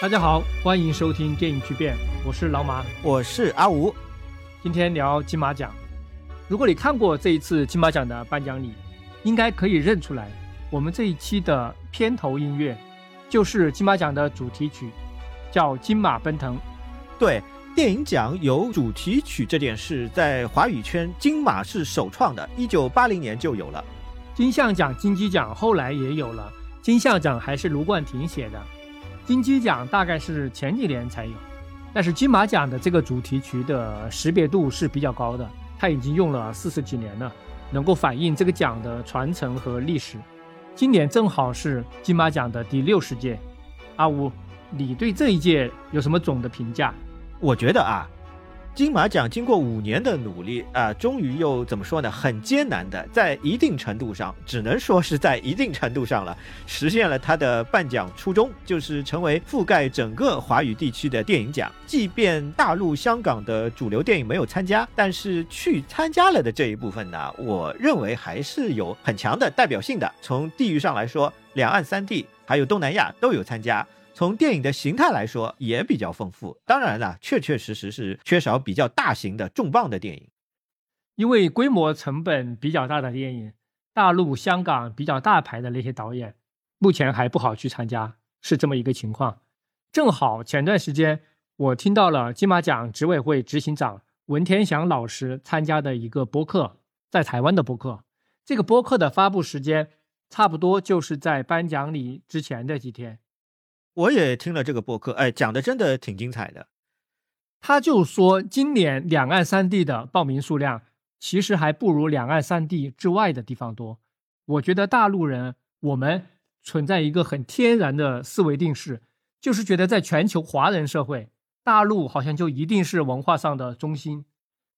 大家好，欢迎收听电影巨变，我是老马，我是阿吴。今天聊金马奖。如果你看过这一次金马奖的颁奖礼，应该可以认出来，我们这一期的片头音乐就是金马奖的主题曲，叫《金马奔腾》。对，电影奖有主题曲这件事，在华语圈金马是首创的，一九八零年就有了。金像奖、金鸡奖后来也有了，金像奖还是卢冠廷写的。金鸡奖大概是前几年才有，但是金马奖的这个主题曲的识别度是比较高的，它已经用了四十几年了，能够反映这个奖的传承和历史。今年正好是金马奖的第六十届，阿五，你对这一届有什么总的评价？我觉得啊。金马奖经过五年的努力啊，终于又怎么说呢？很艰难的，在一定程度上，只能说是在一定程度上了，实现了他的颁奖初衷，就是成为覆盖整个华语地区的电影奖。即便大陆、香港的主流电影没有参加，但是去参加了的这一部分呢，我认为还是有很强的代表性的。从地域上来说，两岸三地还有东南亚都有参加。从电影的形态来说，也比较丰富。当然了，确确实实是缺少比较大型的重磅的电影，因为规模成本比较大的电影，大陆、香港比较大牌的那些导演，目前还不好去参加，是这么一个情况。正好前段时间我听到了金马奖执委会执行长文天祥老师参加的一个播客，在台湾的播客。这个播客的发布时间差不多就是在颁奖礼之前的几天。我也听了这个播客，哎，讲的真的挺精彩的。他就说，今年两岸三地的报名数量其实还不如两岸三地之外的地方多。我觉得大陆人我们存在一个很天然的思维定式，就是觉得在全球华人社会，大陆好像就一定是文化上的中心。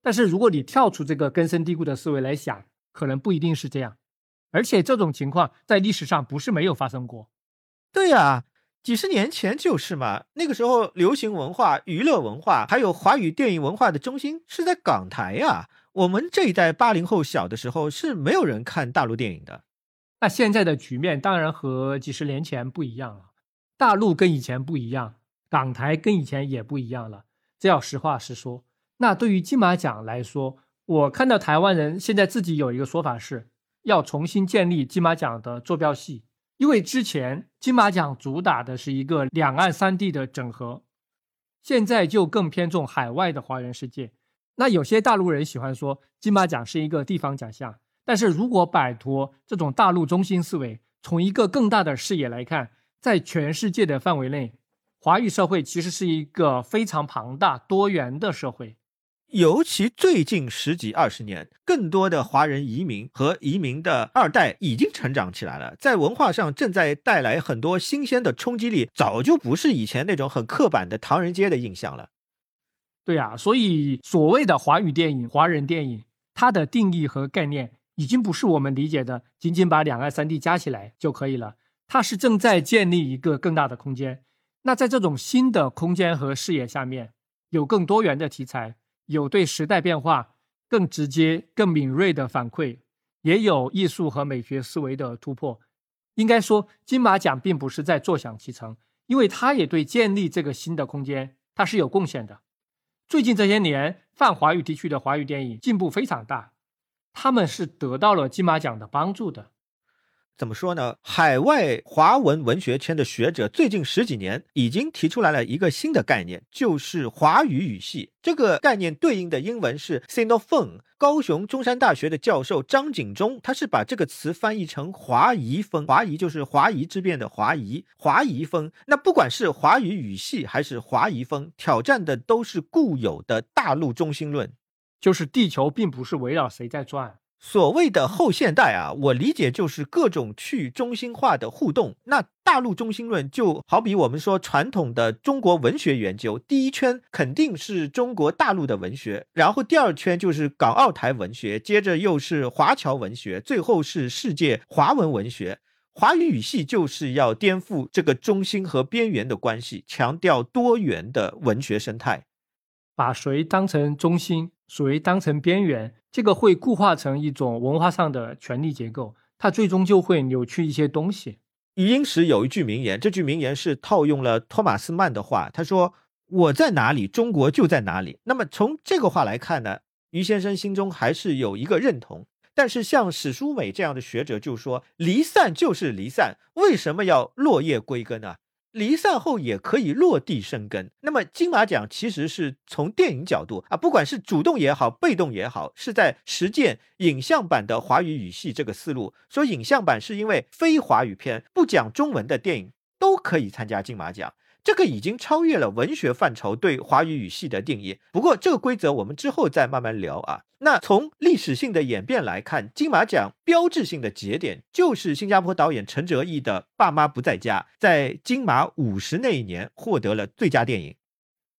但是如果你跳出这个根深蒂固的思维来想，可能不一定是这样。而且这种情况在历史上不是没有发生过。对呀。几十年前就是嘛，那个时候流行文化、娱乐文化，还有华语电影文化的中心是在港台呀。我们这一代八零后小的时候是没有人看大陆电影的。那现在的局面当然和几十年前不一样了，大陆跟以前不一样，港台跟以前也不一样了。这要实话实说。那对于金马奖来说，我看到台湾人现在自己有一个说法是，要重新建立金马奖的坐标系。因为之前金马奖主打的是一个两岸三地的整合，现在就更偏重海外的华人世界。那有些大陆人喜欢说金马奖是一个地方奖项，但是如果摆脱这种大陆中心思维，从一个更大的视野来看，在全世界的范围内，华语社会其实是一个非常庞大多元的社会。尤其最近十几二十年，更多的华人移民和移民的二代已经成长起来了，在文化上正在带来很多新鲜的冲击力，早就不是以前那种很刻板的唐人街的印象了。对呀，所以所谓的华语电影、华人电影，它的定义和概念已经不是我们理解的仅仅把两岸三地加起来就可以了，它是正在建立一个更大的空间。那在这种新的空间和视野下面，有更多元的题材。有对时代变化更直接、更敏锐的反馈，也有艺术和美学思维的突破。应该说，金马奖并不是在坐享其成，因为它也对建立这个新的空间，它是有贡献的。最近这些年，泛华语地区的华语电影进步非常大，他们是得到了金马奖的帮助的。怎么说呢？海外华文文学圈的学者最近十几年已经提出来了一个新的概念，就是华语语系。这个概念对应的英文是 Sinophone。高雄中山大学的教授张景忠，他是把这个词翻译成华夷风。华夷就是华夷之变的华夷，华夷风。那不管是华语语系还是华夷风，挑战的都是固有的大陆中心论，就是地球并不是围绕谁在转。所谓的后现代啊，我理解就是各种去中心化的互动。那大陆中心论就好比我们说传统的中国文学研究，第一圈肯定是中国大陆的文学，然后第二圈就是港澳台文学，接着又是华侨文学，最后是世界华文文学。华语语系就是要颠覆这个中心和边缘的关系，强调多元的文学生态。把谁当成中心，属于当成边缘，这个会固化成一种文化上的权力结构，它最终就会扭曲一些东西。余英时有一句名言，这句名言是套用了托马斯曼的话，他说：“我在哪里，中国就在哪里。”那么从这个话来看呢，余先生心中还是有一个认同。但是像史书美这样的学者就说：“离散就是离散，为什么要落叶归根呢？”离散后也可以落地生根。那么金马奖其实是从电影角度啊，不管是主动也好，被动也好，是在实践影像版的华语语系这个思路。说影像版是因为非华语片不讲中文的电影都可以参加金马奖。这个已经超越了文学范畴对华语语系的定义。不过这个规则我们之后再慢慢聊啊。那从历史性的演变来看，金马奖标志性的节点就是新加坡导演陈哲艺的《爸妈不在家》在金马五十那一年获得了最佳电影。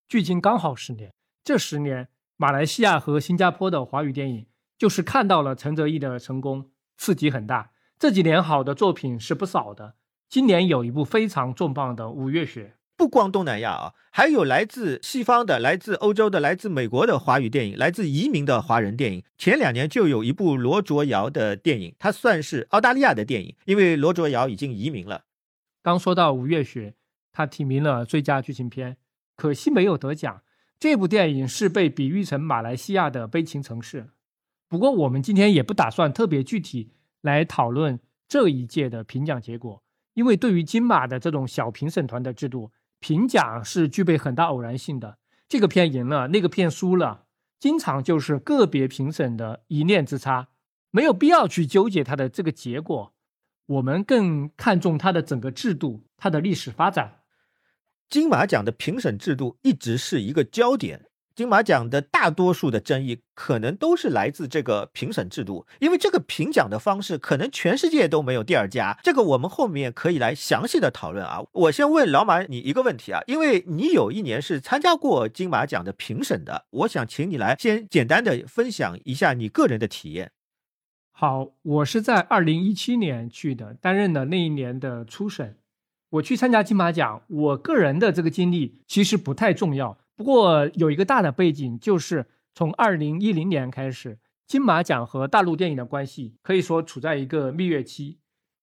距今刚好十年，这十年马来西亚和新加坡的华语电影就是看到了陈哲艺的成功，刺激很大。这几年好的作品是不少的，今年有一部非常重磅的《五月雪》。不光东南亚啊，还有来自西方的、来自欧洲的、来自美国的华语电影，来自移民的华人电影。前两年就有一部罗卓瑶的电影，它算是澳大利亚的电影，因为罗卓瑶已经移民了。刚说到《吴月雪》，他提名了最佳剧情片，可惜没有得奖。这部电影是被比喻成马来西亚的悲情城市。不过我们今天也不打算特别具体来讨论这一届的评奖结果，因为对于金马的这种小评审团的制度。评奖是具备很大偶然性的，这个片赢了，那个片输了，经常就是个别评审的一念之差，没有必要去纠结它的这个结果。我们更看重它的整个制度，它的历史发展。金马奖的评审制度一直是一个焦点。金马奖的大多数的争议可能都是来自这个评审制度，因为这个评奖的方式可能全世界都没有第二家。这个我们后面可以来详细的讨论啊。我先问老马你一个问题啊，因为你有一年是参加过金马奖的评审的，我想请你来先简单的分享一下你个人的体验。好，我是在二零一七年去的，担任了那一年的初审。我去参加金马奖，我个人的这个经历其实不太重要。不过有一个大的背景，就是从二零一零年开始，金马奖和大陆电影的关系可以说处在一个蜜月期。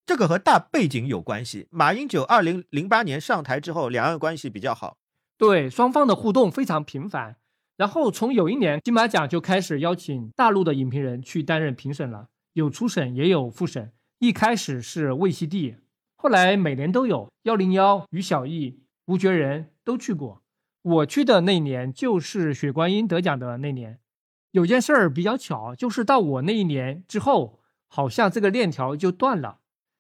这个和大背景有关系。马英九二零零八年上台之后，两岸关系比较好，对双方的互动非常频繁。然后从有一年，金马奖就开始邀请大陆的影评人去担任评审了，有初审也有复审。一开始是魏西地，后来每年都有幺零幺、于小艺、吴觉仁都去过。我去的那年就是雪观音得奖的那年，有件事儿比较巧，就是到我那一年之后，好像这个链条就断了，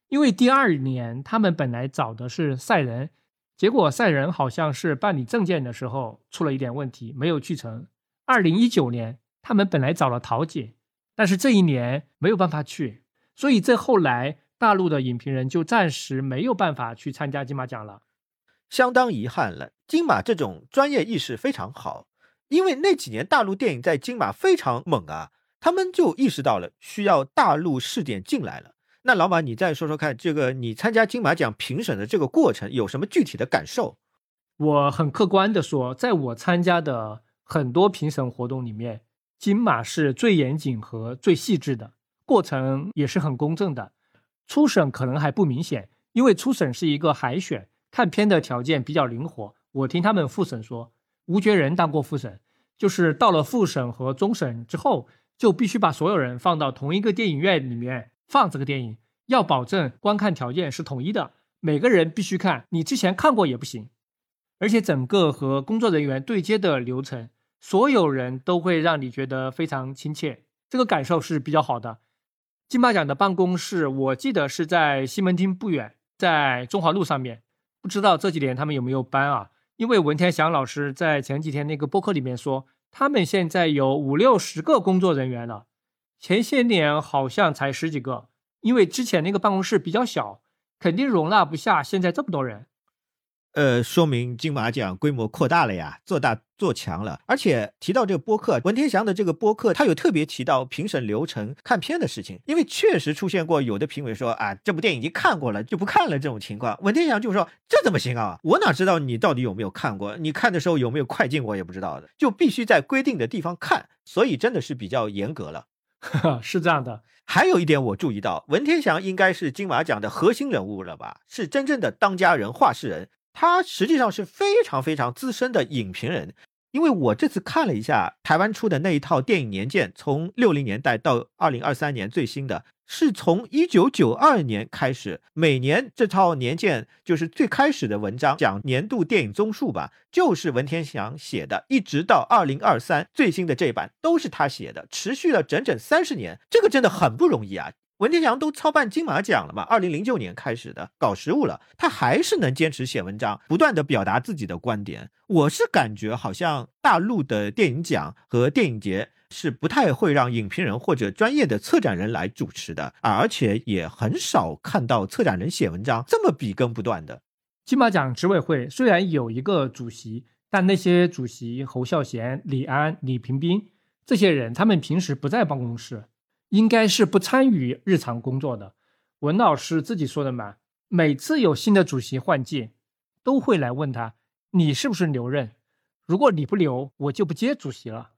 因为第二年他们本来找的是赛人，结果赛人好像是办理证件的时候出了一点问题，没有去成。二零一九年他们本来找了陶姐，但是这一年没有办法去，所以这后来大陆的影评人就暂时没有办法去参加金马奖了。相当遗憾了，金马这种专业意识非常好，因为那几年大陆电影在金马非常猛啊，他们就意识到了需要大陆试点进来了。那老马，你再说说看，这个你参加金马奖评审的这个过程有什么具体的感受？我很客观的说，在我参加的很多评审活动里面，金马是最严谨和最细致的，过程也是很公正的。初审可能还不明显，因为初审是一个海选。看片的条件比较灵活，我听他们复审说，吴觉仁当过复审，就是到了复审和终审之后，就必须把所有人放到同一个电影院里面放这个电影，要保证观看条件是统一的，每个人必须看，你之前看过也不行，而且整个和工作人员对接的流程，所有人都会让你觉得非常亲切，这个感受是比较好的。金马奖的办公室，我记得是在西门町不远，在中华路上面。不知道这几年他们有没有搬啊？因为文天祥老师在前几天那个播客里面说，他们现在有五六十个工作人员了，前些年好像才十几个，因为之前那个办公室比较小，肯定容纳不下现在这么多人。呃，说明金马奖规模扩大了呀，做大做强了。而且提到这个播客，文天祥的这个播客，他有特别提到评审流程、看片的事情。因为确实出现过有的评委说啊，这部电影已经看过了就不看了这种情况。文天祥就说这怎么行啊？我哪知道你到底有没有看过？你看的时候有没有快进，我也不知道的，就必须在规定的地方看。所以真的是比较严格了。是这样的。还有一点我注意到，文天祥应该是金马奖的核心人物了吧？是真正的当家人、话事人。他实际上是非常非常资深的影评人。因为我这次看了一下台湾出的那一套电影年鉴，从六零年代到二零二三年最新的，是从一九九二年开始，每年这套年鉴就是最开始的文章讲年度电影综述吧，就是文天祥写的，一直到二零二三最新的这版都是他写的，持续了整整三十年，这个真的很不容易啊。文天祥都操办金马奖了嘛？二零零九年开始的搞实务了，他还是能坚持写文章，不断的表达自己的观点。我是感觉好像大陆的电影奖和电影节是不太会让影评人或者专业的策展人来主持的，而且也很少看到策展人写文章这么笔耕不断的。金马奖执委会虽然有一个主席，但那些主席侯孝贤、李安、李平斌这些人，他们平时不在办公室。应该是不参与日常工作的。文老师自己说的嘛，每次有新的主席换届，都会来问他，你是不是留任？如果你不留，我就不接主席了。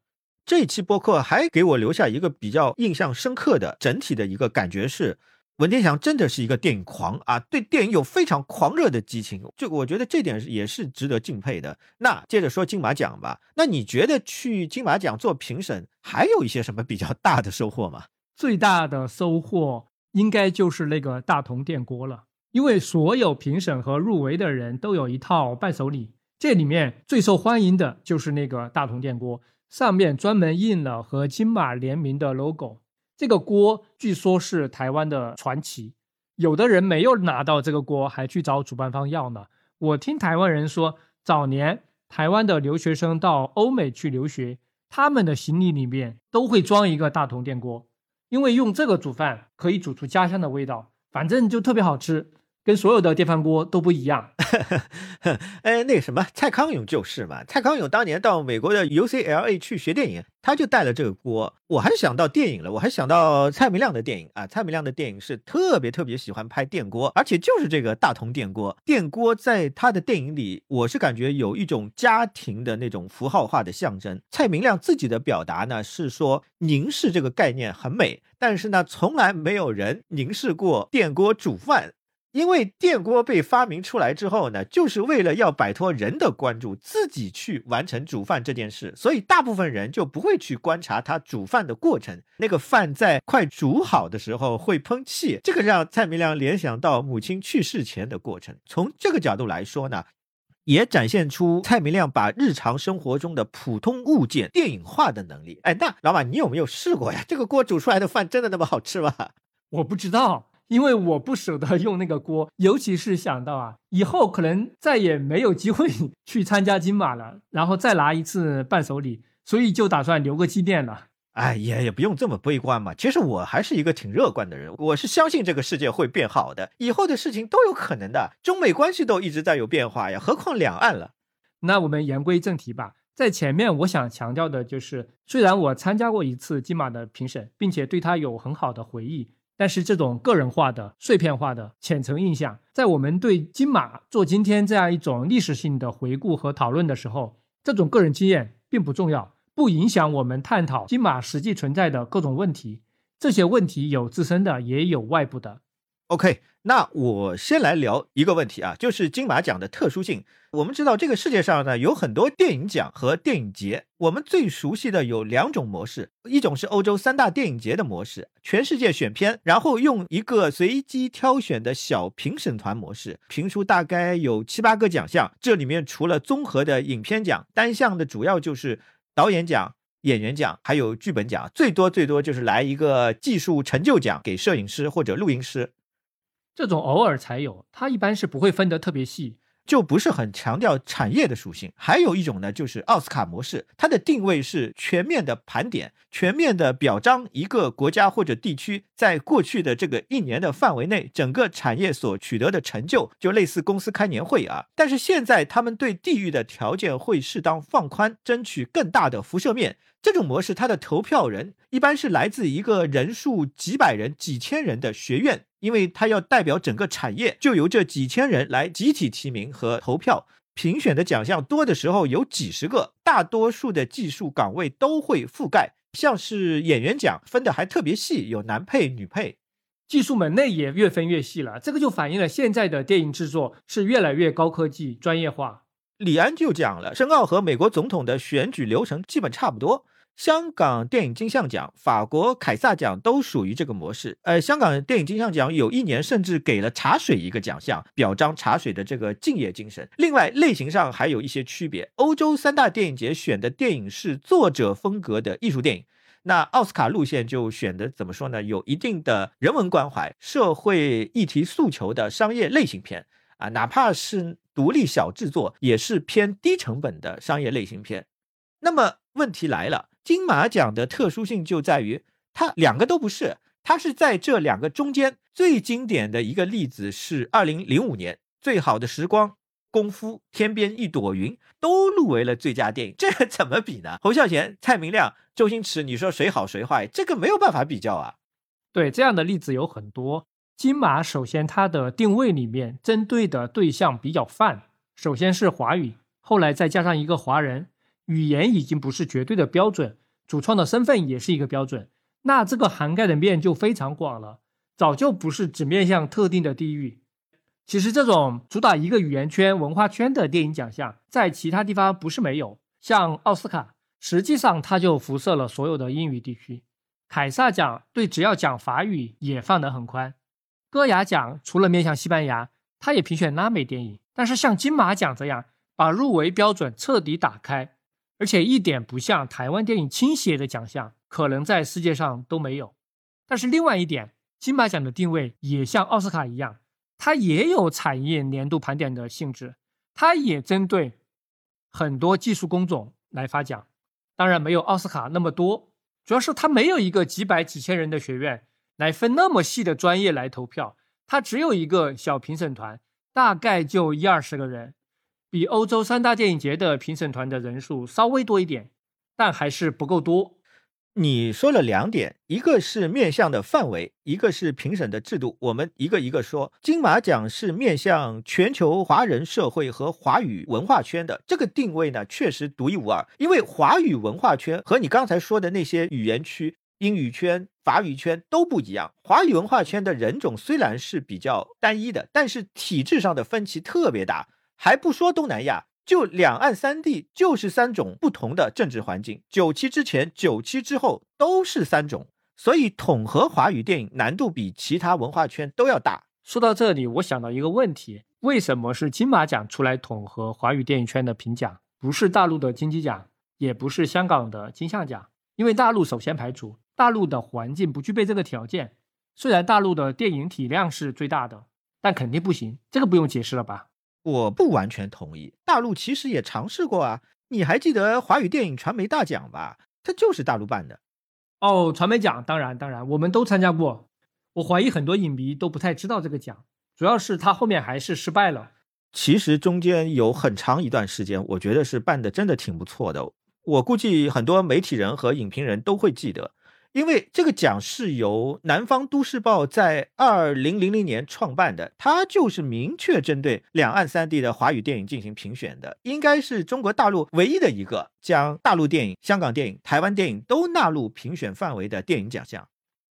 这一期播客还给我留下一个比较印象深刻的整体的一个感觉是，文天祥真的是一个电影狂啊，对电影有非常狂热的激情。这我觉得这点也是值得敬佩的。那接着说金马奖吧，那你觉得去金马奖做评审还有一些什么比较大的收获吗？最大的收获应该就是那个大同电锅了，因为所有评审和入围的人都有一套伴手礼，这里面最受欢迎的就是那个大同电锅，上面专门印了和金马联名的 logo。这个锅据说是台湾的传奇，有的人没有拿到这个锅，还去找主办方要呢。我听台湾人说，早年台湾的留学生到欧美去留学，他们的行李里面都会装一个大同电锅。因为用这个煮饭可以煮出家乡的味道，反正就特别好吃。跟所有的电饭锅都不一样。哎，那什么，蔡康永就是嘛。蔡康永当年到美国的 UCLA 去学电影，他就带了这个锅。我还想到电影了，我还想到蔡明亮的电影啊。蔡明亮的电影是特别特别喜欢拍电锅，而且就是这个大同电锅。电锅在他的电影里，我是感觉有一种家庭的那种符号化的象征。蔡明亮自己的表达呢是说，凝视这个概念很美，但是呢，从来没有人凝视过电锅煮饭。因为电锅被发明出来之后呢，就是为了要摆脱人的关注，自己去完成煮饭这件事，所以大部分人就不会去观察他煮饭的过程。那个饭在快煮好的时候会喷气，这个让蔡明亮联想到母亲去世前的过程。从这个角度来说呢，也展现出蔡明亮把日常生活中的普通物件电影化的能力。哎，那老板，你有没有试过呀？这个锅煮出来的饭真的那么好吃吗？我不知道。因为我不舍得用那个锅，尤其是想到啊，以后可能再也没有机会去参加金马了，然后再拿一次伴手礼，所以就打算留个纪念了。哎，也也不用这么悲观嘛。其实我还是一个挺乐观的人，我是相信这个世界会变好的，以后的事情都有可能的。中美关系都一直在有变化呀，何况两岸了。那我们言归正题吧，在前面我想强调的就是，虽然我参加过一次金马的评审，并且对他有很好的回忆。但是这种个人化的、碎片化的浅层印象，在我们对金马做今天这样一种历史性的回顾和讨论的时候，这种个人经验并不重要，不影响我们探讨金马实际存在的各种问题。这些问题有自身的，也有外部的。OK，那我先来聊一个问题啊，就是金马奖的特殊性。我们知道这个世界上呢有很多电影奖和电影节，我们最熟悉的有两种模式，一种是欧洲三大电影节的模式，全世界选片，然后用一个随机挑选的小评审团模式，评出大概有七八个奖项。这里面除了综合的影片奖，单项的主要就是导演奖、演员奖，还有剧本奖，最多最多就是来一个技术成就奖给摄影师或者录音师。这种偶尔才有，它一般是不会分得特别细，就不是很强调产业的属性。还有一种呢，就是奥斯卡模式，它的定位是全面的盘点，全面的表彰一个国家或者地区在过去的这个一年的范围内，整个产业所取得的成就，就类似公司开年会啊。但是现在他们对地域的条件会适当放宽，争取更大的辐射面。这种模式，它的投票人一般是来自一个人数几百人、几千人的学院。因为它要代表整个产业，就由这几千人来集体提名和投票。评选的奖项多的时候有几十个，大多数的技术岗位都会覆盖。像是演员奖分的还特别细，有男配、女配，技术门类也越分越细了。这个就反映了现在的电影制作是越来越高科技、专业化。李安就讲了，申奥和美国总统的选举流程基本差不多。香港电影金像奖、法国凯撒奖都属于这个模式。呃，香港电影金像奖有一年甚至给了茶水一个奖项，表彰茶水的这个敬业精神。另外，类型上还有一些区别。欧洲三大电影节选的电影是作者风格的艺术电影，那奥斯卡路线就选的怎么说呢？有一定的人文关怀、社会议题诉求的商业类型片啊，哪怕是独立小制作，也是偏低成本的商业类型片。那么问题来了。金马奖的特殊性就在于，它两个都不是，它是在这两个中间最经典的一个例子是二零零五年《最好的时光》《功夫》《天边一朵云》都入围了最佳电影，这怎么比呢？侯孝贤、蔡明亮、周星驰，你说谁好谁坏？这个没有办法比较啊。对，这样的例子有很多。金马首先它的定位里面针对的对象比较泛，首先是华语，后来再加上一个华人。语言已经不是绝对的标准，主创的身份也是一个标准，那这个涵盖的面就非常广了，早就不是只面向特定的地域。其实这种主打一个语言圈、文化圈的电影奖项，在其他地方不是没有，像奥斯卡，实际上它就辐射了所有的英语地区。凯撒奖对只要讲法语也放得很宽。戈雅奖除了面向西班牙，它也评选拉美电影，但是像金马奖这样把入围标准彻底打开。而且一点不像台湾电影倾斜的奖项，可能在世界上都没有。但是另外一点，金马奖的定位也像奥斯卡一样，它也有产业年度盘点的性质，它也针对很多技术工种来发奖。当然没有奥斯卡那么多，主要是它没有一个几百几千人的学院来分那么细的专业来投票，它只有一个小评审团，大概就一二十个人。比欧洲三大电影节的评审团的人数稍微多一点，但还是不够多。你说了两点，一个是面向的范围，一个是评审的制度。我们一个一个说。金马奖是面向全球华人社会和华语文化圈的，这个定位呢确实独一无二。因为华语文化圈和你刚才说的那些语言区，英语圈、法语圈都不一样。华语文化圈的人种虽然是比较单一的，但是体制上的分歧特别大。还不说东南亚，就两岸三地就是三种不同的政治环境。九七之前、九七之后都是三种，所以统合华语电影难度比其他文化圈都要大。说到这里，我想到一个问题：为什么是金马奖出来统合华语电影圈的评奖，不是大陆的金鸡奖，也不是香港的金像奖？因为大陆首先排除，大陆的环境不具备这个条件。虽然大陆的电影体量是最大的，但肯定不行。这个不用解释了吧？我不完全同意，大陆其实也尝试过啊。你还记得华语电影传媒大奖吧？它就是大陆办的。哦，传媒奖，当然当然，我们都参加过。我怀疑很多影迷都不太知道这个奖，主要是他后面还是失败了。其实中间有很长一段时间，我觉得是办的真的挺不错的。我估计很多媒体人和影评人都会记得。因为这个奖是由南方都市报在二零零零年创办的，它就是明确针对两岸三地的华语电影进行评选的，应该是中国大陆唯一的一个将大陆电影、香港电影、台湾电影都纳入评选范围的电影奖项。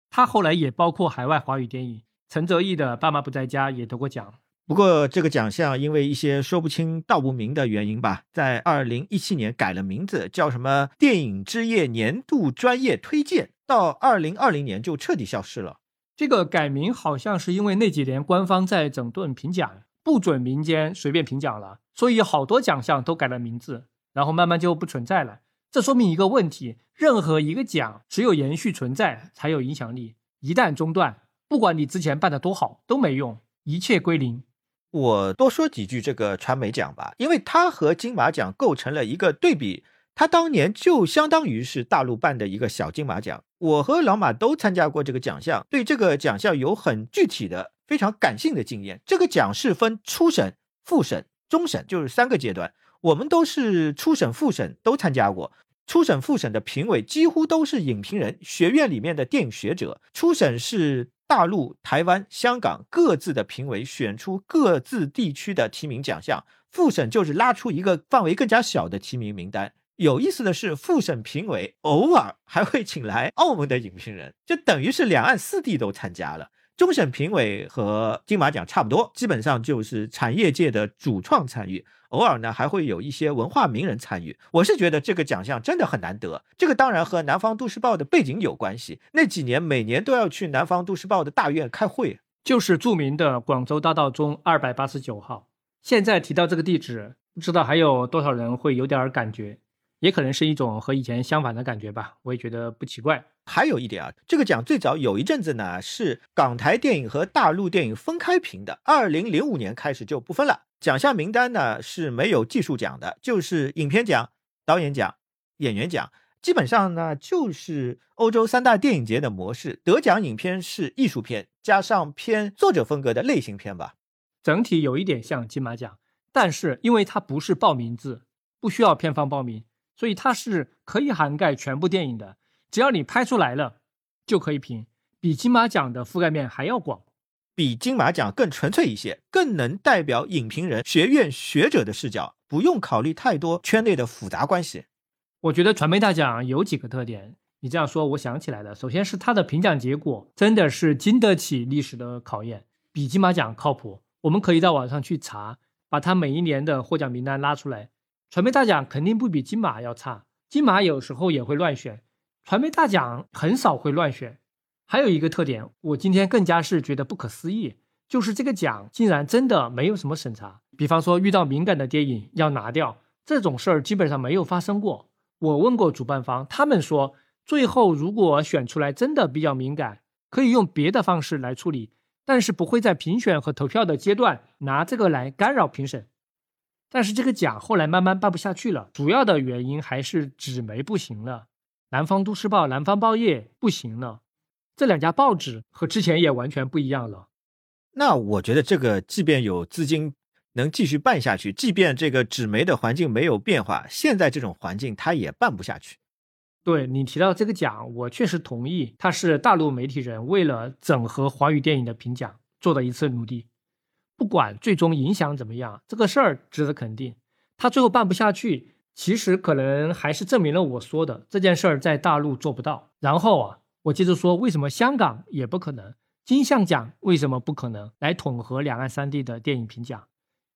它后来也包括海外华语电影，陈泽毅的《爸妈不在家》也得过奖。不过这个奖项因为一些说不清道不明的原因吧，在二零一七年改了名字，叫什么“电影之夜年度专业推荐”。到二零二零年就彻底消失了。这个改名好像是因为那几年官方在整顿评奖，不准民间随便评奖了，所以好多奖项都改了名字，然后慢慢就不存在了。这说明一个问题：任何一个奖只有延续存在才有影响力，一旦中断，不管你之前办的多好都没用，一切归零。我多说几句这个传媒奖吧，因为它和金马奖构成了一个对比。它当年就相当于是大陆办的一个小金马奖，我和老马都参加过这个奖项，对这个奖项有很具体的、非常感性的经验。这个奖是分初审、复审、终审，就是三个阶段。我们都是初审、复审都参加过。初审、复审的评委几乎都是影评人、学院里面的电影学者。初审是大陆、台湾、香港各自的评委选出各自地区的提名奖项，复审就是拉出一个范围更加小的提名名单。有意思的是，复审评委偶尔还会请来澳门的影评人，就等于是两岸四地都参加了。终审评委和金马奖差不多，基本上就是产业界的主创参与，偶尔呢还会有一些文化名人参与。我是觉得这个奖项真的很难得，这个当然和南方都市报的背景有关系。那几年每年都要去南方都市报的大院开会，就是著名的广州大道中二百八十九号。现在提到这个地址，不知道还有多少人会有点感觉。也可能是一种和以前相反的感觉吧，我也觉得不奇怪。还有一点啊，这个奖最早有一阵子呢是港台电影和大陆电影分开评的，二零零五年开始就不分了。奖项名单呢是没有技术奖的，就是影片奖、导演奖、演员奖，基本上呢就是欧洲三大电影节的模式。得奖影片是艺术片加上偏作者风格的类型片吧，整体有一点像金马奖，但是因为它不是报名制，不需要片方报名。所以它是可以涵盖全部电影的，只要你拍出来了，就可以评，比金马奖的覆盖面还要广，比金马奖更纯粹一些，更能代表影评人、学院学者的视角，不用考虑太多圈内的复杂关系。我觉得传媒大奖有几个特点，你这样说，我想起来了。首先是它的评奖结果真的是经得起历史的考验，比金马奖靠谱。我们可以到网上去查，把它每一年的获奖名单拉出来。传媒大奖肯定不比金马要差，金马有时候也会乱选，传媒大奖很少会乱选。还有一个特点，我今天更加是觉得不可思议，就是这个奖竟然真的没有什么审查。比方说遇到敏感的电影要拿掉这种事儿，基本上没有发生过。我问过主办方，他们说最后如果选出来真的比较敏感，可以用别的方式来处理，但是不会在评选和投票的阶段拿这个来干扰评审。但是这个奖后来慢慢办不下去了，主要的原因还是纸媒不行了，南方都市报、南方报业不行了，这两家报纸和之前也完全不一样了。那我觉得这个即便有资金能继续办下去，即便这个纸媒的环境没有变化，现在这种环境它也办不下去。对你提到这个奖，我确实同意，它是大陆媒体人为了整合华语电影的评奖做的一次努力。不管最终影响怎么样，这个事儿值得肯定。他最后办不下去，其实可能还是证明了我说的这件事儿在大陆做不到。然后啊，我接着说，为什么香港也不可能？金像奖为什么不可能来统合两岸三地的电影评奖？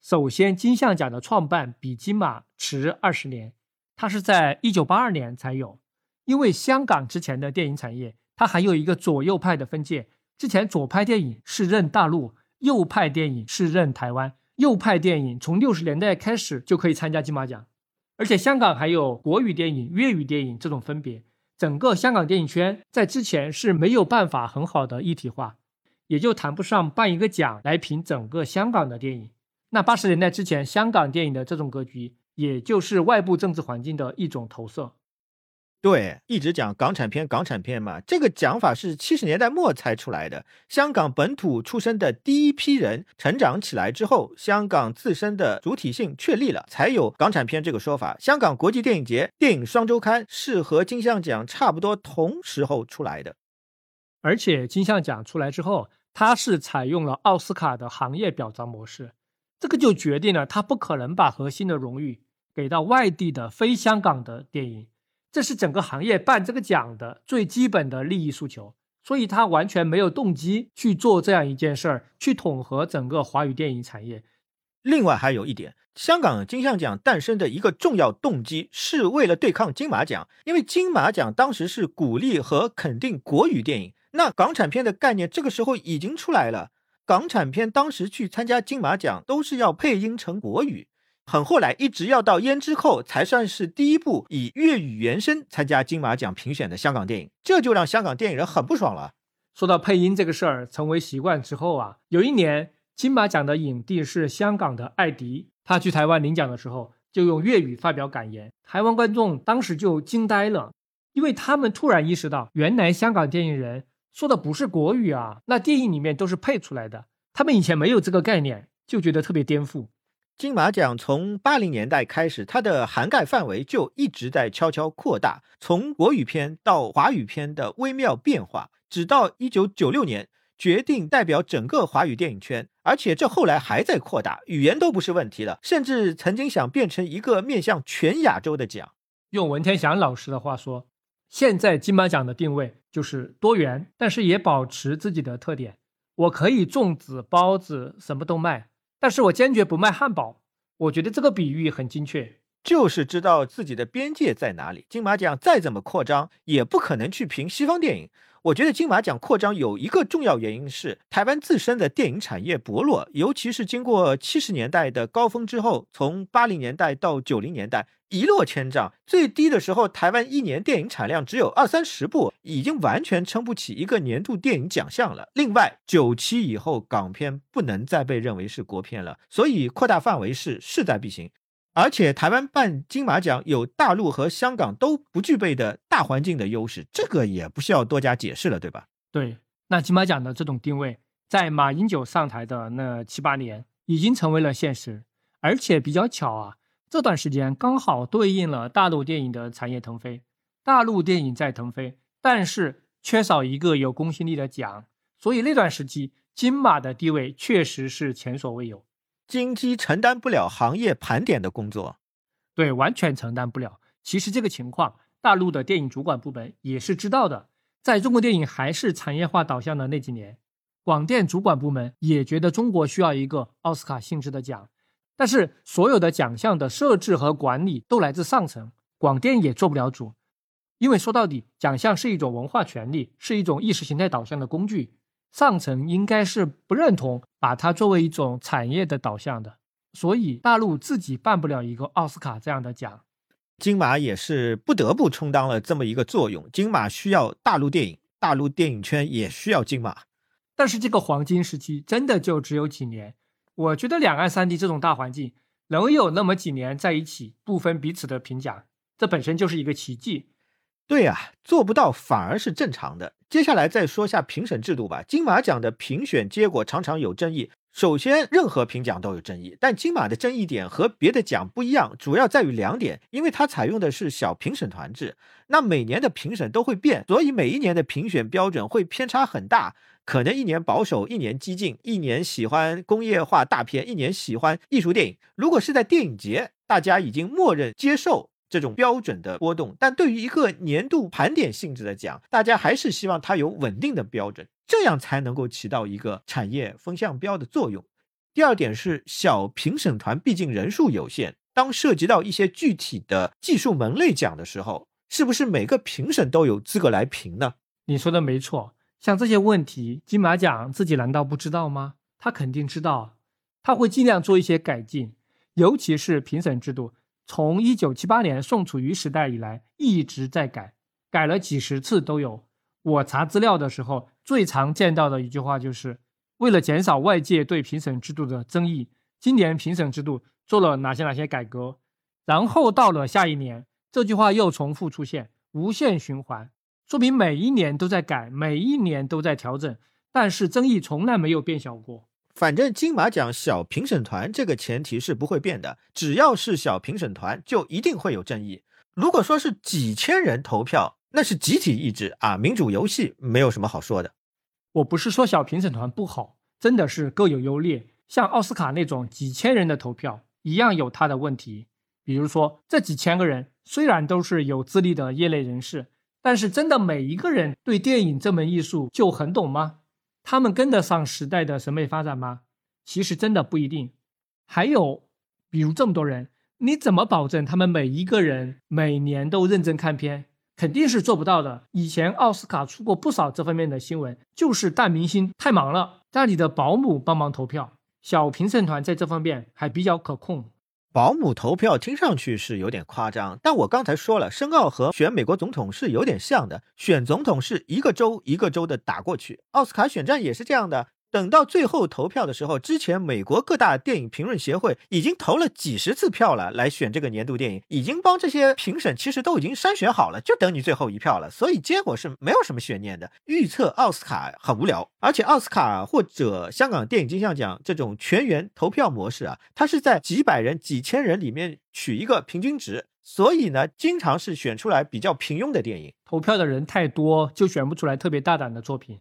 首先，金像奖的创办比金马迟二十年，它是在一九八二年才有。因为香港之前的电影产业，它还有一个左右派的分界，之前左派电影是认大陆。右派电影是认台湾，右派电影从六十年代开始就可以参加金马奖，而且香港还有国语电影、粤语电影这种分别。整个香港电影圈在之前是没有办法很好的一体化，也就谈不上办一个奖来评整个香港的电影。那八十年代之前，香港电影的这种格局，也就是外部政治环境的一种投射。对，一直讲港产片，港产片嘛，这个讲法是七十年代末才出来的。香港本土出生的第一批人成长起来之后，香港自身的主体性确立了，才有港产片这个说法。香港国际电影节、电影双周刊是和金像奖差不多同时候出来的，而且金像奖出来之后，它是采用了奥斯卡的行业表彰模式，这个就决定了它不可能把核心的荣誉给到外地的非香港的电影。这是整个行业办这个奖的最基本的利益诉求，所以他完全没有动机去做这样一件事儿，去统合整个华语电影产业。另外还有一点，香港金像奖诞生的一个重要动机是为了对抗金马奖，因为金马奖当时是鼓励和肯定国语电影，那港产片的概念这个时候已经出来了，港产片当时去参加金马奖都是要配音成国语。很后来，一直要到胭脂扣才算是第一部以粤语原声参加金马奖评选的香港电影，这就让香港电影人很不爽了。说到配音这个事儿，成为习惯之后啊，有一年金马奖的影帝是香港的艾迪，他去台湾领奖的时候就用粤语发表感言，台湾观众当时就惊呆了，因为他们突然意识到，原来香港电影人说的不是国语啊，那电影里面都是配出来的，他们以前没有这个概念，就觉得特别颠覆。金马奖从八零年代开始，它的涵盖范围就一直在悄悄扩大，从国语片到华语片的微妙变化，直到一九九六年决定代表整个华语电影圈，而且这后来还在扩大，语言都不是问题了，甚至曾经想变成一个面向全亚洲的奖。用文天祥老师的话说，现在金马奖的定位就是多元，但是也保持自己的特点。我可以粽子、包子什么都卖，但是我坚决不卖汉堡。我觉得这个比喻很精确，就是知道自己的边界在哪里。金马奖再怎么扩张，也不可能去评西方电影。我觉得金马奖扩张有一个重要原因是台湾自身的电影产业薄弱，尤其是经过七十年代的高峰之后，从八零年代到九零年代一落千丈，最低的时候台湾一年电影产量只有二三十部，已经完全撑不起一个年度电影奖项了。另外，九七以后港片不能再被认为是国片了，所以扩大范围是势在必行。而且台湾办金马奖有大陆和香港都不具备的大环境的优势，这个也不需要多加解释了，对吧？对，那金马奖的这种定位，在马英九上台的那七八年已经成为了现实，而且比较巧啊，这段时间刚好对应了大陆电影的产业腾飞，大陆电影在腾飞，但是缺少一个有公信力的奖，所以那段时期金马的地位确实是前所未有。金鸡承担不了行业盘点的工作，对，完全承担不了。其实这个情况，大陆的电影主管部门也是知道的。在中国电影还是产业化导向的那几年，广电主管部门也觉得中国需要一个奥斯卡性质的奖，但是所有的奖项的设置和管理都来自上层，广电也做不了主。因为说到底，奖项是一种文化权利，是一种意识形态导向的工具。上层应该是不认同把它作为一种产业的导向的，所以大陆自己办不了一个奥斯卡这样的奖，金马也是不得不充当了这么一个作用。金马需要大陆电影，大陆电影圈也需要金马，但是这个黄金时期真的就只有几年。我觉得两岸三地这种大环境能有那么几年在一起不分彼此的评奖，这本身就是一个奇迹。对呀，做不到反而是正常的。接下来再说下评审制度吧。金马奖的评选结果常常有争议。首先，任何评奖都有争议，但金马的争议点和别的奖不一样，主要在于两点：因为它采用的是小评审团制，那每年的评审都会变，所以每一年的评选标准会偏差很大，可能一年保守，一年激进，一年喜欢工业化大片，一年喜欢艺术电影。如果是在电影节，大家已经默认接受。这种标准的波动，但对于一个年度盘点性质的奖，大家还是希望它有稳定的标准，这样才能够起到一个产业风向标的作用。第二点是，小评审团毕竟人数有限，当涉及到一些具体的技术门类奖的时候，是不是每个评审都有资格来评呢？你说的没错，像这些问题，金马奖自己难道不知道吗？他肯定知道，他会尽量做一些改进，尤其是评审制度。从一九七八年宋楚瑜时代以来，一直在改，改了几十次都有。我查资料的时候，最常见到的一句话就是：为了减少外界对评审制度的争议，今年评审制度做了哪些哪些改革。然后到了下一年，这句话又重复出现，无限循环，说明每一年都在改，每一年都在调整，但是争议从来没有变小过。反正金马奖小评审团这个前提是不会变的，只要是小评审团，就一定会有争议。如果说是几千人投票，那是集体意志啊，民主游戏没有什么好说的。我不是说小评审团不好，真的是各有优劣。像奥斯卡那种几千人的投票，一样有它的问题。比如说，这几千个人虽然都是有资历的业内人士，但是真的每一个人对电影这门艺术就很懂吗？他们跟得上时代的审美发展吗？其实真的不一定。还有，比如这么多人，你怎么保证他们每一个人每年都认真看片？肯定是做不到的。以前奥斯卡出过不少这方面的新闻，就是大明星太忙了，家里的保姆帮忙投票，小评审团在这方面还比较可控。保姆投票听上去是有点夸张，但我刚才说了，申奥和选美国总统是有点像的，选总统是一个州一个州的打过去，奥斯卡选战也是这样的。等到最后投票的时候，之前美国各大电影评论协会已经投了几十次票了，来选这个年度电影，已经帮这些评审其实都已经筛选好了，就等你最后一票了。所以结果是没有什么悬念的。预测奥斯卡很无聊，而且奥斯卡或者香港电影金像奖这种全员投票模式啊，它是在几百人、几千人里面取一个平均值，所以呢，经常是选出来比较平庸的电影。投票的人太多，就选不出来特别大胆的作品。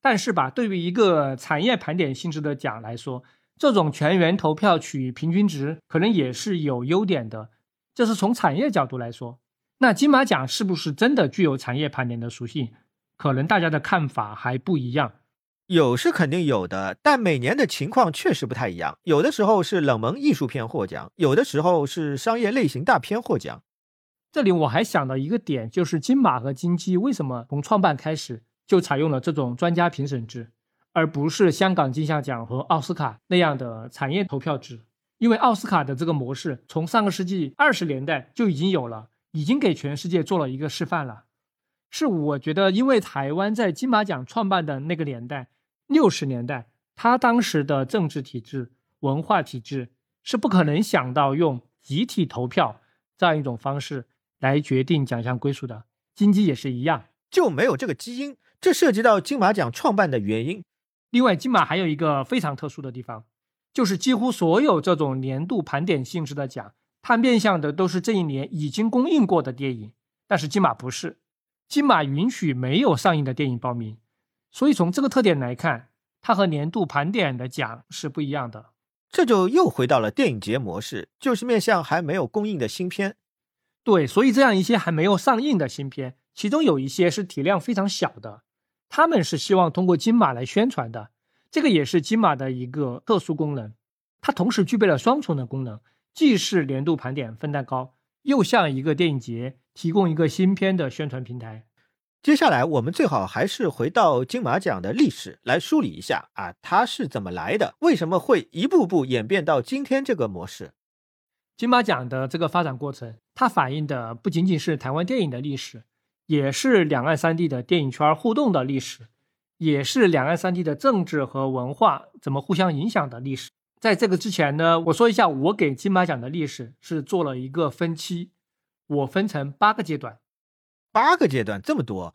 但是吧，对于一个产业盘点性质的奖来说，这种全员投票取平均值可能也是有优点的。这是从产业角度来说，那金马奖是不是真的具有产业盘点的属性？可能大家的看法还不一样。有是肯定有的，但每年的情况确实不太一样。有的时候是冷门艺术片获奖，有的时候是商业类型大片获奖。这里我还想到一个点，就是金马和金鸡为什么从创办开始就采用了这种专家评审制，而不是香港金像奖和奥斯卡那样的产业投票制？因为奥斯卡的这个模式从上个世纪二十年代就已经有了。已经给全世界做了一个示范了，是我觉得，因为台湾在金马奖创办的那个年代，六十年代，他当时的政治体制、文化体制是不可能想到用集体投票这样一种方式来决定奖项归属的。金鸡也是一样，就没有这个基因，这涉及到金马奖创办的原因。另外，金马还有一个非常特殊的地方，就是几乎所有这种年度盘点性质的奖。它面向的都是这一年已经公映过的电影，但是金马不是，金马允许没有上映的电影报名，所以从这个特点来看，它和年度盘点的奖是不一样的。这就又回到了电影节模式，就是面向还没有公映的新片。对，所以这样一些还没有上映的新片，其中有一些是体量非常小的，他们是希望通过金马来宣传的，这个也是金马的一个特殊功能，它同时具备了双重的功能。既是年度盘点分蛋糕，又像一个电影节提供一个新片的宣传平台。接下来，我们最好还是回到金马奖的历史来梳理一下啊，它是怎么来的？为什么会一步步演变到今天这个模式？金马奖的这个发展过程，它反映的不仅仅是台湾电影的历史，也是两岸三地的电影圈互动的历史，也是两岸三地的政治和文化怎么互相影响的历史。在这个之前呢，我说一下我给金马奖的历史是做了一个分期，我分成八个阶段，八个阶段这么多。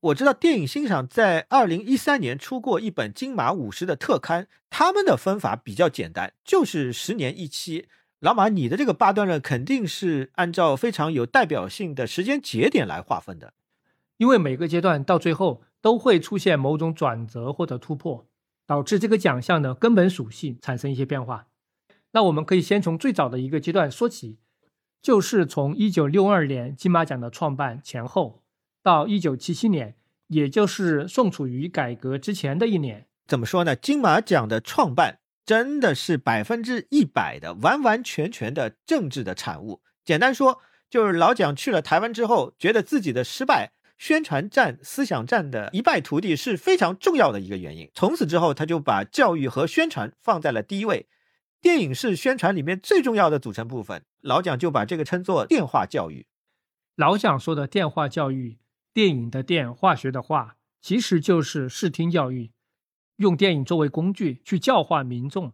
我知道电影欣赏在二零一三年出过一本金马五十的特刊，他们的分法比较简单，就是十年一期。老马，你的这个八段论肯定是按照非常有代表性的时间节点来划分的，因为每个阶段到最后都会出现某种转折或者突破。导致这个奖项的根本属性产生一些变化。那我们可以先从最早的一个阶段说起，就是从一九六二年金马奖的创办前后到一九七七年，也就是宋楚瑜改革之前的一年。怎么说呢？金马奖的创办真的是百分之一百的完完全全的政治的产物。简单说，就是老蒋去了台湾之后，觉得自己的失败。宣传战、思想战的一败涂地是非常重要的一个原因。从此之后，他就把教育和宣传放在了第一位。电影是宣传里面最重要的组成部分，老蒋就把这个称作电话教育。老蒋说的电话教育，电影的电，化学的化，其实就是视听教育，用电影作为工具去教化民众。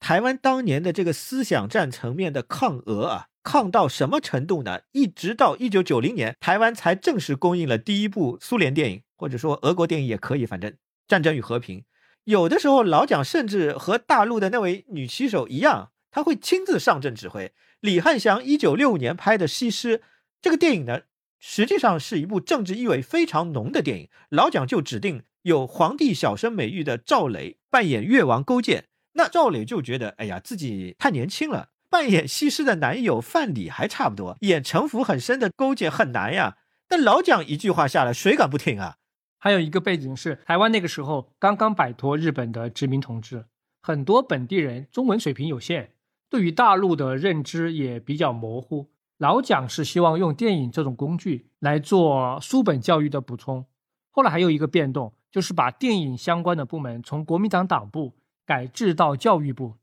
台湾当年的这个思想战层面的抗俄啊。抗到什么程度呢？一直到一九九零年，台湾才正式公映了第一部苏联电影，或者说俄国电影也可以，反正《战争与和平》。有的时候，老蒋甚至和大陆的那位女棋手一样，他会亲自上阵指挥。李汉祥一九六五年拍的《西施》这个电影呢，实际上是一部政治意味非常浓的电影。老蒋就指定有皇帝小生美誉的赵磊扮演越王勾践，那赵磊就觉得，哎呀，自己太年轻了。扮演西施的男友范蠡还差不多，演城府很深的勾践很难呀。但老蒋一句话下来，谁敢不听啊？还有一个背景是，台湾那个时候刚刚摆脱日本的殖民统治，很多本地人中文水平有限，对于大陆的认知也比较模糊。老蒋是希望用电影这种工具来做书本教育的补充。后来还有一个变动，就是把电影相关的部门从国民党党部改制到教育部。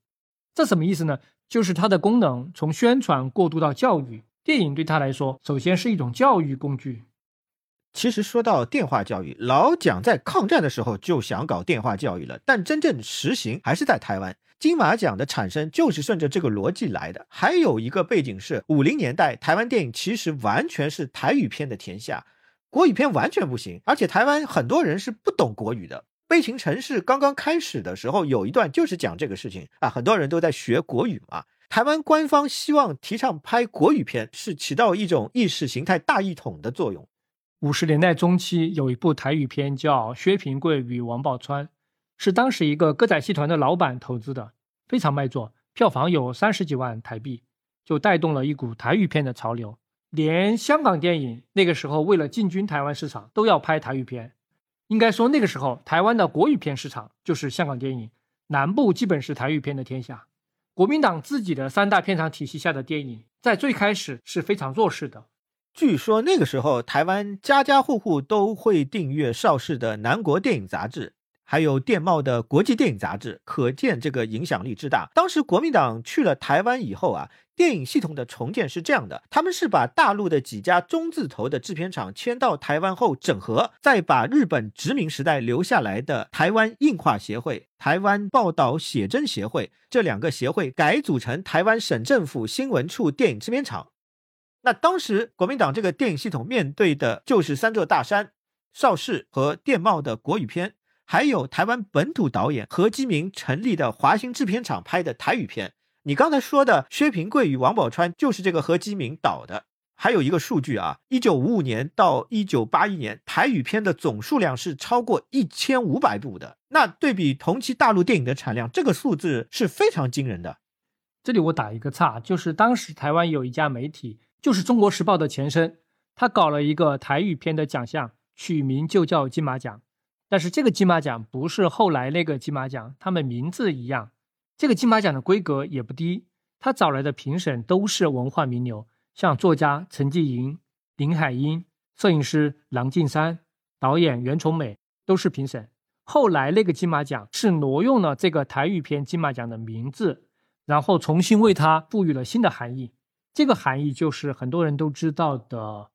这什么意思呢？就是它的功能从宣传过渡到教育，电影对他来说，首先是一种教育工具。其实说到电话教育，老蒋在抗战的时候就想搞电话教育了，但真正实行还是在台湾。金马奖的产生就是顺着这个逻辑来的。还有一个背景是，五零年代台湾电影其实完全是台语片的天下，国语片完全不行，而且台湾很多人是不懂国语的。悲情城市刚刚开始的时候，有一段就是讲这个事情啊，很多人都在学国语嘛。台湾官方希望提倡拍国语片，是起到一种意识形态大一统的作用。五十年代中期有一部台语片叫《薛平贵与王宝钏》，是当时一个歌仔戏团的老板投资的，非常卖座，票房有三十几万台币，就带动了一股台语片的潮流。连香港电影那个时候为了进军台湾市场都要拍台语片。应该说那个时候台湾的国语片市场就是香港电影，南部基本是台语片的天下。国民党自己的三大片场体系下的电影，在最开始是非常弱势的。据说那个时候，台湾家家户户都会订阅邵氏的南国电影杂志，还有电报的国际电影杂志，可见这个影响力之大。当时国民党去了台湾以后啊，电影系统的重建是这样的：他们是把大陆的几家中字头的制片厂迁到台湾后整合，再把日本殖民时代留下来的台湾映画协会、台湾报道写真协会这两个协会改组成台湾省政府新闻处电影制片厂。那当时国民党这个电影系统面对的就是三座大山：邵氏和电报的国语片，还有台湾本土导演何基明成立的华星制片厂拍的台语片。你刚才说的薛平贵与王宝钏就是这个何基明导的。还有一个数据啊，一九五五年到一九八一年，台语片的总数量是超过一千五百部的。那对比同期大陆电影的产量，这个数字是非常惊人的。这里我打一个岔，就是当时台湾有一家媒体。就是《中国时报》的前身，他搞了一个台语片的奖项，取名就叫金马奖。但是这个金马奖不是后来那个金马奖，他们名字一样。这个金马奖的规格也不低，他找来的评审都是文化名流，像作家陈继莹、林海音、摄影师郎静山、导演袁崇美都是评审。后来那个金马奖是挪用了这个台语片金马奖的名字，然后重新为它赋予了新的含义。这个含义就是很多人都知道的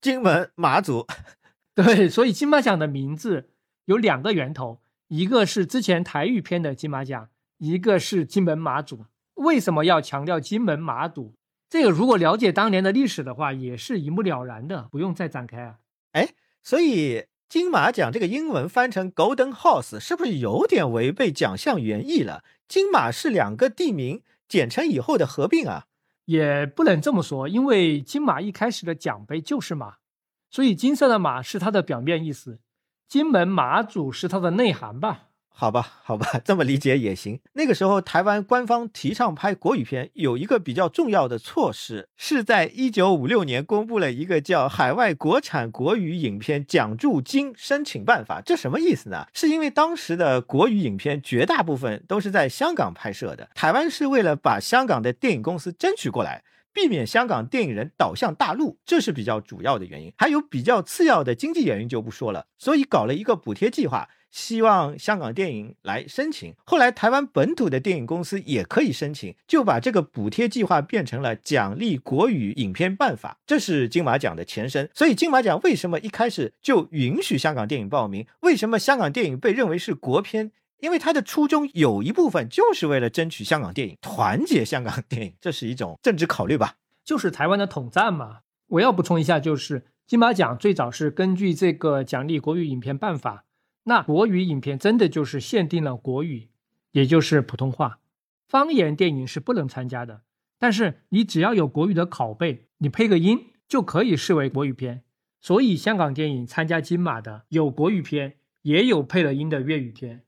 金门马祖，对，所以金马奖的名字有两个源头，一个是之前台语片的金马奖，一个是金门马祖。为什么要强调金门马祖？这个如果了解当年的历史的话，也是一目了然的，不用再展开啊。哎，所以金马奖这个英文翻成 Golden Horse 是不是有点违背奖项原意了？金马是两个地名简称以后的合并啊。也不能这么说，因为金马一开始的奖杯就是马，所以金色的马是它的表面意思，金门马祖是它的内涵吧。好吧，好吧，这么理解也行。那个时候，台湾官方提倡拍国语片，有一个比较重要的措施，是在一九五六年公布了一个叫《海外国产国语影片奖助金申请办法》。这什么意思呢？是因为当时的国语影片绝大部分都是在香港拍摄的，台湾是为了把香港的电影公司争取过来，避免香港电影人倒向大陆，这是比较主要的原因。还有比较次要的经济原因就不说了，所以搞了一个补贴计划。希望香港电影来申请，后来台湾本土的电影公司也可以申请，就把这个补贴计划变成了奖励国语影片办法，这是金马奖的前身。所以金马奖为什么一开始就允许香港电影报名？为什么香港电影被认为是国片？因为他的初衷有一部分就是为了争取香港电影，团结香港电影，这是一种政治考虑吧？就是台湾的统战嘛。我要补充一下，就是金马奖最早是根据这个奖励国语影片办法。那国语影片真的就是限定了国语，也就是普通话，方言电影是不能参加的。但是你只要有国语的拷贝，你配个音就可以视为国语片。所以香港电影参加金马的有国语片，也有配了音的粤语片。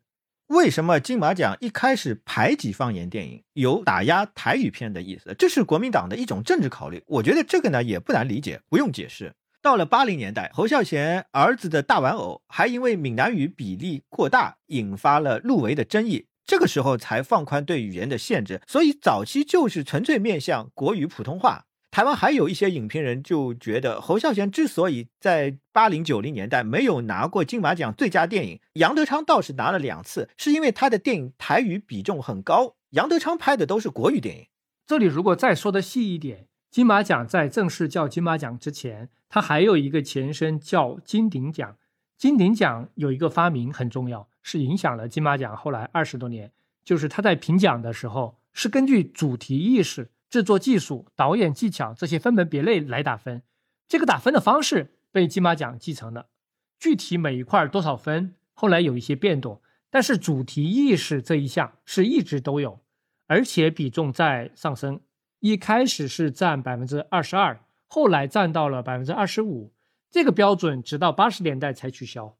为什么金马奖一开始排挤方言电影，有打压台语片的意思？这是国民党的一种政治考虑。我觉得这个呢也不难理解，不用解释。到了八零年代，侯孝贤儿子的大玩偶还因为闽南语比例过大，引发了入围的争议。这个时候才放宽对语言的限制，所以早期就是纯粹面向国语普通话。台湾还有一些影评人就觉得，侯孝贤之所以在八零九零年代没有拿过金马奖最佳电影，杨德昌倒是拿了两次，是因为他的电影台语比重很高，杨德昌拍的都是国语电影。这里如果再说的细一点。金马奖在正式叫金马奖之前，它还有一个前身叫金鼎奖。金鼎奖有一个发明很重要，是影响了金马奖后来二十多年。就是他在评奖的时候，是根据主题意识、制作技术、导演技巧这些分门别类来打分。这个打分的方式被金马奖继承了。具体每一块多少分，后来有一些变动，但是主题意识这一项是一直都有，而且比重在上升。一开始是占百分之二十二，后来占到了百分之二十五。这个标准直到八十年代才取消。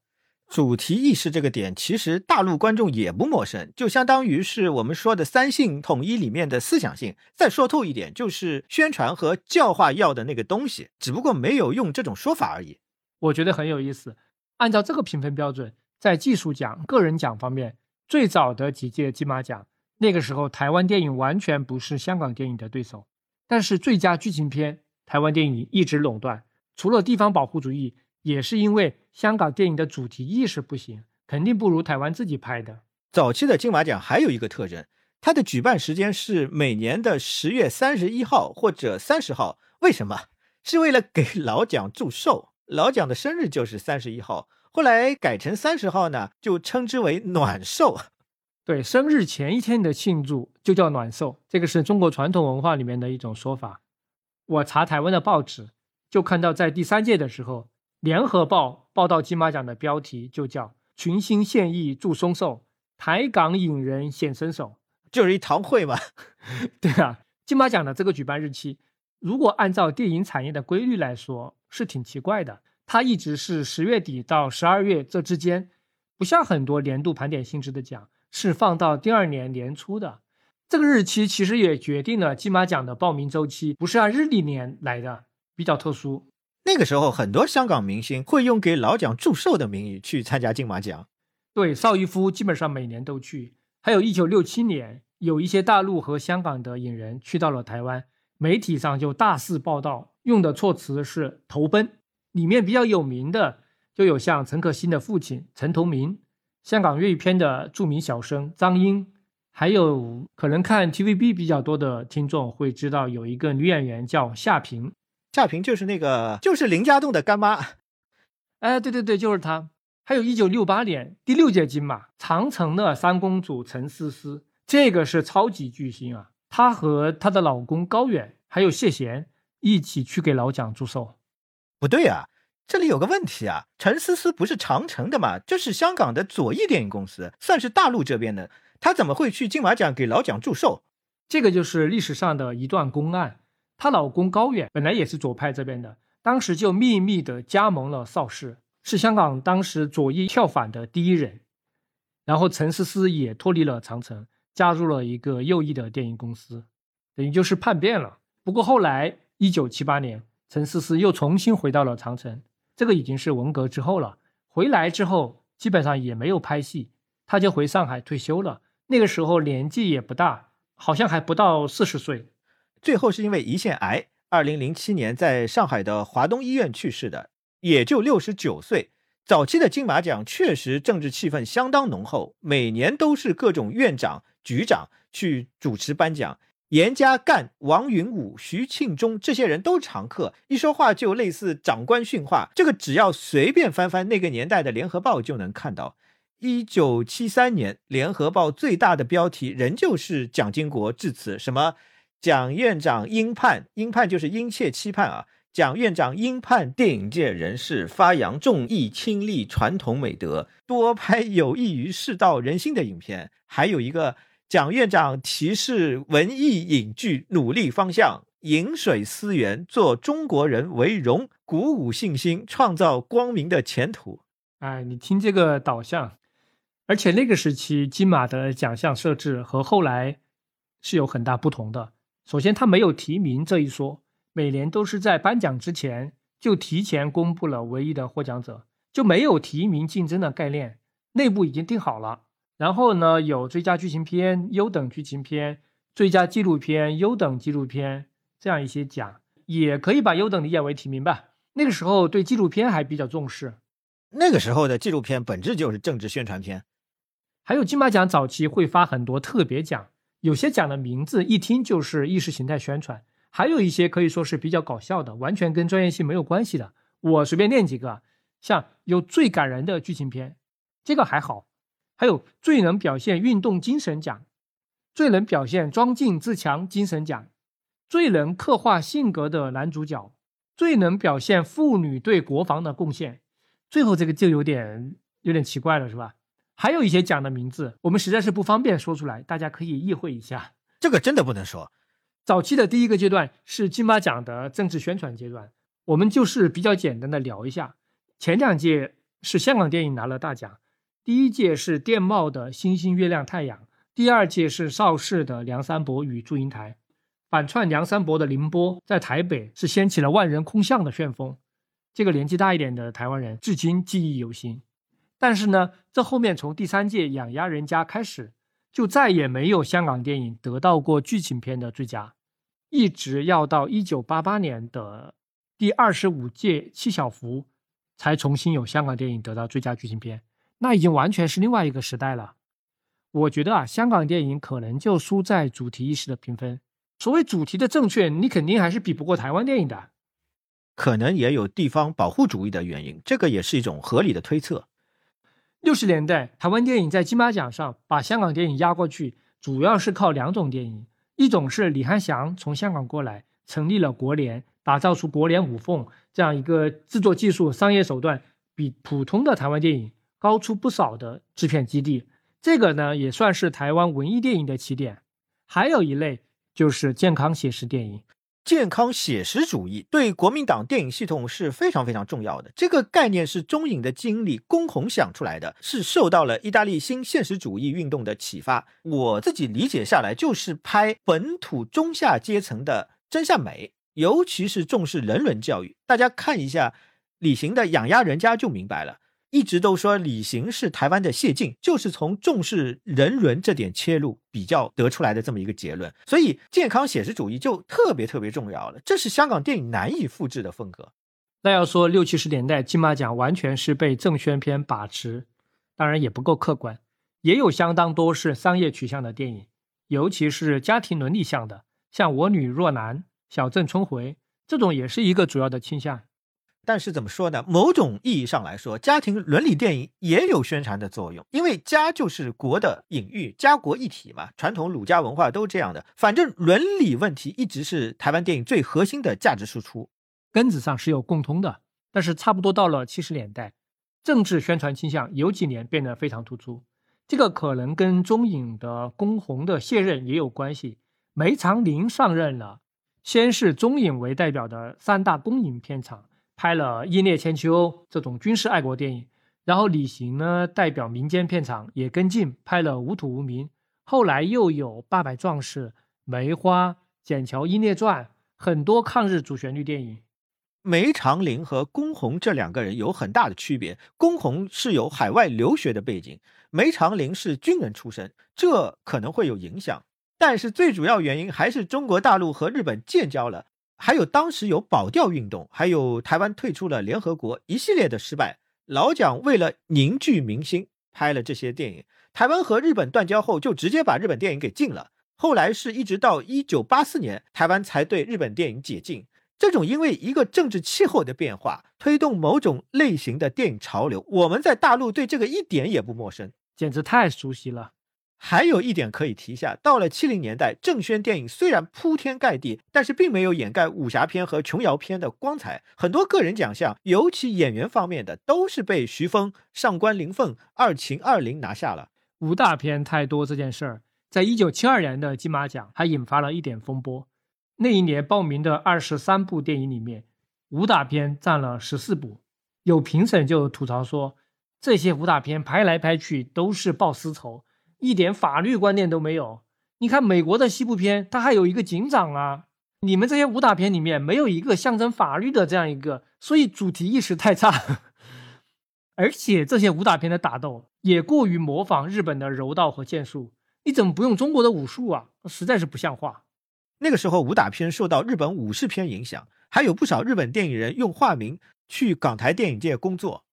主题意识这个点，其实大陆观众也不陌生，就相当于是我们说的三性统一里面的思想性。再说透一点，就是宣传和教化要的那个东西，只不过没有用这种说法而已。我觉得很有意思。按照这个评分标准，在技术奖、个人奖方面，最早的几届金马奖，那个时候台湾电影完全不是香港电影的对手。但是最佳剧情片，台湾电影一直垄断。除了地方保护主义，也是因为香港电影的主题意识不行，肯定不如台湾自己拍的。早期的金马奖还有一个特征，它的举办时间是每年的十月三十一号或者三十号。为什么？是为了给老蒋祝寿。老蒋的生日就是三十一号，后来改成三十号呢，就称之为暖寿。对，生日前一天的庆祝就叫暖寿，这个是中国传统文化里面的一种说法。我查台湾的报纸，就看到在第三届的时候，《联合报》报道金马奖的标题就叫“群星献艺祝松寿，台港影人显身手”，就是一堂会嘛。对啊，金马奖的这个举办日期，如果按照电影产业的规律来说，是挺奇怪的。它一直是十月底到十二月这之间，不像很多年度盘点性质的奖。是放到第二年年初的，这个日期其实也决定了金马奖的报名周期不是按日历年来的，比较特殊。那个时候，很多香港明星会用给老蒋祝寿的名义去参加金马奖。对，邵逸夫基本上每年都去。还有一九六七年，有一些大陆和香港的影人去到了台湾，媒体上就大肆报道，用的措辞是投奔。里面比较有名的就有像陈可辛的父亲陈同明。香港粤语片的著名小生张英，还有可能看 TVB 比较多的听众会知道，有一个女演员叫夏萍，夏萍就是那个就是林家栋的干妈，哎，对对对，就是她。还有一九六八年第六届金马，长城的三公主陈思思，这个是超级巨星啊，她和她的老公高远还有谢贤一起去给老蒋祝寿，不对啊。这里有个问题啊，陈思思不是长城的嘛？就是香港的左翼电影公司，算是大陆这边的，她怎么会去金马奖给老蒋祝寿？这个就是历史上的一段公案。她老公高远本来也是左派这边的，当时就秘密的加盟了邵氏，是香港当时左翼跳反的第一人。然后陈思思也脱离了长城，加入了一个右翼的电影公司，等于就是叛变了。不过后来一九七八年，陈思思又重新回到了长城。这个已经是文革之后了，回来之后基本上也没有拍戏，他就回上海退休了。那个时候年纪也不大，好像还不到四十岁。最后是因为胰腺癌，二零零七年在上海的华东医院去世的，也就六十九岁。早期的金马奖确实政治气氛相当浓厚，每年都是各种院长、局长去主持颁奖。严家淦、王云武、徐庆忠这些人都常客，一说话就类似长官训话。这个只要随便翻翻那个年代的《联合报》就能看到。一九七三年，《联合报》最大的标题仍旧是蒋经国致辞，什么蒋院长应盼，应盼就是殷切期盼啊。蒋院长应盼电影界人士发扬重义亲历传统美德，多拍有益于世道人心的影片。还有一个。蒋院长提示文艺影剧努力方向：饮水思源，做中国人为荣，鼓舞信心，创造光明的前途。哎，你听这个导向，而且那个时期金马的奖项设置和后来是有很大不同的。首先，他没有提名这一说，每年都是在颁奖之前就提前公布了唯一的获奖者，就没有提名竞争的概念，内部已经定好了。然后呢，有最佳剧情片、优等剧情片、最佳纪录片、优等纪录片这样一些奖，也可以把优等理解为提名吧。那个时候对纪录片还比较重视，那个时候的纪录片本质就是政治宣传片。还有金马奖早期会发很多特别奖，有些奖的名字一听就是意识形态宣传，还有一些可以说是比较搞笑的，完全跟专业性没有关系的。我随便念几个，像有最感人的剧情片，这个还好。还有最能表现运动精神奖，最能表现装进自强精神奖，最能刻画性格的男主角，最能表现妇女对国防的贡献。最后这个就有点有点奇怪了，是吧？还有一些奖的名字，我们实在是不方便说出来，大家可以意会一下。这个真的不能说。早期的第一个阶段是金马奖的政治宣传阶段，我们就是比较简单的聊一下。前两届。是香港电影拿了大奖。第一届是电懋的《星星月亮太阳》，第二届是邵氏的《梁山伯与祝英台》，反串梁山伯的凌波在台北是掀起了万人空巷的旋风。这个年纪大一点的台湾人至今记忆犹新。但是呢，这后面从第三届《养鸭人家》开始，就再也没有香港电影得到过剧情片的最佳，一直要到一九八八年的第二十五届七小福，才重新有香港电影得到最佳剧情片。那已经完全是另外一个时代了。我觉得啊，香港电影可能就输在主题意识的评分。所谓主题的正确，你肯定还是比不过台湾电影的。可能也有地方保护主义的原因，这个也是一种合理的推测。六十年代，台湾电影在金马奖上把香港电影压过去，主要是靠两种电影：一种是李汉祥从香港过来，成立了国联，打造出国联五凤这样一个制作技术、商业手段比普通的台湾电影。高出不少的制片基地，这个呢也算是台湾文艺电影的起点。还有一类就是健康写实电影，健康写实主义对国民党电影系统是非常非常重要的。这个概念是中影的经理龚宏想出来的，是受到了意大利新现实主义运动的启发。我自己理解下来，就是拍本土中下阶层的真善美，尤其是重视人伦教育。大家看一下李行的《养鸭人家》就明白了。一直都说李行是台湾的谢晋，就是从重视人伦这点切入比较得出来的这么一个结论。所以健康写实主义就特别特别重要了，这是香港电影难以复制的风格。那要说六七十年代金马奖完全是被正宣片把持，当然也不够客观，也有相当多是商业取向的电影，尤其是家庭伦理向的，像《我女若男》《小镇春回》这种也是一个主要的倾向。但是怎么说呢？某种意义上来说，家庭伦理电影也有宣传的作用，因为家就是国的隐喻，家国一体嘛。传统儒家文化都这样的。反正伦理问题一直是台湾电影最核心的价值输出，根子上是有共通的。但是差不多到了七十年代，政治宣传倾向有几年变得非常突出。这个可能跟中影的龚宏的卸任也有关系。梅长林上任了，先是中影为代表的三大公影片厂。拍了《英烈千秋》这种军事爱国电影，然后李行呢代表民间片场也跟进拍了《无土无民》，后来又有《八百壮士》《梅花》《笕桥英烈传》，很多抗日主旋律电影。梅长林和龚宏这两个人有很大的区别，龚宏是有海外留学的背景，梅长林是军人出身，这可能会有影响。但是最主要原因还是中国大陆和日本建交了。还有当时有保钓运动，还有台湾退出了联合国，一系列的失败。老蒋为了凝聚民心，拍了这些电影。台湾和日本断交后，就直接把日本电影给禁了。后来是一直到一九八四年，台湾才对日本电影解禁。这种因为一个政治气候的变化，推动某种类型的电影潮流，我们在大陆对这个一点也不陌生，简直太熟悉了。还有一点可以提下，到了七零年代，正宣电影虽然铺天盖地，但是并没有掩盖武侠片和琼瑶片的光彩。很多个人奖项，尤其演员方面的，都是被徐峰、上官灵凤、二秦二林拿下了。武大片太多这件事儿，在一九七二年的金马奖还引发了一点风波。那一年报名的二十三部电影里面，武打片占了十四部。有评审就吐槽说，这些武打片拍来拍去都是报私仇。一点法律观念都没有。你看美国的西部片，它还有一个警长啊。你们这些武打片里面没有一个象征法律的这样一个，所以主题意识太差。而且这些武打片的打斗也过于模仿日本的柔道和剑术，你怎么不用中国的武术啊？实在是不像话。那个时候武打片受到日本武士片影响，还有不少日本电影人用化名去港台电影界工作。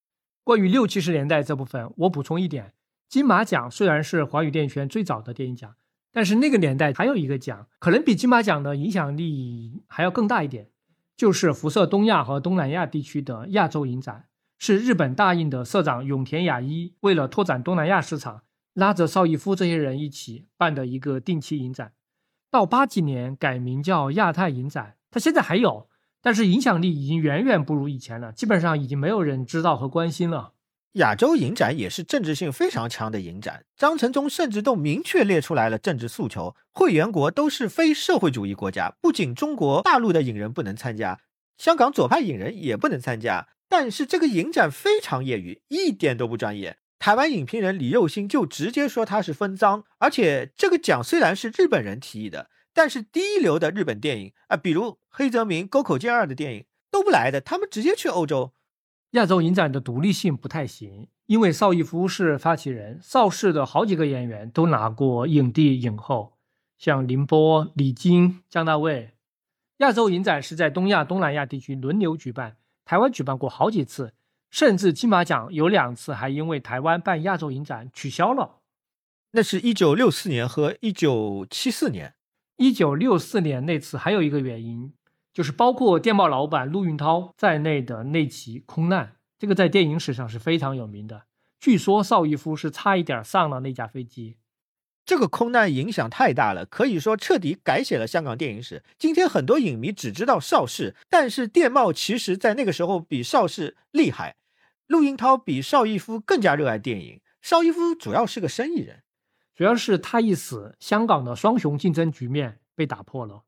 关于六七十年代这部分，我补充一点。金马奖虽然是华语电影圈最早的电影奖，但是那个年代还有一个奖，可能比金马奖的影响力还要更大一点，就是辐射东亚和东南亚地区的亚洲影展，是日本大映的社长永田雅一为了拓展东南亚市场，拉着邵逸夫这些人一起办的一个定期影展。到八几年改名叫亚太影展，它现在还有，但是影响力已经远远不如以前了，基本上已经没有人知道和关心了。亚洲影展也是政治性非常强的影展，章程中甚至都明确列出来了政治诉求。会员国都是非社会主义国家，不仅中国大陆的影人不能参加，香港左派影人也不能参加。但是这个影展非常业余，一点都不专业。台湾影评人李佑星就直接说他是分赃，而且这个奖虽然是日本人提议的，但是第一流的日本电影啊，比如黑泽明、沟口健二的电影都不来的，他们直接去欧洲。亚洲影展的独立性不太行，因为邵逸夫是发起人，邵氏的好几个演员都拿过影帝、影后，像凌波、李菁、姜大卫。亚洲影展是在东亚、东南亚地区轮流举办，台湾举办过好几次。甚至金马奖有两次还因为台湾办亚洲影展取消了，那是一九六四年和一九七四年。一九六四年那次还有一个原因，就是包括电报老板陆运涛在内的那起空难，这个在电影史上是非常有名的。据说邵逸夫是差一点上了那架飞机。这个空难影响太大了，可以说彻底改写了香港电影史。今天很多影迷只知道邵氏，但是电报其实在那个时候比邵氏厉害。陆运涛比邵逸夫更加热爱电影。邵逸夫主要是个生意人，主要是他一死，香港的双雄竞争局面被打破了。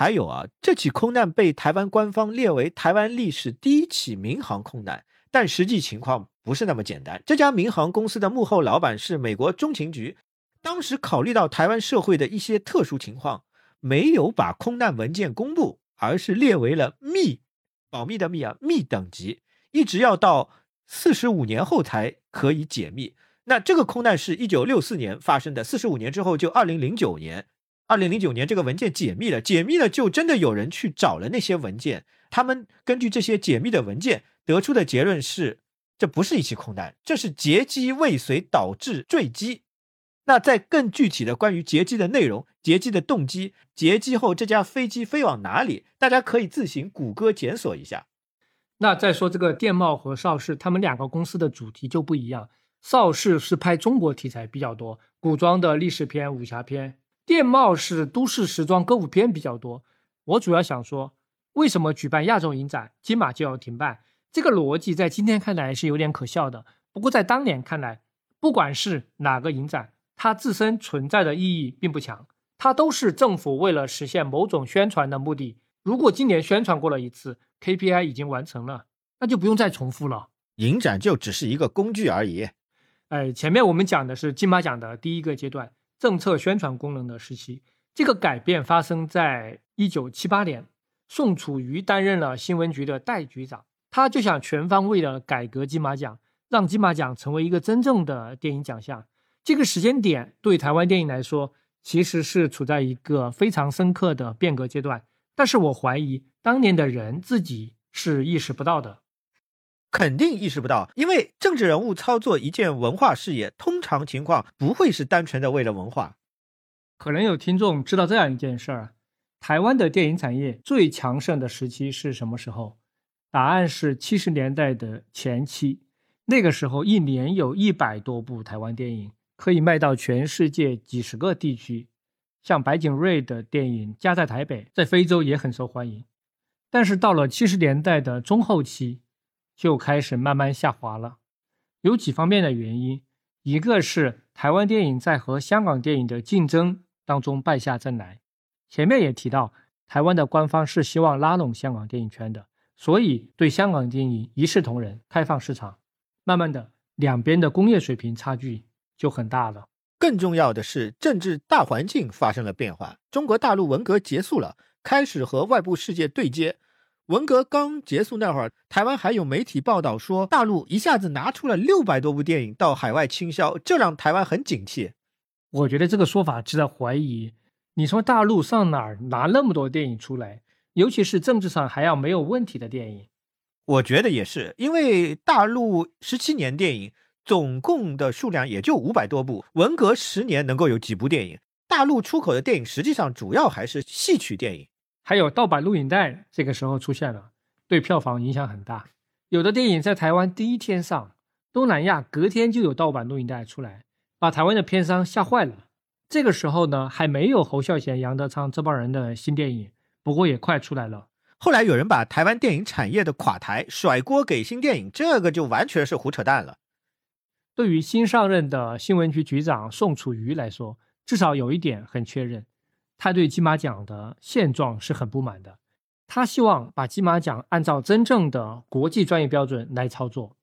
还有啊，这起空难被台湾官方列为台湾历史第一起民航空难，但实际情况不是那么简单。这家民航公司的幕后老板是美国中情局，当时考虑到台湾社会的一些特殊情况，没有把空难文件公布，而是列为了密，保密的密啊，密等级，一直要到。四十五年后才可以解密。那这个空难是一九六四年发生的，四十五年之后就二零零九年，二零零九年这个文件解密了，解密了就真的有人去找了那些文件。他们根据这些解密的文件得出的结论是，这不是一起空难，这是劫机未遂导致坠机。那在更具体的关于劫机的内容、劫机的动机、劫机后这架飞机飞往哪里，大家可以自行谷歌检索一下。那再说这个电报和邵氏，他们两个公司的主题就不一样。邵氏是拍中国题材比较多，古装的历史片、武侠片；电贸是都市时装歌舞片比较多。我主要想说，为什么举办亚洲影展，金马就要停办？这个逻辑在今天看来是有点可笑的。不过在当年看来，不管是哪个影展，它自身存在的意义并不强，它都是政府为了实现某种宣传的目的。如果今年宣传过了一次。KPI 已经完成了，那就不用再重复了。影展就只是一个工具而已。哎，前面我们讲的是金马奖的第一个阶段，政策宣传功能的时期。这个改变发生在一九七八年，宋楚瑜担任了新闻局的代局长，他就想全方位的改革金马奖，让金马奖成为一个真正的电影奖项。这个时间点对台湾电影来说，其实是处在一个非常深刻的变革阶段。但是我怀疑。当年的人自己是意识不到的，肯定意识不到，因为政治人物操作一件文化事业，通常情况不会是单纯的为了文化。可能有听众知道这样一件事儿：台湾的电影产业最强盛的时期是什么时候？答案是七十年代的前期，那个时候一年有一百多部台湾电影，可以卖到全世界几十个地区。像白景瑞的电影《家在台北》在非洲也很受欢迎。但是到了七十年代的中后期，就开始慢慢下滑了，有几方面的原因，一个是台湾电影在和香港电影的竞争当中败下阵来。前面也提到，台湾的官方是希望拉拢香港电影圈的，所以对香港电影一视同仁，开放市场。慢慢的，两边的工业水平差距就很大了。更重要的是，政治大环境发生了变化，中国大陆文革结束了。开始和外部世界对接。文革刚结束那会儿，台湾还有媒体报道说，大陆一下子拿出了六百多部电影到海外倾销，这让台湾很警惕。我觉得这个说法值得怀疑。你说大陆上哪儿拿那么多电影出来？尤其是政治上还要没有问题的电影？我觉得也是，因为大陆十七年电影总共的数量也就五百多部，文革十年能够有几部电影？大陆出口的电影实际上主要还是戏曲电影，还有盗版录影带，这个时候出现了，对票房影响很大。有的电影在台湾第一天上，东南亚隔天就有盗版录影带出来，把台湾的片商吓坏了。这个时候呢，还没有侯孝贤、杨德昌这帮人的新电影，不过也快出来了。后来有人把台湾电影产业的垮台甩锅给新电影，这个就完全是胡扯淡了。对于新上任的新闻局局长宋楚瑜来说，至少有一点很确认，他对金马奖的现状是很不满的。他希望把金马奖按照真正的国际专业标准来操作，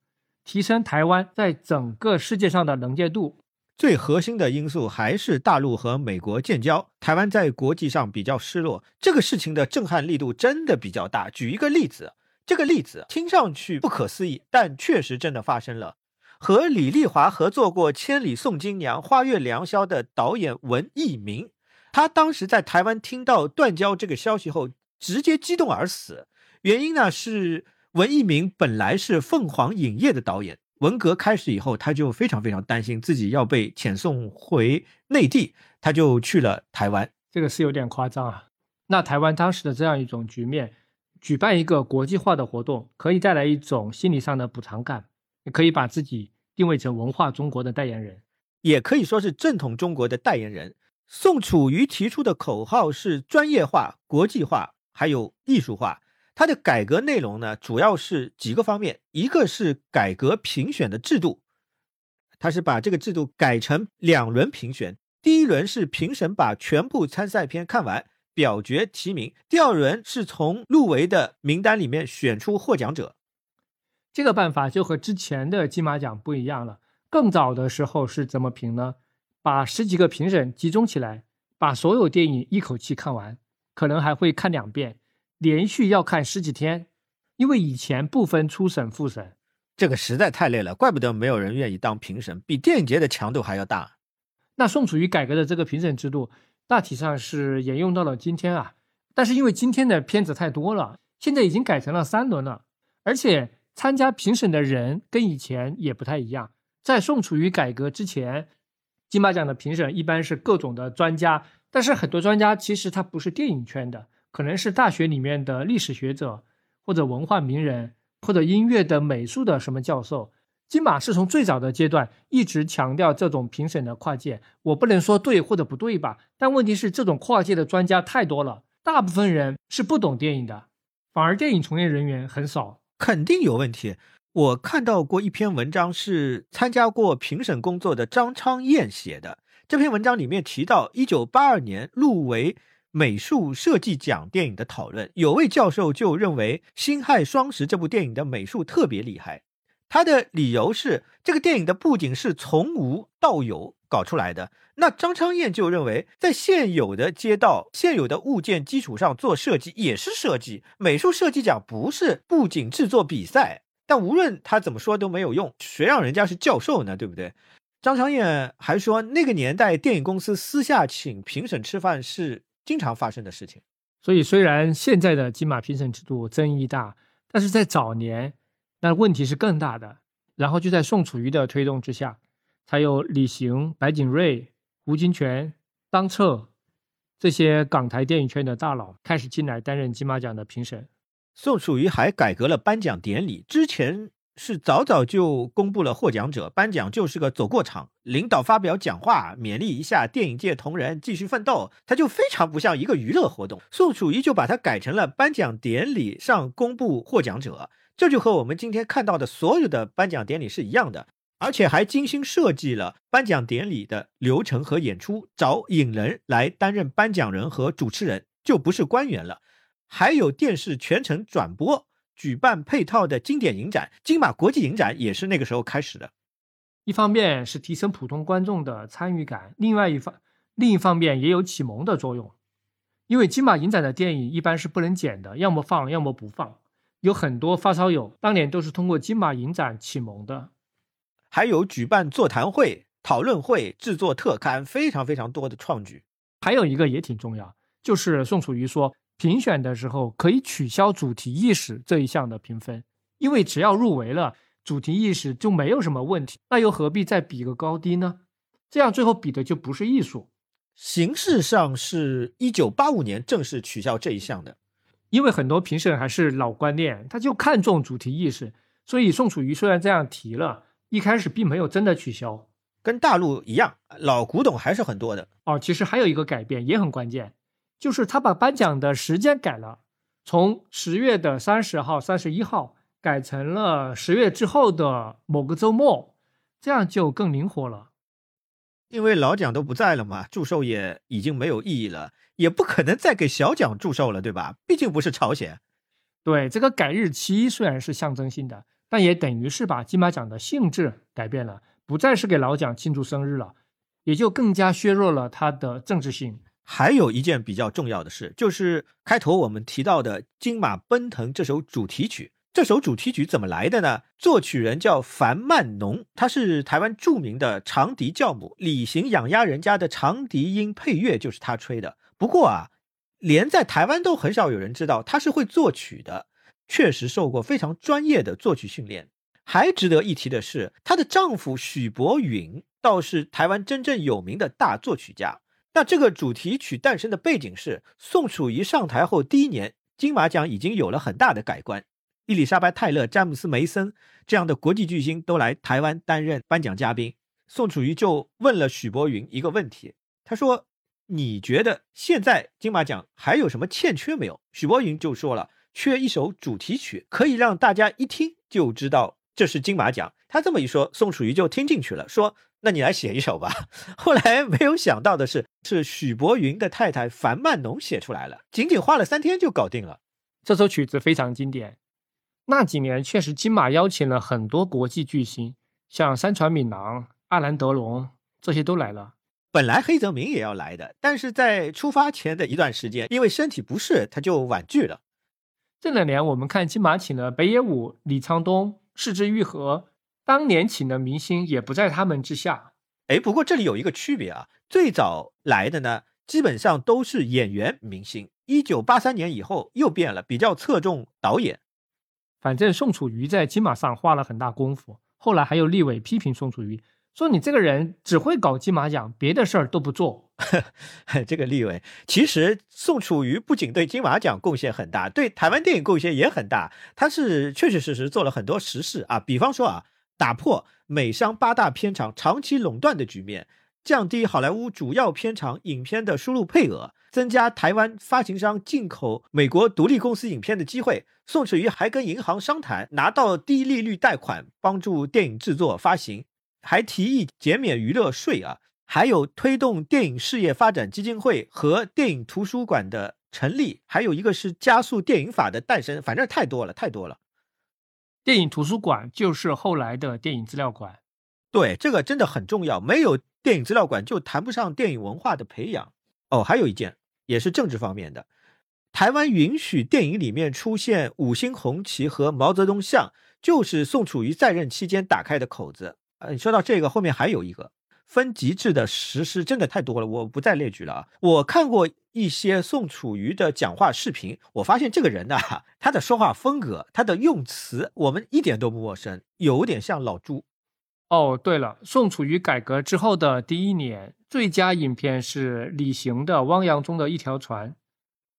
提升台湾在整个世界上的能见度。最核心的因素还是大陆和美国建交，台湾在国际上比较失落，这个事情的震撼力度真的比较大。举一个例子，这个例子听上去不可思议，但确实真的发生了。和李丽华合作过《千里送金娘》《花月良宵》的导演文艺明，他当时在台湾听到断交这个消息后。直接激动而死，原因呢是文艺明本来是凤凰影业的导演，文革开始以后，他就非常非常担心自己要被遣送回内地，他就去了台湾。这个是有点夸张啊。那台湾当时的这样一种局面，举办一个国际化的活动，可以带来一种心理上的补偿感，也可以把自己定位成文化中国的代言人，也可以说是正统中国的代言人。宋楚瑜提出的口号是专业化、国际化。还有艺术化，它的改革内容呢，主要是几个方面，一个是改革评选的制度，它是把这个制度改成两轮评选，第一轮是评审把全部参赛片看完，表决提名，第二轮是从入围的名单里面选出获奖者。这个办法就和之前的金马奖不一样了，更早的时候是怎么评呢？把十几个评审集中起来，把所有电影一口气看完。可能还会看两遍，连续要看十几天，因为以前不分初审复审，这个实在太累了，怪不得没有人愿意当评审，比电影节的强度还要大。那宋楚瑜改革的这个评审制度，大体上是沿用到了今天啊，但是因为今天的片子太多了，现在已经改成了三轮了，而且参加评审的人跟以前也不太一样。在宋楚瑜改革之前，金马奖的评审一般是各种的专家。但是很多专家其实他不是电影圈的，可能是大学里面的历史学者，或者文化名人，或者音乐的、美术的什么教授。金马是从最早的阶段一直强调这种评审的跨界，我不能说对或者不对吧？但问题是这种跨界的专家太多了，大部分人是不懂电影的，反而电影从业人员很少，肯定有问题。我看到过一篇文章，是参加过评审工作的张昌燕写的。这篇文章里面提到，一九八二年入围美术设计奖电影的讨论，有位教授就认为《辛亥双十》这部电影的美术特别厉害。他的理由是，这个电影的布景是从无到有搞出来的。那张昌燕就认为，在现有的街道、现有的物件基础上做设计也是设计。美术设计奖不是布景制作比赛。但无论他怎么说都没有用，谁让人家是教授呢？对不对？张长燕还说，那个年代电影公司私下请评审吃饭是经常发生的事情。所以，虽然现在的金马评审制度争议大，但是在早年，那问题是更大的。然后就在宋楚瑜的推动之下，才有李行、白景瑞、胡金铨、张彻这些港台电影圈的大佬开始进来担任金马奖的评审。宋楚瑜还改革了颁奖典礼，之前。是早早就公布了获奖者，颁奖就是个走过场，领导发表讲话，勉励一下电影界同仁继续奋斗，他就非常不像一个娱乐活动。宋楚瑜就把它改成了颁奖典礼上公布获奖者，这就和我们今天看到的所有的颁奖典礼是一样的，而且还精心设计了颁奖典礼的流程和演出，找影人来担任颁奖人和主持人，就不是官员了，还有电视全程转播。举办配套的经典影展，金马国际影展也是那个时候开始的。一方面是提升普通观众的参与感，另外一方另一方面也有启蒙的作用。因为金马影展的电影一般是不能剪的，要么放，要么不放。有很多发烧友当年都是通过金马影展启蒙的。还有举办座谈会、讨论会、制作特刊，非常非常多的创举。还有一个也挺重要，就是宋楚瑜说。评选的时候可以取消主题意识这一项的评分，因为只要入围了，主题意识就没有什么问题，那又何必再比个高低呢？这样最后比的就不是艺术。形式上是一九八五年正式取消这一项的，因为很多评审还是老观念，他就看重主题意识，所以宋楚瑜虽然这样提了，一开始并没有真的取消，跟大陆一样，老古董还是很多的。哦，其实还有一个改变也很关键。就是他把颁奖的时间改了，从十月的三十号、三十一号改成了十月之后的某个周末，这样就更灵活了。因为老蒋都不在了嘛，祝寿也已经没有意义了，也不可能再给小蒋祝寿了，对吧？毕竟不是朝鲜。对，这个改日期虽然是象征性的，但也等于是把金马奖的性质改变了，不再是给老蒋庆祝生日了，也就更加削弱了他的政治性。还有一件比较重要的事，就是开头我们提到的《金马奔腾》这首主题曲。这首主题曲怎么来的呢？作曲人叫樊曼农，他是台湾著名的长笛教母，李行养鸭人家的长笛音配乐就是他吹的。不过啊，连在台湾都很少有人知道他是会作曲的，确实受过非常专业的作曲训练。还值得一提的是，她的丈夫许伯允倒是台湾真正有名的大作曲家。那这个主题曲诞生的背景是，宋楚瑜上台后第一年，金马奖已经有了很大的改观。伊丽莎白·泰勒、詹姆斯·梅森这样的国际巨星都来台湾担任颁奖嘉宾。宋楚瑜就问了许博云一个问题，他说：“你觉得现在金马奖还有什么欠缺没有？”许博云就说了：“缺一首主题曲，可以让大家一听就知道这是金马奖。”他这么一说，宋楚瑜就听进去了，说：“那你来写一首吧。”后来没有想到的是，是许博云的太太樊曼农写出来了，仅仅花了三天就搞定了。这首曲子非常经典。那几年确实，金马邀请了很多国际巨星，像山川敏郎、阿兰德龙这些都来了。本来黑泽明也要来的，但是在出发前的一段时间，因为身体不适，他就婉拒了。这两年我们看金马请了北野武、李沧东、柿之愈合，当年请的明星也不在他们之下。哎，不过这里有一个区别啊，最早来的呢，基本上都是演员明星。一九八三年以后又变了，比较侧重导演。反正宋楚瑜在金马上花了很大功夫，后来还有立委批评宋楚瑜，说你这个人只会搞金马奖，别的事儿都不做。这个立委其实宋楚瑜不仅对金马奖贡献很大，对台湾电影贡献也很大。他是确确实实做了很多实事啊，比方说啊，打破美商八大片厂长期垄断的局面，降低好莱坞主要片场影片的输入配额。增加台湾发行商进口美国独立公司影片的机会，宋楚瑜还跟银行商谈拿到低利率贷款，帮助电影制作发行，还提议减免娱乐税啊，还有推动电影事业发展基金会和电影图书馆的成立，还有一个是加速电影法的诞生，反正太多了，太多了。电影图书馆就是后来的电影资料馆，对，这个真的很重要，没有电影资料馆就谈不上电影文化的培养。哦，还有一件。也是政治方面的，台湾允许电影里面出现五星红旗和毛泽东像，就是宋楚瑜在任期间打开的口子。呃，你说到这个，后面还有一个分级制的实施，真的太多了，我不再列举了啊。我看过一些宋楚瑜的讲话视频，我发现这个人呢，他的说话风格，他的用词，我们一点都不陌生，有点像老朱。哦，对了，宋楚瑜改革之后的第一年，最佳影片是李行的《汪洋中的一条船》，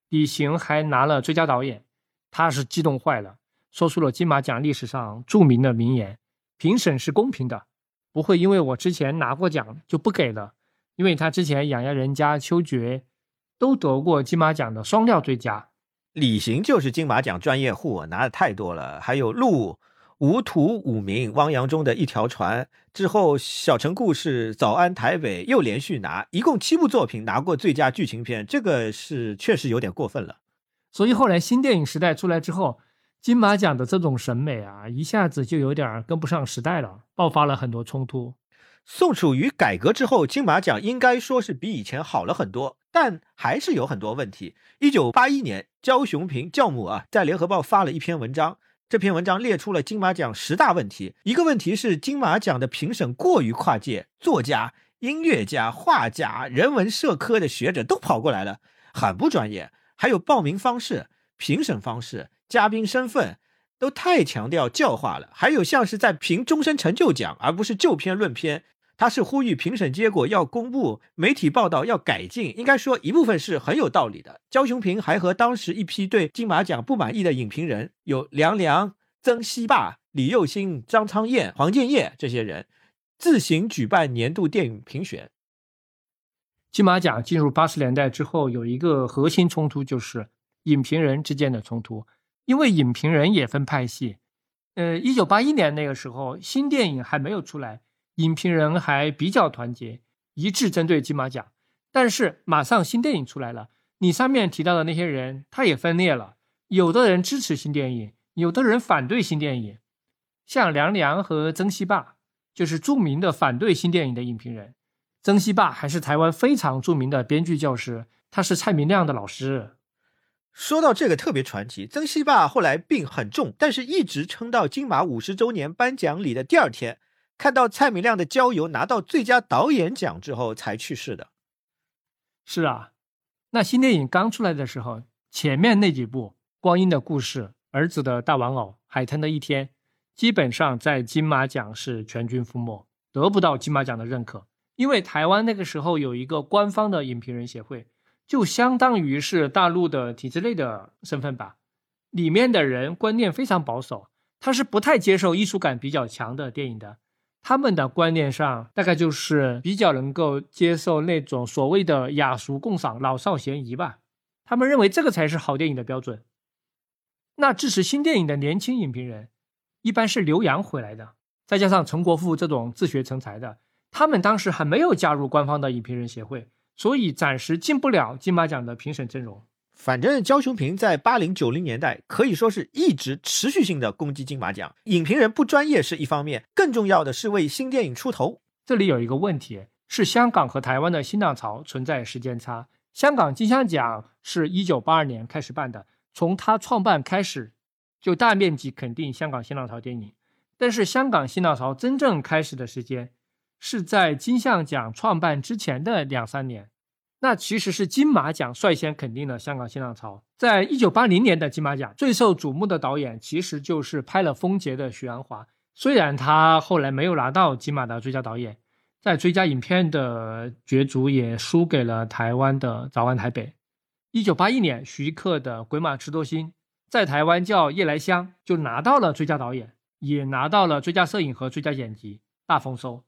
李行还拿了最佳导演，他是激动坏了，说出了金马奖历史上著名的名言：“评审是公平的，不会因为我之前拿过奖就不给了。”因为他之前《养鸭人家》《秋决》都得过金马奖的双料最佳。李行就是金马奖专业户，拿的太多了，还有路。无图五名，汪洋中的一条船之后，小城故事、早安台北又连续拿，一共七部作品拿过最佳剧情片，这个是确实有点过分了。所以后来新电影时代出来之后，金马奖的这种审美啊，一下子就有点跟不上时代了，爆发了很多冲突。宋楚瑜改革之后，金马奖应该说是比以前好了很多，但还是有很多问题。一九八一年，焦雄平教母啊，在联合报发了一篇文章。这篇文章列出了金马奖十大问题。一个问题是金马奖的评审过于跨界，作家、音乐家、画家、人文社科的学者都跑过来了，很不专业。还有报名方式、评审方式、嘉宾身份都太强调教化了。还有像是在评终身成就奖，而不是就片论片。他是呼吁评审结果要公布，媒体报道要改进。应该说一部分是很有道理的。焦雄平还和当时一批对金马奖不满意的影评人，有梁良、曾希霸、李佑兴、张苍燕、黄建业这些人，自行举办年度电影评选。金马奖进入八十年代之后，有一个核心冲突就是影评人之间的冲突，因为影评人也分派系。呃，一九八一年那个时候，新电影还没有出来。影评人还比较团结，一致针对金马奖。但是马上新电影出来了，你上面提到的那些人，他也分裂了，有的人支持新电影，有的人反对新电影。像梁良和曾希霸，就是著名的反对新电影的影评人。曾希霸还是台湾非常著名的编剧教师，他是蔡明亮的老师。说到这个特别传奇，曾希霸后来病很重，但是一直撑到金马五十周年颁奖礼的第二天，看到蔡明亮的《郊游》拿到最佳导演奖之后才去世的。是啊，那新电影刚出来的时候，前面那几部《光阴的故事》《儿子的大玩偶》《海滩的一天》，基本上在金马奖是全军覆没，得不到金马奖的认可。因为台湾那个时候有一个官方的影评人协会，就相当于是大陆的体制内的身份吧，里面的人观念非常保守，他是不太接受艺术感比较强的电影的。他们的观念上，大概就是比较能够接受那种所谓的雅俗共赏、老少咸宜吧。他们认为这个才是好电影的标准。那支持新电影的年轻影评人，一般是留洋回来的，再加上陈国富这种自学成才的，他们当时还没有加入官方的影评人协会，所以暂时进不了金马奖的评审阵容。反正焦雄平在八零九零年代可以说是一直持续性的攻击金马奖，影评人不专业是一方面，更重要的是为新电影出头。这里有一个问题是，香港和台湾的新浪潮存在时间差。香港金像奖是一九八二年开始办的，从它创办开始就大面积肯定香港新浪潮电影，但是香港新浪潮真正开始的时间是在金像奖创办之前的两三年。那其实是金马奖率先肯定了香港新浪潮。在一九八零年的金马奖，最受瞩目的导演其实就是拍了《风杰》的许鞍华。虽然他后来没有拿到金马的最佳导演，在最佳影片的角逐也输给了台湾的《早安台北》。一九八一年，徐克的《鬼马智多星》在台湾叫《夜来香》，就拿到了最佳导演，也拿到了最佳摄影和最佳剪辑，大丰收。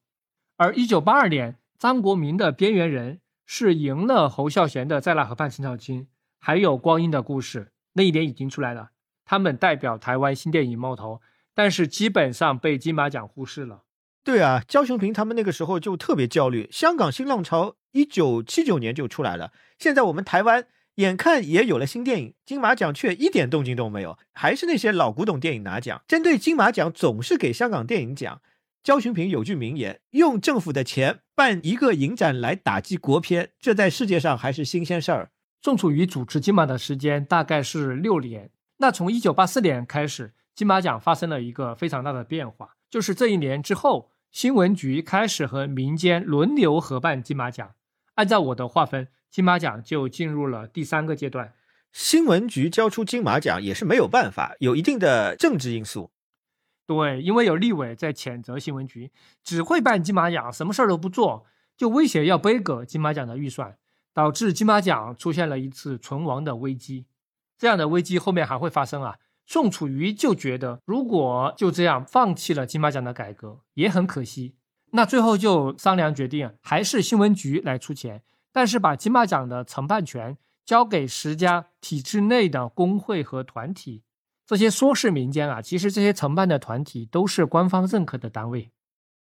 而一九八二年，张国民的《边缘人》。是赢了侯孝贤的《在那河畔陈小青》，还有《光阴的故事》那一年已经出来了，他们代表台湾新电影冒头，但是基本上被金马奖忽视了。对啊，焦雄平他们那个时候就特别焦虑。香港新浪潮一九七九年就出来了，现在我们台湾眼看也有了新电影，金马奖却一点动静都没有，还是那些老古董电影拿奖。针对金马奖总是给香港电影奖。焦雄平有句名言：“用政府的钱办一个影展来打击国片，这在世界上还是新鲜事儿。”宋楚瑜主持金马的时间大概是六年。那从一九八四年开始，金马奖发生了一个非常大的变化，就是这一年之后，新闻局开始和民间轮流合办金马奖。按照我的划分，金马奖就进入了第三个阶段。新闻局交出金马奖也是没有办法，有一定的政治因素。对，因为有立委在谴责新闻局只会办金马奖，什么事儿都不做，就威胁要背个金马奖的预算，导致金马奖出现了一次存亡的危机。这样的危机后面还会发生啊？宋楚瑜就觉得，如果就这样放弃了金马奖的改革，也很可惜。那最后就商量决定，还是新闻局来出钱，但是把金马奖的承办权交给十家体制内的工会和团体。这些说是民间啊，其实这些承办的团体都是官方认可的单位，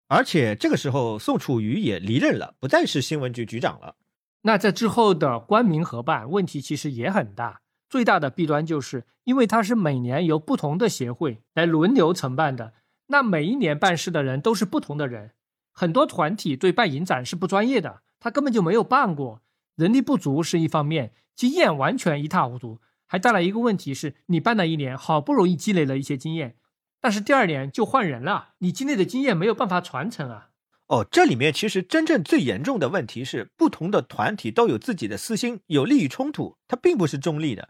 而且这个时候宋楚瑜也离任了，不再是新闻局局长了。那在之后的官民合办问题其实也很大，最大的弊端就是因为它是每年由不同的协会来轮流承办的，那每一年办事的人都是不同的人，很多团体对办影展是不专业的，他根本就没有办过，人力不足是一方面，经验完全一塌糊涂。还带来一个问题是，你办了一年，好不容易积累了一些经验，但是第二年就换人了，你积累的经验没有办法传承啊。哦，这里面其实真正最严重的问题是，不同的团体都有自己的私心，有利益冲突，它并不是中立的。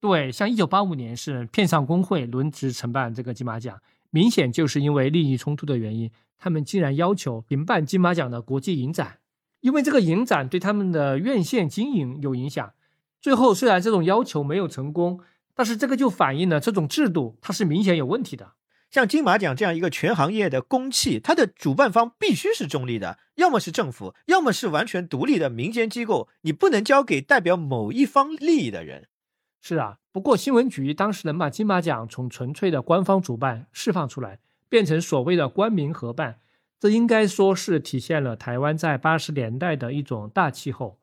对，像一九八五年是片上工会轮值承办这个金马奖，明显就是因为利益冲突的原因，他们竟然要求停办金马奖的国际影展，因为这个影展对他们的院线经营有影响。最后，虽然这种要求没有成功，但是这个就反映了这种制度它是明显有问题的。像金马奖这样一个全行业的公器，它的主办方必须是中立的，要么是政府，要么是完全独立的民间机构，你不能交给代表某一方利益的人。是啊，不过新闻局当时能把金马奖从纯粹的官方主办释放出来，变成所谓的官民合办，这应该说是体现了台湾在八十年代的一种大气候，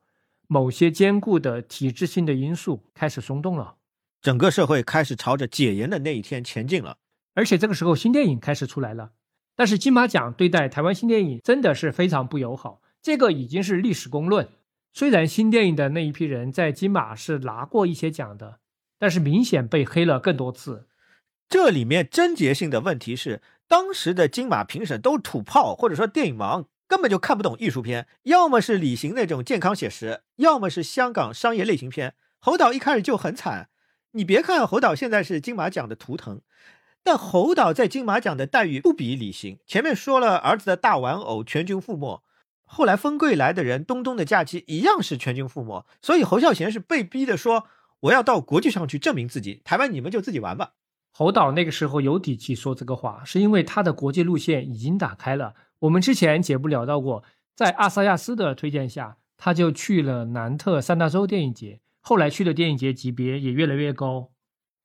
某些坚固的体制性的因素开始松动了，整个社会开始朝着解严的那一天前进了。而且这个时候新电影开始出来了，但是金马奖对待台湾新电影真的是非常不友好，这个已经是历史公论。虽然新电影的那一批人在金马是拿过一些奖的，但是明显被黑了更多次。这里面症结性的问题是，当时的金马评审都土炮，或者说电影盲，根本就看不懂艺术片，要么是李行那种健康写实，要么是香港商业类型片。侯导一开始就很惨，你别看侯导现在是金马奖的图腾，但侯导在金马奖的待遇不比李行。前面说了，儿子的大玩偶全军覆没。后来风贵来的人，东东的假期一样是全军覆没，所以侯孝贤是被逼的说：“我要到国际上去证明自己，台湾你们就自己玩吧。”侯导那个时候有底气说这个话，是因为他的国际路线已经打开了。我们之前节目聊到过，在阿萨亚斯的推荐下，他就去了南特三大洲电影节，后来去的电影节级别也越来越高。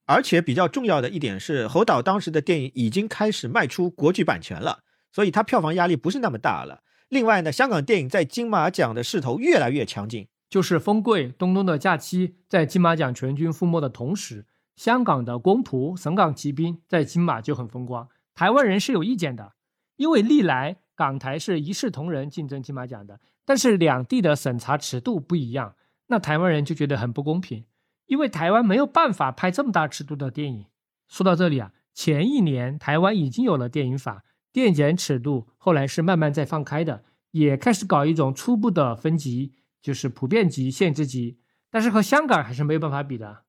而且比较重要的一点是，侯导当时的电影已经开始卖出国际版权了，所以他票房压力不是那么大了。另外呢，香港电影在金马奖的势头越来越强劲。就是《风贵》《东东的假期》在金马奖全军覆没的同时，香港的《公仆》《省港奇兵》在金马就很风光。台湾人是有意见的，因为历来港台是一视同仁竞争金马奖的，但是两地的审查尺度不一样，那台湾人就觉得很不公平，因为台湾没有办法拍这么大尺度的电影。说到这里啊，前一年台湾已经有了电影法。电检尺度后来是慢慢在放开的，也开始搞一种初步的分级，就是普遍级、限制级，但是和香港还是没有办法比的。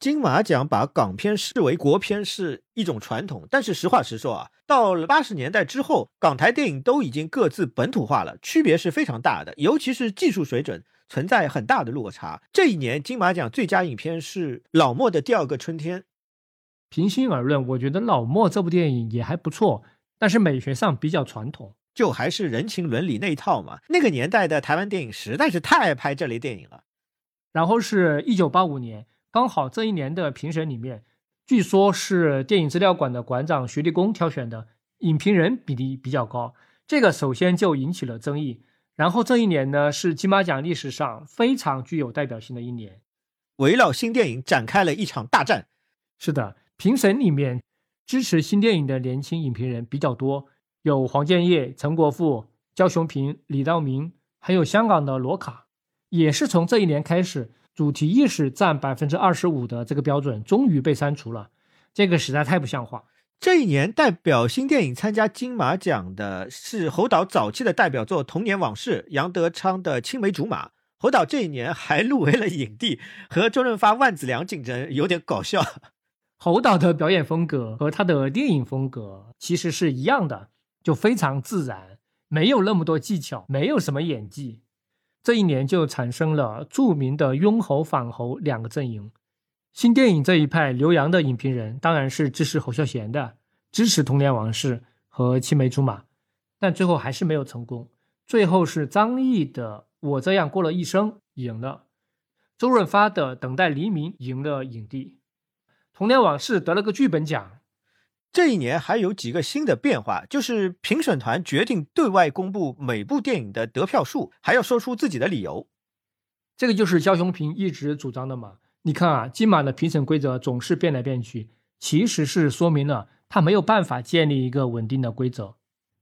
金马奖把港片视为国片是一种传统，但是实话实说啊，到了八十年代之后，港台电影都已经各自本土化了，区别是非常大的，尤其是技术水准存在很大的落差。这一年金马奖最佳影片是老莫的《第二个春天》。平心而论，我觉得老莫这部电影也还不错。但是美学上比较传统，就还是人情伦理那一套嘛。那个年代的台湾电影实在是太爱拍这类电影了。然后是一九八五年，刚好这一年的评审里面，据说是电影资料馆的馆长徐立功挑选的，影评人比例比较高。这个首先就引起了争议。然后这一年呢，是金马奖历史上非常具有代表性的一年，围绕新电影展开了一场大战。是的，评审里面。支持新电影的年轻影评人比较多，有黄建业、陈国富、焦雄平、李道明，还有香港的罗卡。也是从这一年开始，主题意识占百分之二十五的这个标准终于被删除了，这个实在太不像话。这一年代表新电影参加金马奖的是侯导早期的代表作《童年往事》，杨德昌的《青梅竹马》。侯导这一年还入围了影帝，和周润发、万梓良竞争，有点搞笑。侯导的表演风格和他的电影风格其实是一样的，就非常自然，没有那么多技巧，没有什么演技。这一年就产生了著名的拥侯反侯两个阵营。新电影这一派，刘洋的影评人当然是支持侯孝贤的，支持《童年往事》和《青梅竹马》，但最后还是没有成功。最后是张译的《我这样过了一生》赢了，周润发的《等待黎明》赢了影帝。《童年往事》得了个剧本奖。这一年还有几个新的变化，就是评审团决定对外公布每部电影的得票数，还要说出自己的理由。这个就是焦雄平一直主张的嘛。你看啊，金马的评审规则总是变来变去，其实是说明了他没有办法建立一个稳定的规则。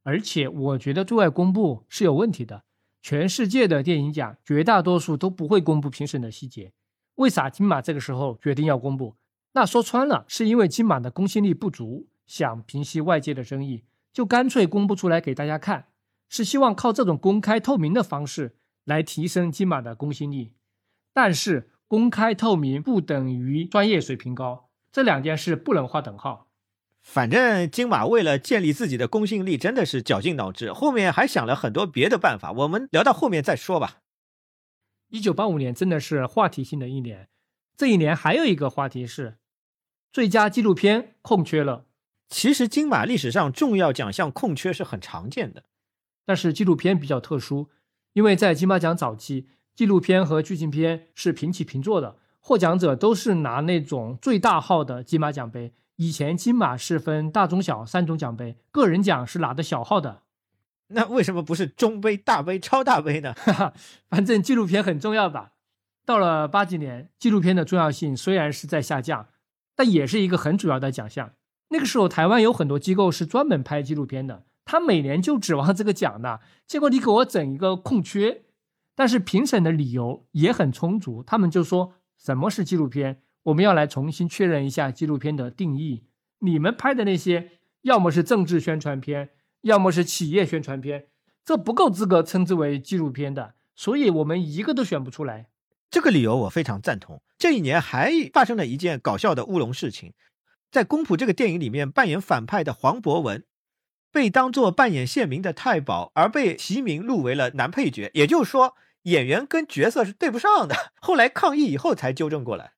而且我觉得对外公布是有问题的。全世界的电影奖绝大多数都不会公布评审的细节，为啥金马这个时候决定要公布？那说穿了，是因为金马的公信力不足，想平息外界的争议，就干脆公布出来给大家看，是希望靠这种公开透明的方式来提升金马的公信力。但是，公开透明不等于专业水平高，这两件事不能划等号。反正金马为了建立自己的公信力，真的是绞尽脑汁，后面还想了很多别的办法，我们聊到后面再说吧。一九八五年真的是话题性的一年，这一年还有一个话题是。最佳纪录片空缺了。其实金马历史上重要奖项空缺是很常见的，但是纪录片比较特殊，因为在金马奖早期，纪录片和剧情片是平起平坐的，获奖者都是拿那种最大号的金马奖杯。以前金马是分大中小三种奖杯，个人奖是拿的小号的。那为什么不是中杯、大杯、超大杯呢？哈哈，反正纪录片很重要吧。到了八几年，纪录片的重要性虽然是在下降，但也是一个很主要的奖项。那个时候，台湾有很多机构是专门拍纪录片的，他每年就指望这个奖的。结果你给我整一个空缺，但是评审的理由也很充足，他们就说什么是纪录片，我们要来重新确认一下纪录片的定义。你们拍的那些，要么是政治宣传片，要么是企业宣传片，这不够资格称之为纪录片的，所以我们一个都选不出来。这个理由我非常赞同。这一年还发生了一件搞笑的乌龙事情，在《公仆》这个电影里面扮演反派的黄博文，被当作扮演县民的太保而被提名入围了男配角，也就是说演员跟角色是对不上的。后来抗议以后才纠正过来。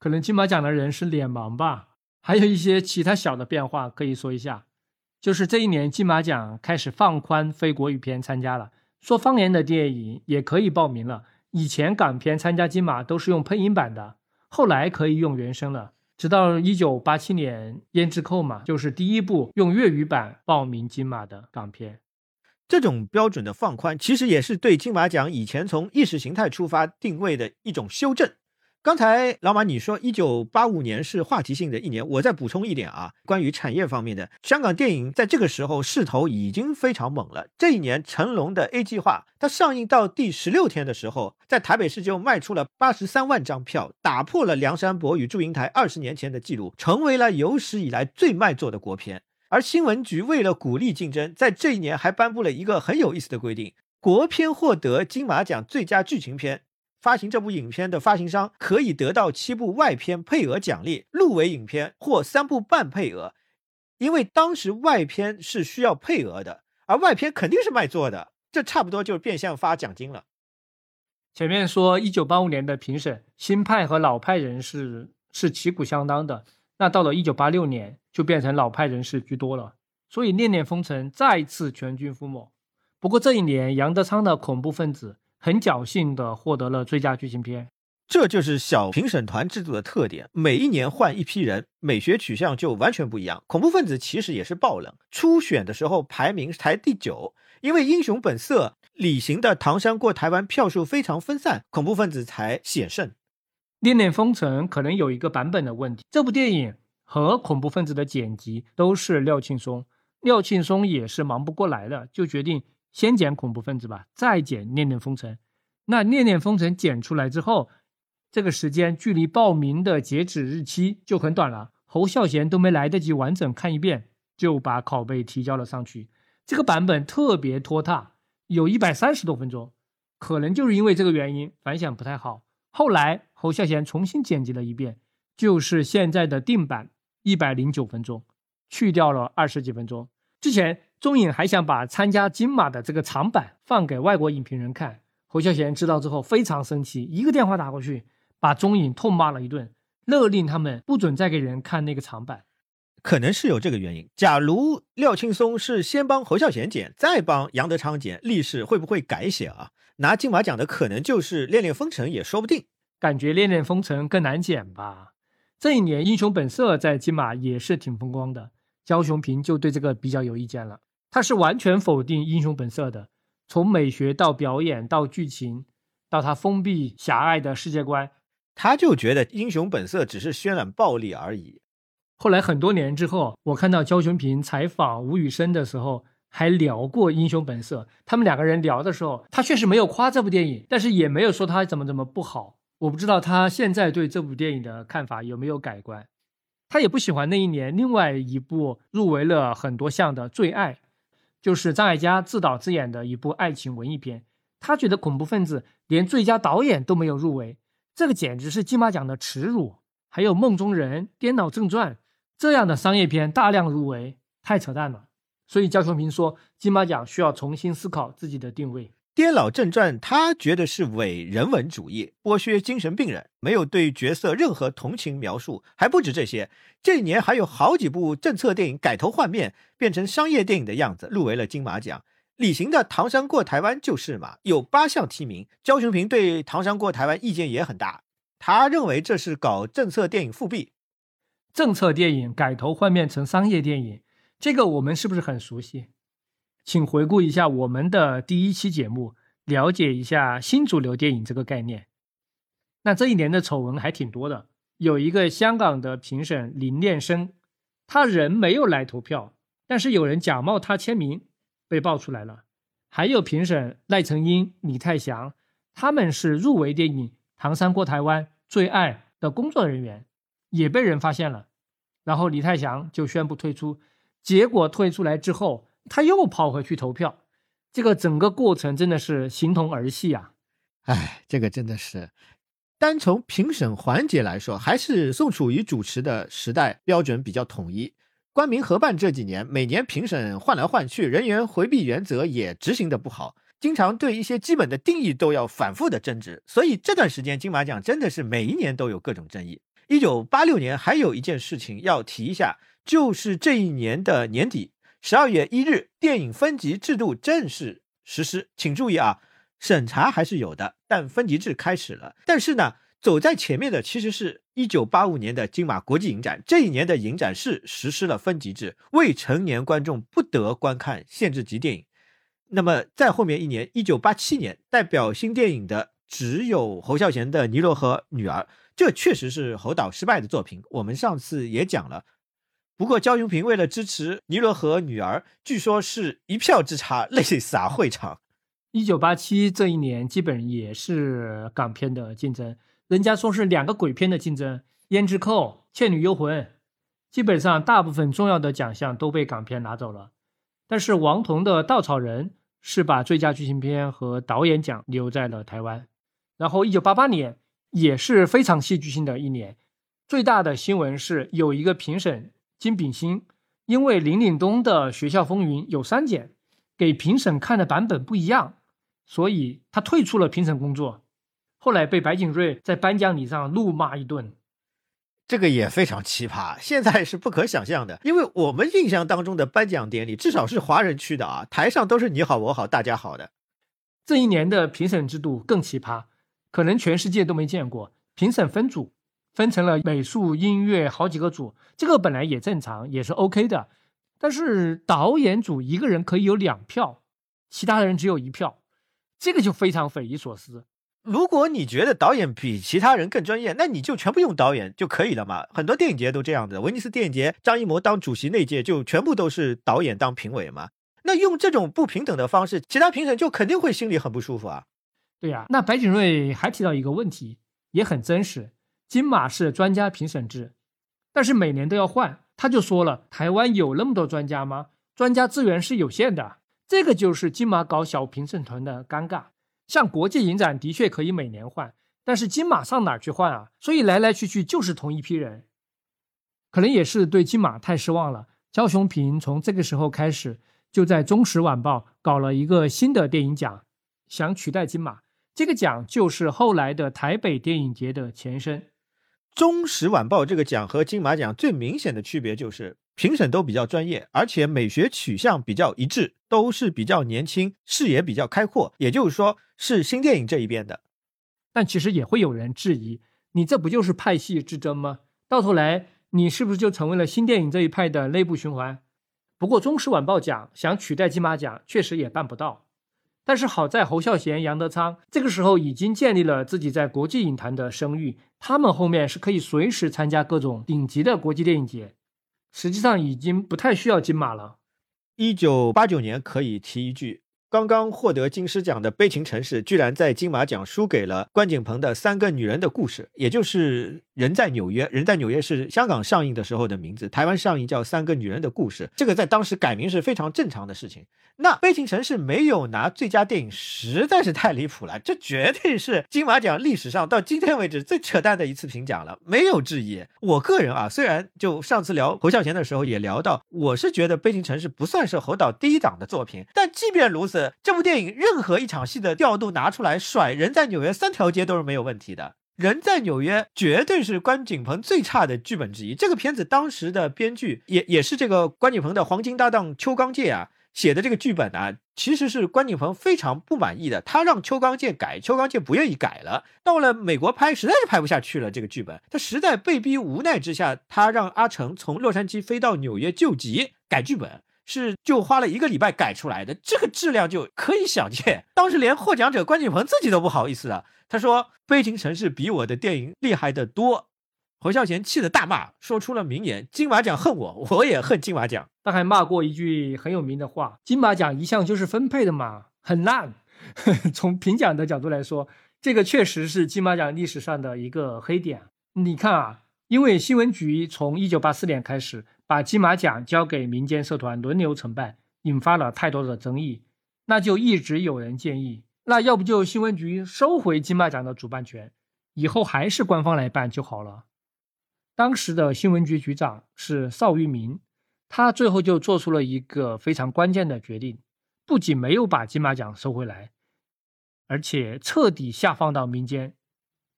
可能金马奖的人是脸盲吧？还有一些其他小的变化可以说一下，就是这一年金马奖开始放宽非国语片参加了，说方言的电影也可以报名了。以前港片参加金马都是用配音版的，后来可以用原声了。直到一九八七年，《胭脂扣》嘛，就是第一部用粤语版报名金马的港片。这种标准的放宽，其实也是对金马奖以前从意识形态出发定位的一种修正。刚才老马你说一九八五年是话题性的一年，我再补充一点啊，关于产业方面的，香港电影在这个时候势头已经非常猛了。这一年成龙的 A 计划，它上映到第十六天的时候，在台北市就卖出了八十三万张票，打破了梁山伯与祝英台二十年前的记录，成为了有史以来最卖座的国片。而新闻局为了鼓励竞争，在这一年还颁布了一个很有意思的规定：国片获得金马奖最佳剧情片。发行这部影片的发行商可以得到七部外片配额奖励，入围影片或三部半配额。因为当时外片是需要配额的，而外片肯定是卖座的，这差不多就是变相发奖金了。前面说一九八五年的评审，新派和老派人士是旗鼓相当的，那到了一九八六年就变成老派人士居多了，所以《念念风尘》再次全军覆没。不过这一年，杨德昌的《恐怖分子》。很侥幸地获得了最佳剧情片，这就是小评审团制度的特点。每一年换一批人，美学取向就完全不一样。恐怖分子其实也是爆冷，初选的时候排名才第九，因为英雄本色、李行的唐山过台湾票数非常分散，恐怖分子才险胜。恋恋风尘可能有一个版本的问题，这部电影和恐怖分子的剪辑都是廖庆松，廖庆松也是忙不过来的，就决定。先剪恐怖分子吧，再剪念念风尘。那念念风尘剪出来之后，这个时间距离报名的截止日期就很短了。侯孝贤都没来得及完整看一遍，就把拷贝提交了上去。这个版本特别拖沓，有一百三十多分钟，可能就是因为这个原因反响不太好。后来侯孝贤重新剪辑了一遍，就是现在的定版，一百零九分钟，去掉了二十几分钟。之前。中影还想把参加金马的这个长版放给外国影评人看，侯孝贤知道之后非常生气，一个电话打过去，把钟影痛骂了一顿，勒令他们不准再给人看那个长版。可能是有这个原因。假如廖青松是先帮侯孝贤剪，再帮杨德昌剪，历史会不会改写啊？拿金马奖的可能就是《恋恋风尘》也说不定。感觉《恋恋风尘》更难剪吧？这一年《英雄本色》在金马也是挺风光的，焦雄平就对这个比较有意见了。他是完全否定《英雄本色》的，从美学到表演到剧情，到他封闭狭隘的世界观，他就觉得《英雄本色》只是渲染暴力而已。后来很多年之后，我看到焦雄平采访吴宇森的时候，还聊过《英雄本色》。他们两个人聊的时候，他确实没有夸这部电影，但是也没有说他怎么怎么不好。我不知道他现在对这部电影的看法有没有改观。他也不喜欢那一年另外一部入围了很多项的《最爱》。就是张艾嘉自导自演的一部爱情文艺片，他觉得恐怖分子连最佳导演都没有入围，这个简直是金马奖的耻辱。还有《梦中人》《颠倒正传》这样的商业片大量入围，太扯淡了。所以焦雄平说，金马奖需要重新思考自己的定位。《颠老正传》，他觉得是伪人文主义，剥削精神病人，没有对角色任何同情描述。还不止这些，这一年还有好几部政策电影改头换面，变成商业电影的样子，入围了金马奖。李行的《唐山过台湾》就是嘛，有八项提名。焦雄平对《唐山过台湾》意见也很大，他认为这是搞政策电影复辟。政策电影改头换面成商业电影，这个我们是不是很熟悉？请回顾一下我们的第一期节目，了解一下新主流电影这个概念。那这一年的丑闻还挺多的，有一个香港的评审林念生，他人没有来投票，但是有人假冒他签名，被爆出来了。还有评审赖成英、李泰祥，他们是入围电影《唐山过台湾》最爱的工作人员，也被人发现了。然后李泰祥就宣布退出，结果退出来之后，他又跑回去投票，这个整个过程真的是形同儿戏啊！哎，这个真的是。单从评审环节来说，还是宋楚瑜主持的时代标准比较统一。官民合办这几年，每年评审换来换去，人员回避原则也执行的不好，经常对一些基本的定义都要反复的争执。所以这段时间金马奖真的是每一年都有各种争议。一九八六年还有一件事情要提一下，就是这一年的年底，十二月一日，电影分级制度正式实施。请注意啊。审查还是有的，但分级制开始了。但是呢，走在前面的其实是一九八五年的金马国际影展。这一年的影展是实施了分级制，未成年观众不得观看限制级电影。那么在后面一年，一九八七年，代表新电影的只有侯孝贤的《尼罗河女儿》，这确实是侯导失败的作品。我们上次也讲了。不过焦雄平为了支持《尼罗河女儿》，据说是一票之差，泪洒会场。一九八七这一年，基本也是港片的竞争。人家说是两个鬼片的竞争，《胭脂扣》《倩女幽魂》，基本上大部分重要的奖项都被港片拿走了。但是王童的《稻草人》是把最佳剧情片和导演奖留在了台湾。然后一九八八年也是非常戏剧性的一年，最大的新闻是有一个评审金炳新，因为林岭东的《学校风云》有删减，给评审看的版本不一样。所以他退出了评审工作，后来被白景瑞在颁奖礼上怒骂一顿，这个也非常奇葩，现在是不可想象的。因为我们印象当中的颁奖典礼，至少是华人区的啊，台上都是你好我好大家好的。这一年的评审制度更奇葩，可能全世界都没见过。评审分组，分成了美术、音乐好几个组，这个本来也正常，也是 OK 的。但是导演组一个人可以有两票，其他的人只有一票。这个就非常匪夷所思。如果你觉得导演比其他人更专业，那你就全部用导演就可以了嘛。很多电影节都这样的，威尼斯电影节张艺谋当主席那届就全部都是导演当评委嘛。那用这种不平等的方式，其他评审就肯定会心里很不舒服啊。对呀，那白景瑞还提到一个问题，也很真实。金马是专家评审制，但是每年都要换。他就说了，台湾有那么多专家吗？专家资源是有限的。这个就是金马搞小评审团的尴尬。像国际影展的确可以每年换，但是金马上哪儿去换啊？所以来来去去就是同一批人，可能也是对金马太失望了。焦雄平从这个时候开始就在《中时晚报》搞了一个新的电影奖，想取代金马。这个奖就是后来的台北电影节的前身。《中时晚报》这个奖和金马奖最明显的区别就是。评审都比较专业，而且美学取向比较一致，都是比较年轻，视野比较开阔，也就是说是新电影这一边的。但其实也会有人质疑，你这不就是派系之争吗？到头来你是不是就成为了新电影这一派的内部循环？不过《中时晚报》奖想取代金马奖，确实也办不到。但是好在侯孝贤、杨德昌这个时候已经建立了自己在国际影坛的声誉，他们后面是可以随时参加各种顶级的国际电影节。实际上已经不太需要金马了。一九八九年可以提一句。刚刚获得金狮奖的《悲情城市》，居然在金马奖输给了关锦鹏的《三个女人的故事》，也就是《人在纽约》。《人在纽约》是香港上映的时候的名字，台湾上映叫《三个女人的故事》。这个在当时改名是非常正常的事情。那《悲情城市》没有拿最佳电影，实在是太离谱了。这绝对是金马奖历史上到今天为止最扯淡的一次评奖了，没有质疑。我个人啊，虽然就上次聊侯孝贤的时候也聊到，我是觉得《悲情城市》不算是侯导第一档的作品，但即便如此。这部电影任何一场戏的调度拿出来甩，人在纽约三条街都是没有问题的。人在纽约绝对是关锦鹏最差的剧本之一。这个片子当时的编剧也也是这个关锦鹏的黄金搭档邱刚介啊写的这个剧本啊，其实是关锦鹏非常不满意的。他让邱刚介改，邱刚介不愿意改了。到了美国拍，实在是拍不下去了。这个剧本，他实在被逼无奈之下，他让阿成从洛杉矶飞到纽约救急改剧本。是就花了一个礼拜改出来的，这个质量就可以想见。当时连获奖者关锦鹏自己都不好意思了，他说《悲情城市》比我的电影厉害得多。侯孝贤气得大骂，说出了名言：“金马奖恨我，我也恨金马奖。”他还骂过一句很有名的话：“金马奖一向就是分配的嘛，很烂。”从评奖的角度来说，这个确实是金马奖历史上的一个黑点。你看啊，因为新闻局从一九八四年开始把金马奖交给民间社团轮流承办，引发了太多的争议，那就一直有人建议，那要不就新闻局收回金马奖的主办权，以后还是官方来办就好了。当时的新闻局局长是邵玉明，他最后就做出了一个非常关键的决定，不仅没有把金马奖收回来，而且彻底下放到民间，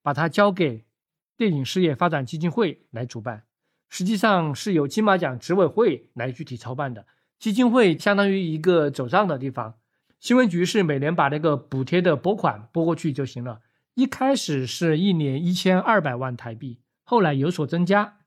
把它交给电影事业发展基金会来主办。实际上是由金马奖执委会来具体操办的，基金会相当于一个走账的地方，新闻局是每年把那个补贴的拨款拨过去就行了。一开始是一年一千二百万台币。后来有所增加，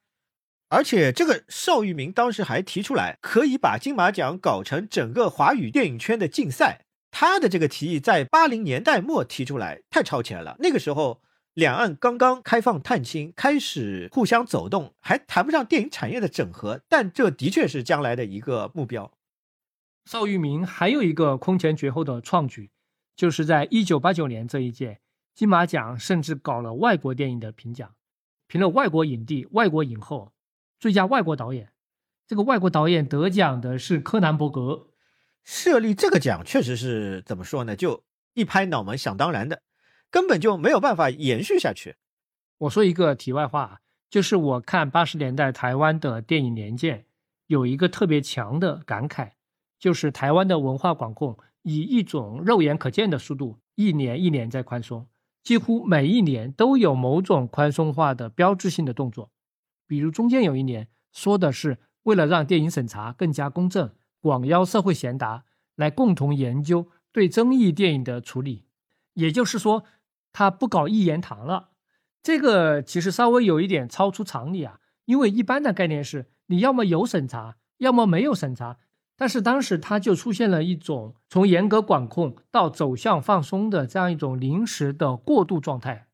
而且这个邵玉明当时还提出来，可以把金马奖搞成整个华语电影圈的竞赛。他的这个提议在八零年代末提出来，太超前了。那个时候两岸刚刚开放探亲，开始互相走动，还谈不上电影产业的整合，但这的确是将来的一个目标。邵玉明还有一个空前绝后的创举，就是在一九八九年这一届金马奖，甚至搞了外国电影的评奖。评了外国影帝、外国影后、最佳外国导演，这个外国导演得奖的是柯南·伯格。设立这个奖确实是怎么说呢？就一拍脑门，想当然的，根本就没有办法延续下去。我说一个题外话，就是我看八十年代台湾的电影年鉴，有一个特别强的感慨，就是台湾的文化管控以一种肉眼可见的速度，一年一年在宽松。几乎每一年都有某种宽松化的标志性的动作，比如中间有一年说的是为了让电影审查更加公正，广邀社会贤达来共同研究对争议电影的处理，也就是说，他不搞一言堂了。这个其实稍微有一点超出常理啊，因为一般的概念是你要么有审查，要么没有审查。但是当时他就出现了一种从严格管控到走向放松的这样一种临时的过渡状态，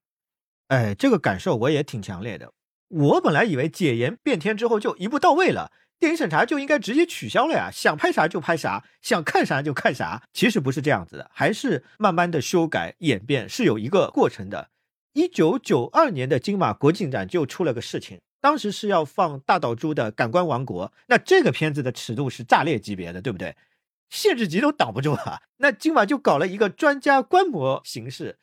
哎，这个感受我也挺强烈的。我本来以为解严变天之后就一步到位了，电影审查就应该直接取消了呀，想拍啥就拍啥，想看啥就看啥。其实不是这样子的，还是慢慢的修改演变是有一个过程的。一九九二年的金马国庆展就出了个事情。当时是要放大岛渚的《感官王国》，那这个片子的尺度是炸裂级别的，对不对？限制级都挡不住啊！那今晚就搞了一个专家观摩形式，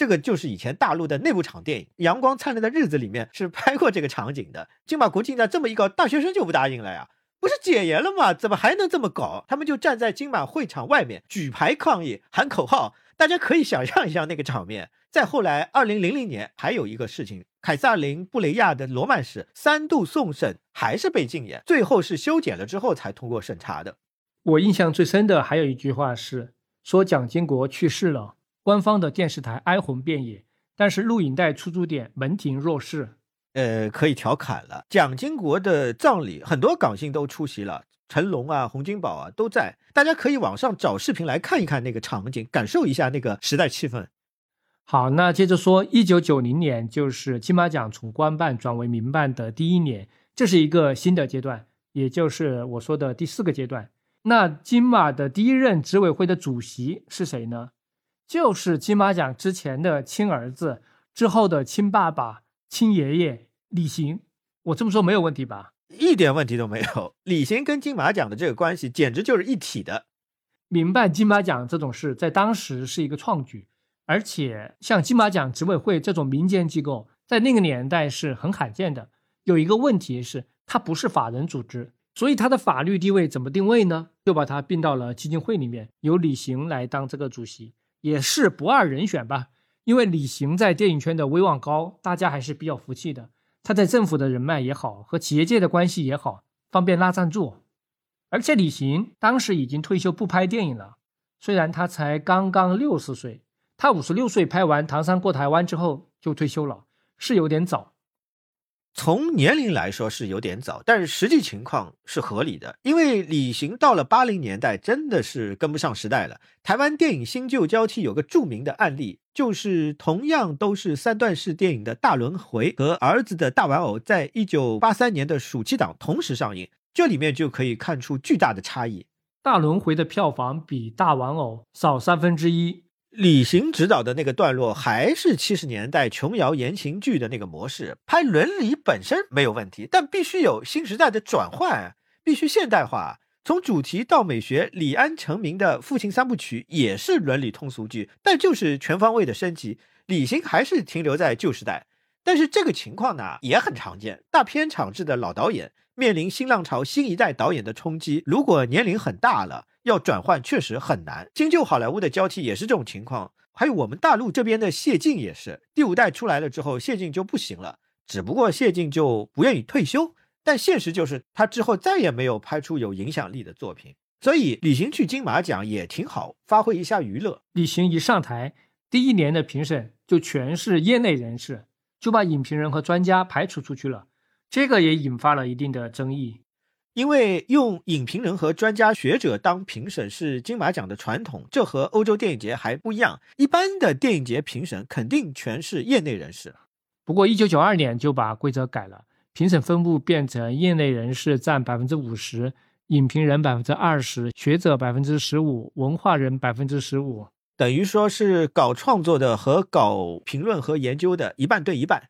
这个就是以前大陆的内部场电影《阳光灿烂的日子》里面是拍过这个场景的。金马国庆在这么一搞，大学生就不答应了呀！不是解严了吗？怎么还能这么搞？他们就站在金马会场外面举牌抗议，喊口号。大家可以想象一下那个场面。再后来，二零零零年还有一个事情，凯撒琳·布雷亚的《罗曼史》三度送审还是被禁演，最后是修剪了之后才通过审查的。我印象最深的还有一句话是说蒋经国去世了，官方的电视台哀鸿遍野，但是录影带出租点门庭若市。呃，可以调侃了。蒋经国的葬礼，很多港星都出席了，成龙啊、洪金宝啊都在，大家可以网上找视频来看一看那个场景，感受一下那个时代气氛。好，那接着说，一九九零年就是金马奖从官办转为民办的第一年，这是一个新的阶段，也就是我说的第四个阶段。那金马的第一任执委会的主席是谁呢？就是金马奖之前的亲儿子，之后的亲爸爸、亲爷爷李行。我这么说没有问题吧？一点问题都没有。李行跟金马奖的这个关系简直就是一体的。民办金马奖这种事，在当时是一个创举。而且像金马奖执委会这种民间机构，在那个年代是很罕见的。有一个问题是，它不是法人组织，所以它的法律地位怎么定位呢？就把它并到了基金会里面，由李行来当这个主席，也是不二人选吧。因为李行在电影圈的威望高，大家还是比较服气的。他在政府的人脉也好，和企业界的关系也好，方便拉赞助。而且李行当时已经退休不拍电影了，虽然他才刚刚六十岁。他五十六岁拍完《唐山过台湾》之后就退休了，是有点早。从年龄来说是有点早，但是实际情况是合理的，因为李行到了八零年代真的是跟不上时代了。台湾电影新旧交替，有个著名的案例，就是同样都是三段式电影的大轮回和儿子的大玩偶，在一九八三年的暑期档同时上映，这里面就可以看出巨大的差异。大轮回的票房比大玩偶少三分之一。李行执导的那个段落还是七十年代琼瑶言情剧的那个模式，拍伦理本身没有问题，但必须有新时代的转换，必须现代化。从主题到美学，李安成名的父亲三部曲也是伦理通俗剧，但就是全方位的升级。李行还是停留在旧时代，但是这个情况呢也很常见，大片场制的老导演面临新浪潮新一代导演的冲击，如果年龄很大了。要转换确实很难，新旧好莱坞的交替也是这种情况。还有我们大陆这边的谢晋也是，第五代出来了之后，谢晋就不行了。只不过谢晋就不愿意退休，但现实就是他之后再也没有拍出有影响力的作品。所以李行去金马奖也挺好，发挥一下娱乐。李行一上台，第一年的评审就全是业内人士，就把影评人和专家排除出去了，这个也引发了一定的争议。因为用影评人和专家学者当评审是金马奖的传统，这和欧洲电影节还不一样。一般的电影节评审肯定全是业内人士。不过，一九九二年就把规则改了，评审分布变成业内人士占百分之五十，影评人百分之二十，学者百分之十五，文化人百分之十五，等于说是搞创作的和搞评论和研究的一半对一半。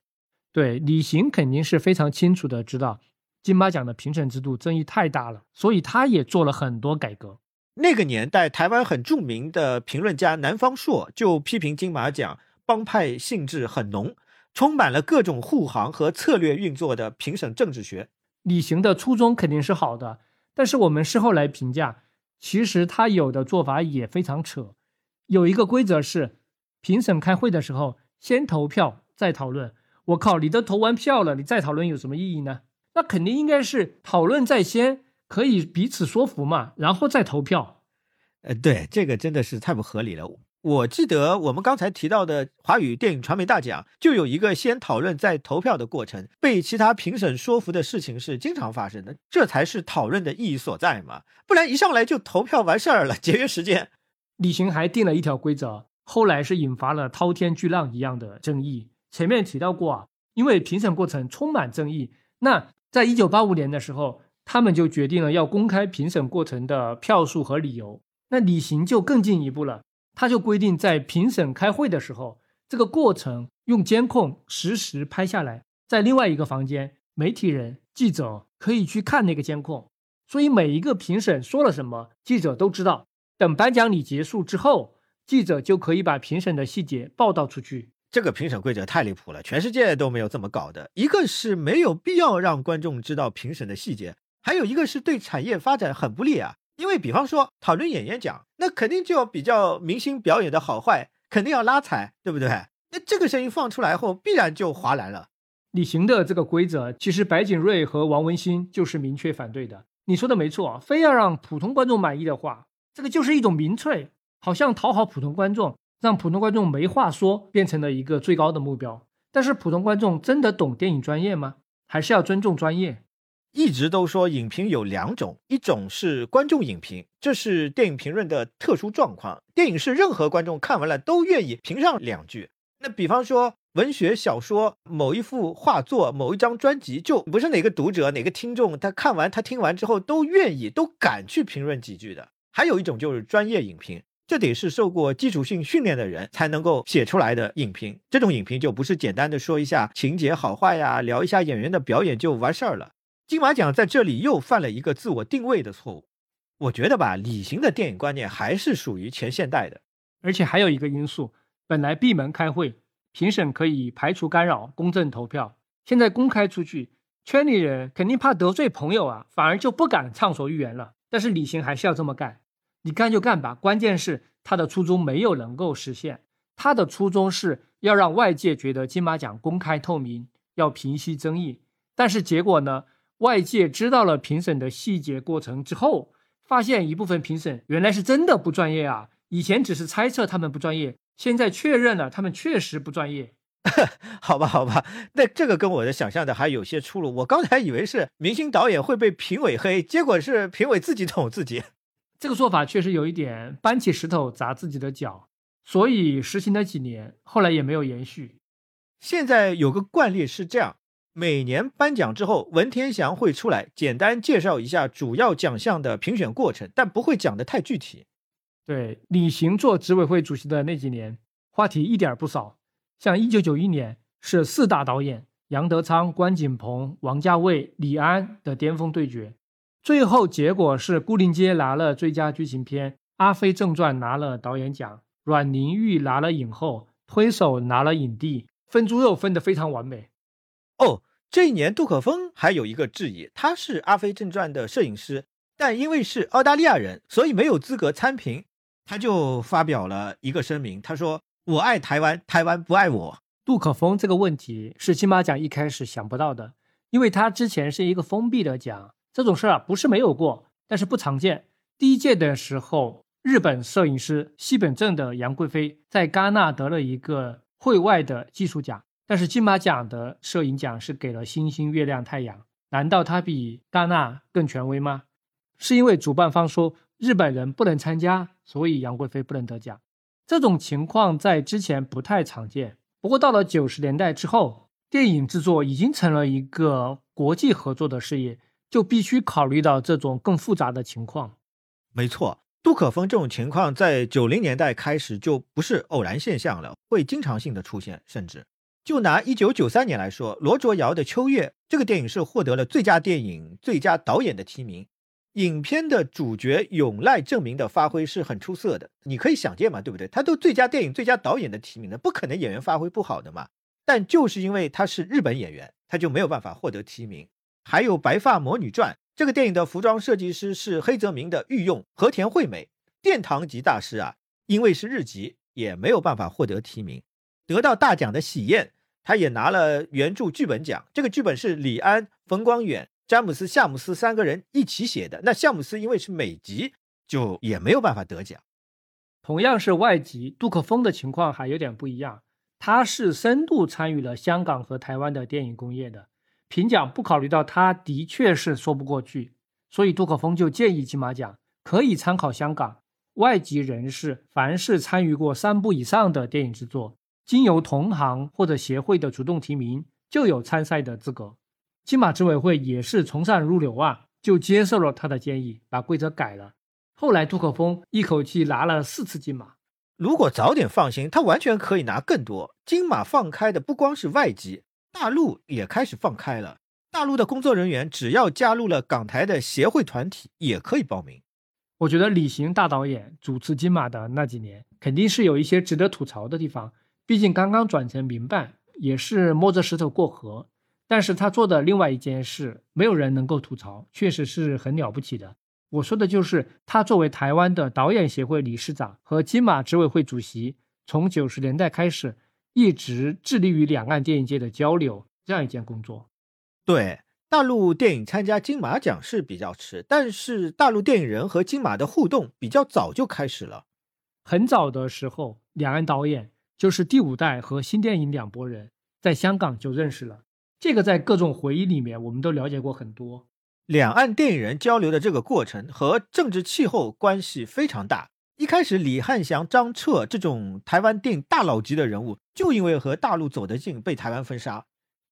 对，李行肯定是非常清楚的知道。金马奖的评审制度争议太大了，所以他也做了很多改革。那个年代，台湾很著名的评论家南方朔就批评金马奖帮派性质很浓，充满了各种护航和策略运作的评审政治学。李行的初衷肯定是好的，但是我们事后来评价，其实他有的做法也非常扯。有一个规则是，评审开会的时候先投票再讨论。我靠，你都投完票了，你再讨论有什么意义呢？那肯定应该是讨论在先，可以彼此说服嘛，然后再投票。呃，对，这个真的是太不合理了。我记得我们刚才提到的华语电影传媒大奖，就有一个先讨论再投票的过程，被其他评审说服的事情是经常发生的，这才是讨论的意义所在嘛。不然一上来就投票完事儿了，节约时间。李行还定了一条规则，后来是引发了滔天巨浪一样的争议。前面提到过啊，因为评审过程充满争议，那。在一九八五年的时候，他们就决定了要公开评审过程的票数和理由。那李行就更进一步了，他就规定在评审开会的时候，这个过程用监控实时拍下来，在另外一个房间，媒体人、记者可以去看那个监控，所以每一个评审说了什么，记者都知道。等颁奖礼结束之后，记者就可以把评审的细节报道出去。这个评审规则太离谱了，全世界都没有这么搞的。一个是没有必要让观众知道评审的细节，还有一个是对产业发展很不利啊。因为比方说讨论演员奖，那肯定就要比较明星表演的好坏，肯定要拉踩，对不对？那这个声音放出来后，必然就哗然了。李行的这个规则，其实白景瑞和王文兴就是明确反对的。你说的没错，非要让普通观众满意的话，这个就是一种民粹，好像讨好普通观众。让普通观众没话说，变成了一个最高的目标。但是普通观众真的懂电影专业吗？还是要尊重专业？一直都说影评有两种，一种是观众影评，这是电影评论的特殊状况。电影是任何观众看完了都愿意评上两句。那比方说文学小说、某一幅画作、某一张专辑，就不是哪个读者、哪个听众他看完他听完之后都愿意、都敢去评论几句的。还有一种就是专业影评。这得是受过基础性训练的人才能够写出来的影评，这种影评就不是简单的说一下情节好坏呀，聊一下演员的表演就完事儿了。金马奖在这里又犯了一个自我定位的错误。我觉得吧，李行的电影观念还是属于前现代的，而且还有一个因素，本来闭门开会，评审可以排除干扰，公正投票，现在公开出去，圈里人肯定怕得罪朋友啊，反而就不敢畅所欲言了。但是李行还是要这么干。你干就干吧，关键是他的初衷没有能够实现。他的初衷是要让外界觉得金马奖公开透明，要平息争议。但是结果呢？外界知道了评审的细节过程之后，发现一部分评审原来是真的不专业啊！以前只是猜测他们不专业，现在确认了他们确实不专业。好吧，好吧，那这个跟我的想象的还有些出入。我刚才以为是明星导演会被评委黑，结果是评委自己捅自己。这个做法确实有一点搬起石头砸自己的脚，所以实行了几年，后来也没有延续。现在有个惯例是这样：每年颁奖之后，文天祥会出来简单介绍一下主要奖项的评选过程，但不会讲得太具体。对，李行做执委会主席的那几年，话题一点不少。像一九九一年是四大导演杨德昌、关锦鹏、王家卫、李安的巅峰对决，最后结果是《牯岭街》拿了最佳剧情片，《阿飞正传》拿了导演奖，阮玲玉拿了影后，《推手》拿了影帝，分猪肉分得非常完美。哦，这一年杜可风还有一个质疑，他是《阿飞正传》的摄影师，但因为是澳大利亚人，所以没有资格参评，他就发表了一个声明，他说。我爱台湾，台湾不爱我。杜可风这个问题是金马奖一开始想不到的，因为他之前是一个封闭的奖，这种事儿啊不是没有过，但是不常见。第一届的时候，日本摄影师西本正的杨贵妃在戛纳得了一个会外的技术奖，但是金马奖的摄影奖是给了星星、月亮、太阳，难道他比戛纳更权威吗？是因为主办方说日本人不能参加，所以杨贵妃不能得奖。这种情况在之前不太常见，不过到了九十年代之后，电影制作已经成了一个国际合作的事业，就必须考虑到这种更复杂的情况。没错，杜可风这种情况在九零年代开始就不是偶然现象了，会经常性的出现。甚至就拿一九九三年来说，罗卓瑶的《秋月》这个电影是获得了最佳电影、最佳导演的提名。影片的主角永濑正明的发挥是很出色的，你可以想见嘛，对不对？他都最佳电影、最佳导演的提名了，不可能演员发挥不好的嘛。但就是因为他是日本演员，他就没有办法获得提名。还有《白发魔女传》这个电影的服装设计师是黑泽明的御用和田惠美，殿堂级大师啊，因为是日籍，也没有办法获得提名。得到大奖的喜宴，他也拿了原著剧本奖，这个剧本是李安、冯光远。詹姆斯、夏姆斯三个人一起写的。那夏姆斯因为是美籍，就也没有办法得奖。同样是外籍，杜可风的情况还有点不一样。他是深度参与了香港和台湾的电影工业的，评奖不考虑到他的确是说不过去，所以杜可风就建议金马奖可以参考香港外籍人士，凡是参与过三部以上的电影制作，经由同行或者协会的主动提名，就有参赛的资格。金马执委会也是从善如流啊，就接受了他的建议，把规则改了。后来杜可风一口气拿了四次金马。如果早点放心，他完全可以拿更多。金马放开的不光是外籍，大陆也开始放开了。大陆的工作人员只要加入了港台的协会团体，也可以报名。我觉得李行大导演主持金马的那几年，肯定是有一些值得吐槽的地方。毕竟刚刚转成民办，也是摸着石头过河。但是他做的另外一件事，没有人能够吐槽，确实是很了不起的。我说的就是他作为台湾的导演协会理事长和金马执委会主席，从九十年代开始，一直致力于两岸电影界的交流这样一件工作。对，大陆电影参加金马奖是比较迟，但是大陆电影人和金马的互动比较早就开始了。很早的时候，两岸导演就是第五代和新电影两拨人，在香港就认识了。这个在各种回忆里面，我们都了解过很多。两岸电影人交流的这个过程和政治气候关系非常大。一开始，李汉祥、张彻这种台湾电影大佬级的人物，就因为和大陆走得近，被台湾封杀。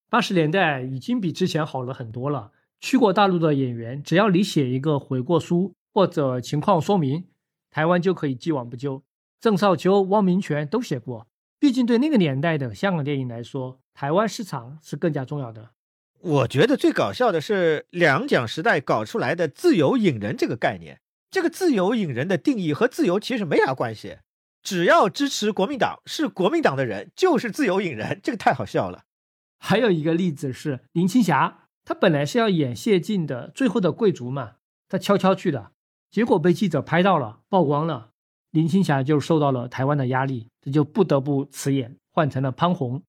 八十年代已经比之前好了很多了。去过大陆的演员，只要你写一个悔过书或者情况说明，台湾就可以既往不咎。郑少秋、汪明荃都写过。毕竟，对那个年代的香港电影来说，台湾市场是更加重要的。我觉得最搞笑的是两蒋时代搞出来的“自由引人”这个概念。这个“自由引人”的定义和自由其实没啥关系，只要支持国民党是国民党的人就是自由引人，这个太好笑了。还有一个例子是林青霞，她本来是要演谢晋的《最后的贵族》嘛，她悄悄去的，结果被记者拍到了，曝光了。林青霞就受到了台湾的压力，这就不得不辞演，换成了潘虹。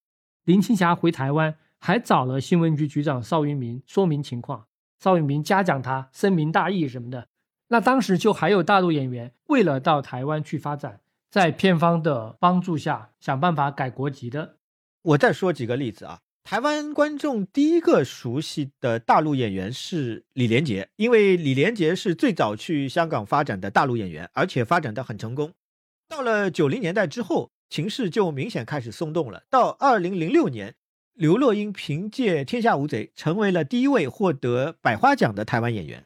林青霞回台湾，还找了新闻局局长邵云明说明情况，邵云明嘉奖他深明大义什么的。那当时就还有大陆演员为了到台湾去发展，在片方的帮助下想办法改国籍的。我再说几个例子啊。台湾观众第一个熟悉的大陆演员是李连杰，因为李连杰是最早去香港发展的大陆演员，而且发展的很成功。到了九零年代之后，情势就明显开始松动了。到二零零六年，刘若英凭借《天下无贼》成为了第一位获得百花奖的台湾演员。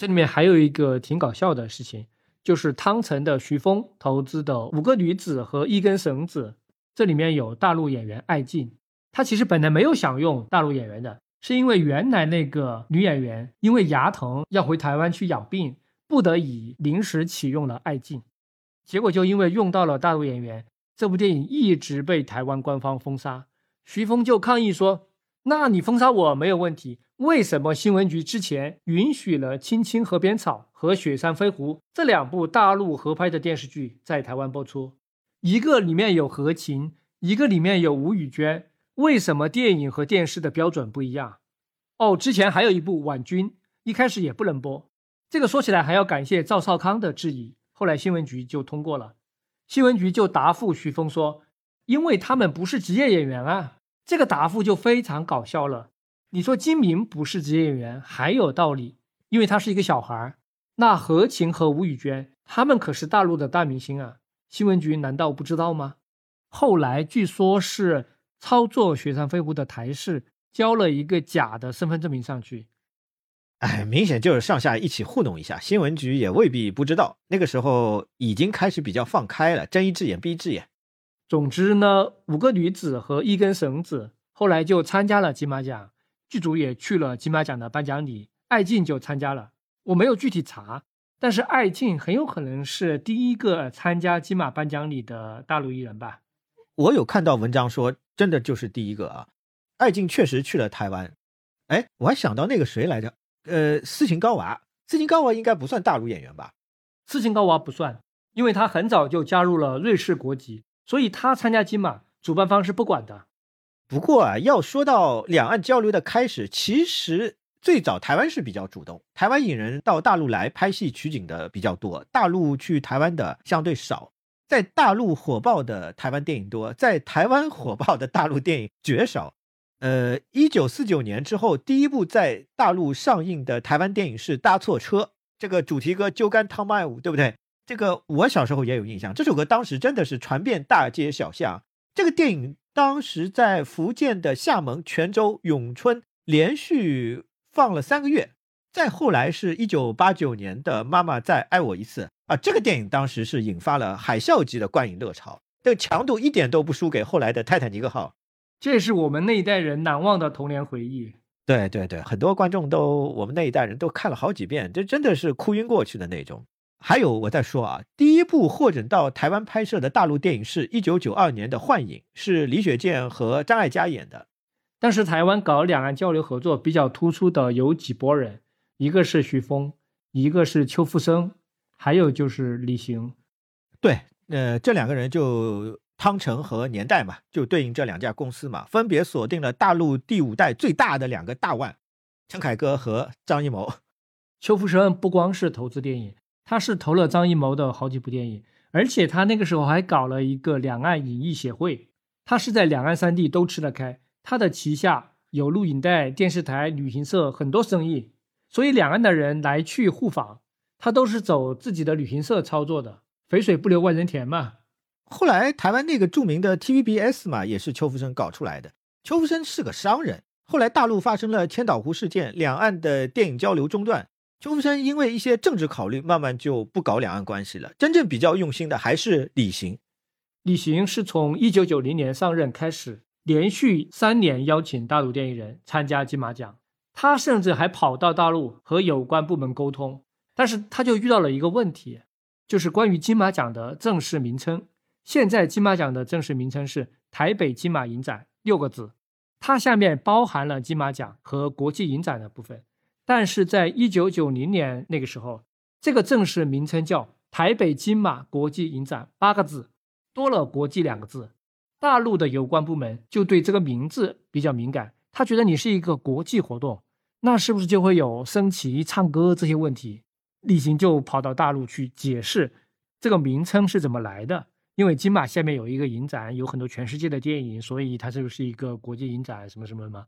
这里面还有一个挺搞笑的事情，就是汤臣的徐峰投资的《五个女子和一根绳子》，这里面有大陆演员艾静。他其实本来没有想用大陆演员的，是因为原来那个女演员因为牙疼要回台湾去养病，不得已临时启用了艾静，结果就因为用到了大陆演员，这部电影一直被台湾官方封杀。徐峰就抗议说：“那你封杀我没有问题，为什么新闻局之前允许了《青青河边草》和《雪山飞狐》这两部大陆合拍的电视剧在台湾播出？一个里面有何晴，一个里面有吴宇娟。”为什么电影和电视的标准不一样？哦，之前还有一部《婉君》，一开始也不能播。这个说起来还要感谢赵少康的质疑，后来新闻局就通过了。新闻局就答复徐峰说：“因为他们不是职业演员啊。”这个答复就非常搞笑了。你说金明不是职业演员还有道理，因为他是一个小孩儿。那何晴和吴宇娟他们可是大陆的大明星啊，新闻局难道不知道吗？后来据说是。操作雪山飞狐的台式交了一个假的身份证明上去，哎，明显就是上下一起糊弄一下。新闻局也未必不知道，那个时候已经开始比较放开了，睁一只眼闭一只眼。总之呢，五个女子和一根绳子后来就参加了金马奖，剧组也去了金马奖的颁奖礼，艾静就参加了。我没有具体查，但是艾静很有可能是第一个参加金马颁奖礼的大陆艺人吧。我有看到文章说。真的就是第一个啊！艾静确实去了台湾。哎，我还想到那个谁来着？呃，斯琴高娃。斯琴高娃应该不算大陆演员吧？斯琴高娃不算，因为他很早就加入了瑞士国籍，所以他参加金马，主办方是不管的。不过啊，要说到两岸交流的开始，其实最早台湾是比较主动，台湾影人到大陆来拍戏取景的比较多，大陆去台湾的相对少。在大陆火爆的台湾电影多，在台湾火爆的大陆电影绝少。呃，一九四九年之后，第一部在大陆上映的台湾电影是《搭错车》，这个主题歌《酒干倘卖无》，对不对？这个我小时候也有印象，这首歌当时真的是传遍大街小巷。这个电影当时在福建的厦门、泉州、永春连续放了三个月。再后来是一九八九年的《妈妈再爱我一次》。啊，这个电影当时是引发了海啸级的观影热潮，这个强度一点都不输给后来的《泰坦尼克号》，这是我们那一代人难忘的童年回忆。对对对，很多观众都我们那一代人都看了好几遍，这真的是哭晕过去的那种。还有我在说啊，第一部获准到台湾拍摄的大陆电影是一九九二年的《幻影》，是李雪健和张艾嘉演的。当时台湾搞两岸交流合作比较突出的有几拨人，一个是徐峰，一个是邱福生。还有就是李行，对，呃，这两个人就汤臣和年代嘛，就对应这两家公司嘛，分别锁定了大陆第五代最大的两个大腕，陈凯歌和张艺谋。邱福生不光是投资电影，他是投了张艺谋的好几部电影，而且他那个时候还搞了一个两岸影艺协会，他是在两岸三地都吃得开，他的旗下有录影带、电视台、旅行社很多生意，所以两岸的人来去互访。他都是走自己的旅行社操作的，肥水不流外人田嘛。后来台湾那个著名的 TVBS 嘛，也是邱福生搞出来的。邱福生是个商人，后来大陆发生了千岛湖事件，两岸的电影交流中断，邱福生因为一些政治考虑，慢慢就不搞两岸关系了。真正比较用心的还是李行。李行是从一九九零年上任开始，连续三年邀请大陆电影人参加金马奖，他甚至还跑到大陆和有关部门沟通。但是他就遇到了一个问题，就是关于金马奖的正式名称。现在金马奖的正式名称是台北金马影展六个字，它下面包含了金马奖和国际影展的部分。但是在一九九零年那个时候，这个正式名称叫台北金马国际影展八个字，多了“国际”两个字。大陆的有关部门就对这个名字比较敏感，他觉得你是一个国际活动，那是不是就会有升旗、唱歌这些问题？李行就跑到大陆去解释这个名称是怎么来的，因为金马下面有一个影展，有很多全世界的电影，所以它这就是一个国际影展，什么什么嘛。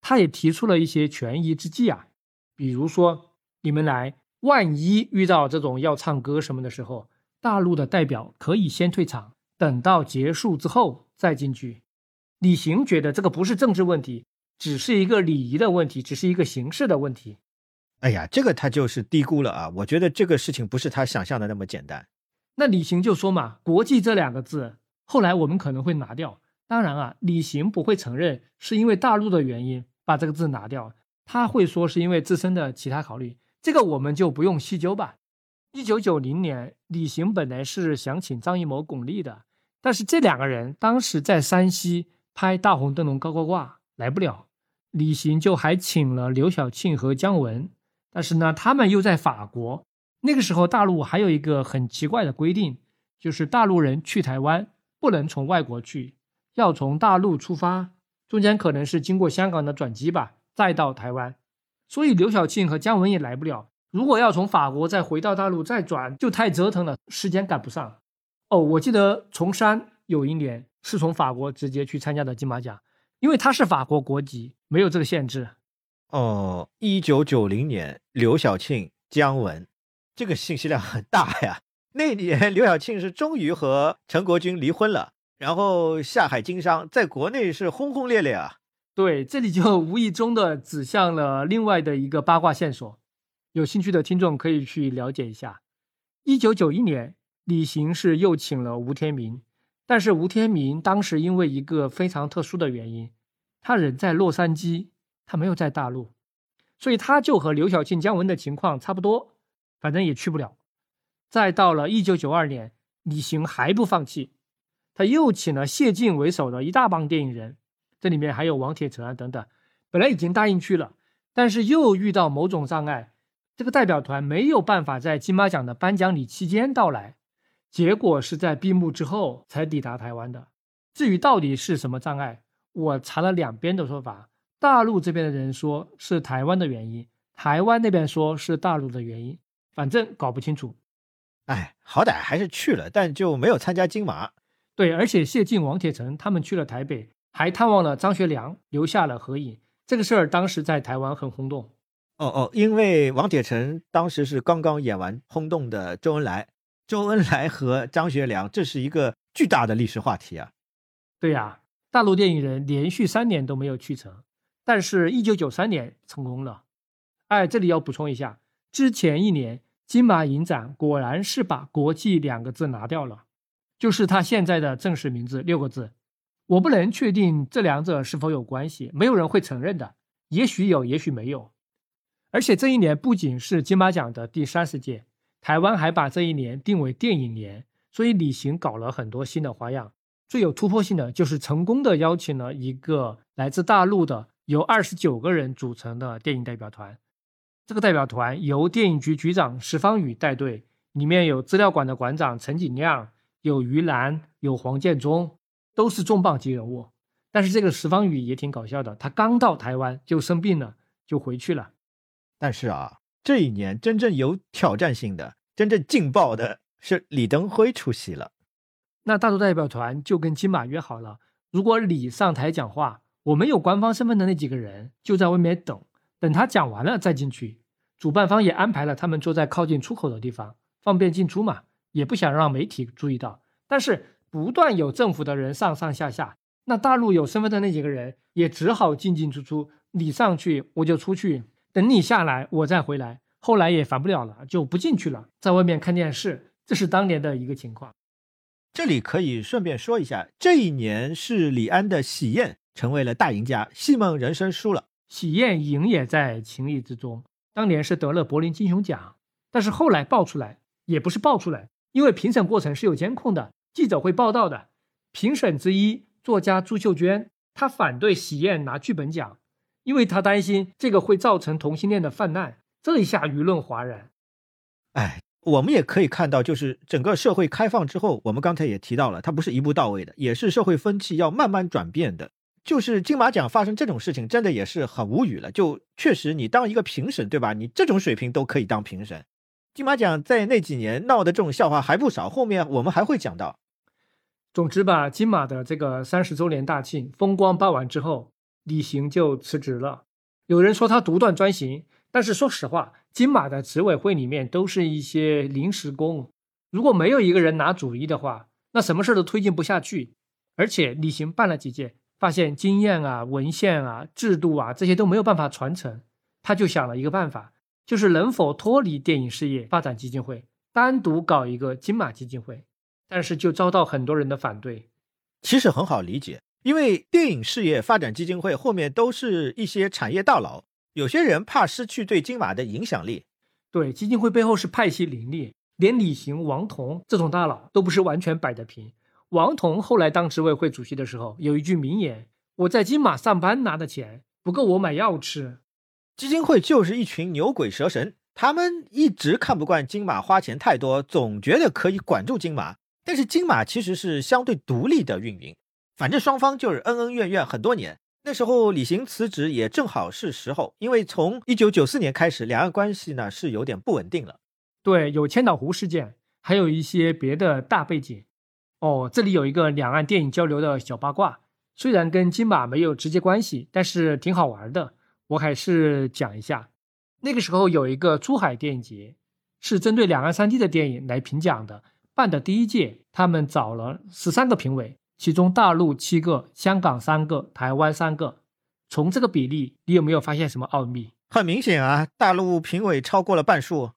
他也提出了一些权宜之计啊，比如说你们来，万一遇到这种要唱歌什么的时候，大陆的代表可以先退场，等到结束之后再进去。李行觉得这个不是政治问题，只是一个礼仪的问题，只是一个形式的问题。哎呀，这个他就是低估了啊！我觉得这个事情不是他想象的那么简单。那李行就说嘛，“国际”这两个字，后来我们可能会拿掉。当然啊，李行不会承认是因为大陆的原因把这个字拿掉，他会说是因为自身的其他考虑。这个我们就不用细究吧。一九九零年，李行本来是想请张艺谋、巩俐的，但是这两个人当时在山西拍《大红灯笼高高挂》，来不了。李行就还请了刘晓庆和姜文，但是呢，他们又在法国。那个时候，大陆还有一个很奇怪的规定，就是大陆人去台湾不能从外国去，要从大陆出发，中间可能是经过香港的转机吧，再到台湾。所以刘晓庆和姜文也来不了。如果要从法国再回到大陆再转，就太折腾了，时间赶不上。哦，我记得崇山有一年是从法国直接去参加的金马奖，因为他是法国国籍，没有这个限制。哦，一九九零年，刘晓庆、姜文。这个信息量很大呀！那年 刘晓庆是终于和陈国军离婚了，然后下海经商，在国内是轰轰烈烈啊。对，这里就无意中的指向了另外的一个八卦线索，有兴趣的听众可以去了解一下。一九九一年，李行是又请了吴天明，但是吴天明当时因为一个非常特殊的原因，他人在洛杉矶，他没有在大陆，所以他就和刘晓庆、姜文的情况差不多。反正也去不了。再到了一九九二年，李行还不放弃，他又请了谢晋为首的一大帮电影人，这里面还有王铁成啊等等。本来已经答应去了，但是又遇到某种障碍，这个代表团没有办法在金马奖的颁奖礼期间到来，结果是在闭幕之后才抵达台湾的。至于到底是什么障碍，我查了两边的说法，大陆这边的人说是台湾的原因，台湾那边说是大陆的原因。反正搞不清楚，哎，好歹还是去了，但就没有参加金马。对，而且谢晋、王铁成他们去了台北，还探望了张学良，留下了合影。这个事儿当时在台湾很轰动。哦哦，因为王铁成当时是刚刚演完轰动的周恩来，周恩来和张学良，这是一个巨大的历史话题啊。对呀，大陆电影人连续三年都没有去成，但是一九九三年成功了。哎，这里要补充一下。之前一年，金马影展果然是把“国际”两个字拿掉了，就是他现在的正式名字六个字。我不能确定这两者是否有关系，没有人会承认的。也许有，也许没有。而且这一年不仅是金马奖的第三十届，台湾还把这一年定为电影年，所以李行搞了很多新的花样。最有突破性的就是成功的邀请了一个来自大陆的由二十九个人组成的电影代表团。这个代表团由电影局局长石方宇带队，里面有资料馆的馆长陈景亮，有于兰，有黄建中，都是重磅级人物。但是这个石方宇也挺搞笑的，他刚到台湾就生病了，就回去了。但是啊，这一年真正有挑战性的、真正劲爆的是李登辉出席了。那大陆代表团就跟金马约好了，如果李上台讲话，我们有官方身份的那几个人就在外面等。等他讲完了再进去，主办方也安排了他们坐在靠近出口的地方，方便进出嘛，也不想让媒体注意到。但是不断有政府的人上上下下，那大陆有身份的那几个人也只好进进出出，你上去我就出去，等你下来我再回来。后来也烦不了了，就不进去了，在外面看电视。这是当年的一个情况。这里可以顺便说一下，这一年是李安的《喜宴》成为了大赢家，戏梦人生输了。喜宴赢也在情理之中，当年是得了柏林金熊奖，但是后来爆出来也不是爆出来，因为评审过程是有监控的，记者会报道的。评审之一作家朱秀娟，她反对喜宴拿剧本奖，因为她担心这个会造成同性恋的泛滥。这一下舆论哗然。哎，我们也可以看到，就是整个社会开放之后，我们刚才也提到了，它不是一步到位的，也是社会风气要慢慢转变的。就是金马奖发生这种事情，真的也是很无语了。就确实，你当一个评审，对吧？你这种水平都可以当评审。金马奖在那几年闹的这种笑话还不少，后面我们还会讲到。总之吧，金马的这个三十周年大庆风光办完之后，李行就辞职了。有人说他独断专行，但是说实话，金马的执委会里面都是一些临时工，如果没有一个人拿主意的话，那什么事都推进不下去。而且李行办了几届，发现经验啊、文献啊、制度啊这些都没有办法传承，他就想了一个办法，就是能否脱离电影事业发展基金会，单独搞一个金马基金会。但是就遭到很多人的反对。其实很好理解，因为电影事业发展基金会后面都是一些产业大佬，有些人怕失去对金马的影响力。对，基金会背后是派系林立，连李行、王彤这种大佬都不是完全摆得平。王彤后来当执委会主席的时候，有一句名言：“我在金马上班拿的钱不够我买药吃。”基金会就是一群牛鬼蛇神，他们一直看不惯金马花钱太多，总觉得可以管住金马。但是金马其实是相对独立的运营，反正双方就是恩恩怨怨很多年。那时候李行辞职也正好是时候，因为从一九九四年开始，两岸关系呢是有点不稳定了。对，有千岛湖事件，还有一些别的大背景。哦，这里有一个两岸电影交流的小八卦，虽然跟金马没有直接关系，但是挺好玩的，我还是讲一下。那个时候有一个珠海电影节，是针对两岸三地的电影来评奖的。办的第一届，他们找了十三个评委，其中大陆七个，香港三个，台湾三个。从这个比例，你有没有发现什么奥秘？很明显啊，大陆评委超过了半数。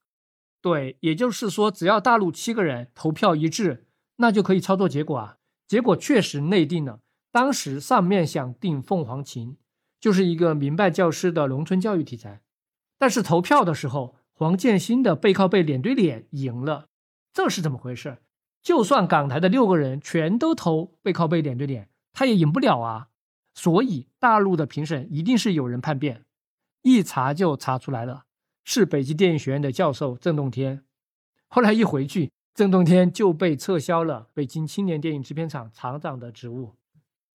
对，也就是说，只要大陆七个人投票一致，那就可以操作结果啊。结果确实内定了。当时上面想定《凤凰琴》，就是一个民办教师的农村教育题材，但是投票的时候，黄建新的背靠背脸对脸赢了。这是怎么回事？就算港台的六个人全都投背靠背脸对脸，他也赢不了啊！所以大陆的评审一定是有人叛变，一查就查出来了，是北京电影学院的教授郑洞天。后来一回去，郑洞天就被撤销了北京青年电影制片厂厂长的职务。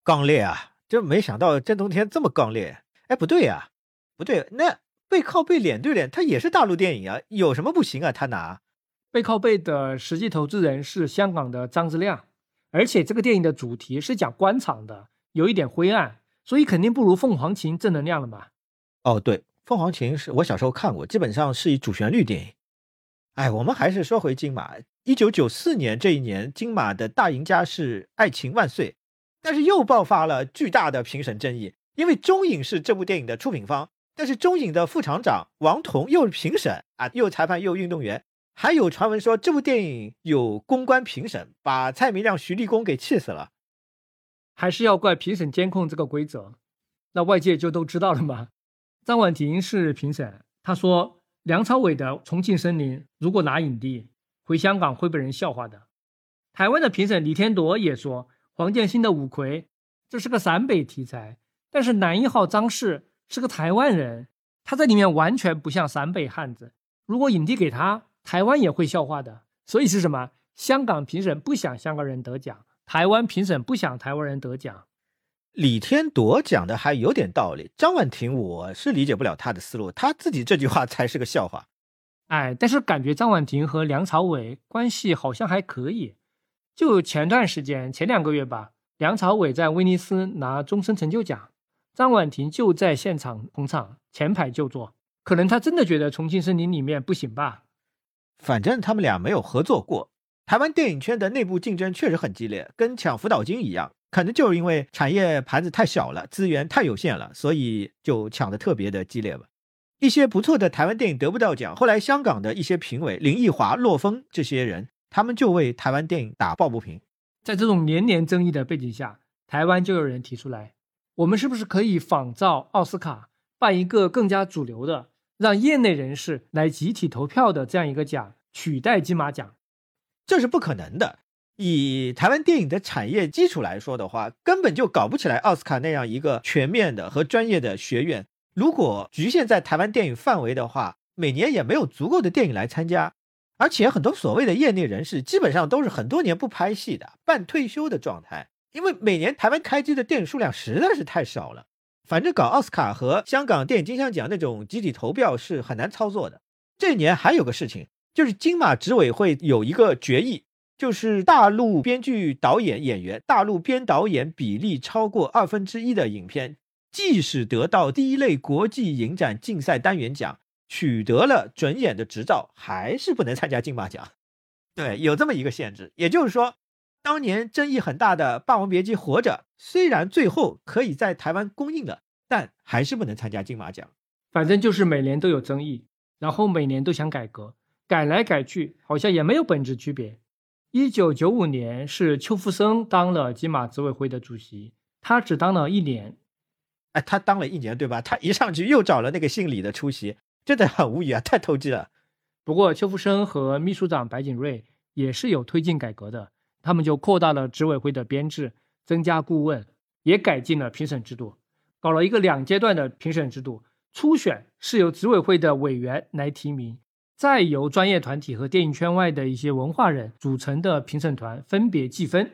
刚烈啊！真没想到郑洞天这么刚烈。哎，不对呀，不对，那背靠背脸对脸，他也是大陆电影啊，有什么不行啊？他拿？背靠背的实际投资人是香港的张之亮，而且这个电影的主题是讲官场的，有一点灰暗，所以肯定不如《凤凰琴》正能量了嘛。哦，对，《凤凰琴》是我小时候看过，基本上是以主旋律电影。哎，我们还是说回金马。一九九四年这一年，金马的大赢家是《爱情万岁》，但是又爆发了巨大的评审争议，因为中影是这部电影的出品方，但是中影的副厂长王彤又是评审啊，又裁判又运动员。还有传闻说这部电影有公关评审，把蔡明亮、徐立功给气死了。还是要怪评审监控这个规则，那外界就都知道了吗？张婉婷是评审，她说梁朝伟的《重庆森林》如果拿影帝，回香港会被人笑话的。台湾的评审李天铎也说，黄建新的《五魁》这是个陕北题材，但是男一号张氏是个台湾人，他在里面完全不像陕北汉子，如果影帝给他。台湾也会笑话的，所以是什么？香港评审不想香港人得奖，台湾评审不想台湾人得奖。李天铎讲的还有点道理，张婉婷我是理解不了他的思路，他自己这句话才是个笑话。哎，但是感觉张婉婷和梁朝伟关系好像还可以。就前段时间，前两个月吧，梁朝伟在威尼斯拿终身成就奖，张婉婷就在现场捧场，前排就坐。可能他真的觉得《重庆森林》里面不行吧。反正他们俩没有合作过。台湾电影圈的内部竞争确实很激烈，跟抢辅导金一样。可能就是因为产业盘子太小了，资源太有限了，所以就抢得特别的激烈吧。一些不错的台湾电影得不到奖，后来香港的一些评委林奕华、洛风这些人，他们就为台湾电影打抱不平。在这种年年争议的背景下，台湾就有人提出来：我们是不是可以仿照奥斯卡，办一个更加主流的？让业内人士来集体投票的这样一个奖取代金马奖，这是不可能的。以台湾电影的产业基础来说的话，根本就搞不起来奥斯卡那样一个全面的和专业的学院。如果局限在台湾电影范围的话，每年也没有足够的电影来参加。而且很多所谓的业内人士，基本上都是很多年不拍戏的半退休的状态，因为每年台湾开机的电影数量实在是太少了。反正搞奥斯卡和香港电影金像奖那种集体投票是很难操作的。这年还有个事情，就是金马执委会有一个决议，就是大陆编剧、导演、演员，大陆编导演比例超过二分之一的影片，即使得到第一类国际影展竞赛单元奖，取得了准演的执照，还是不能参加金马奖。对，有这么一个限制。也就是说，当年争议很大的《霸王别姬》活着，虽然最后可以在台湾公映了，但还是不能参加金马奖。反正就是每年都有争议，然后每年都想改革，改来改去，好像也没有本质区别。一九九五年是邱福生当了金马执委会的主席，他只当了一年。哎，他当了一年，对吧？他一上去又找了那个姓李的出席，真的很无语啊，太投机了。不过邱福生和秘书长白景瑞也是有推进改革的，他们就扩大了执委会的编制，增加顾问，也改进了评审制度，搞了一个两阶段的评审制度。初选是由执委会的委员来提名，再由专业团体和电影圈外的一些文化人组成的评审团分别计分。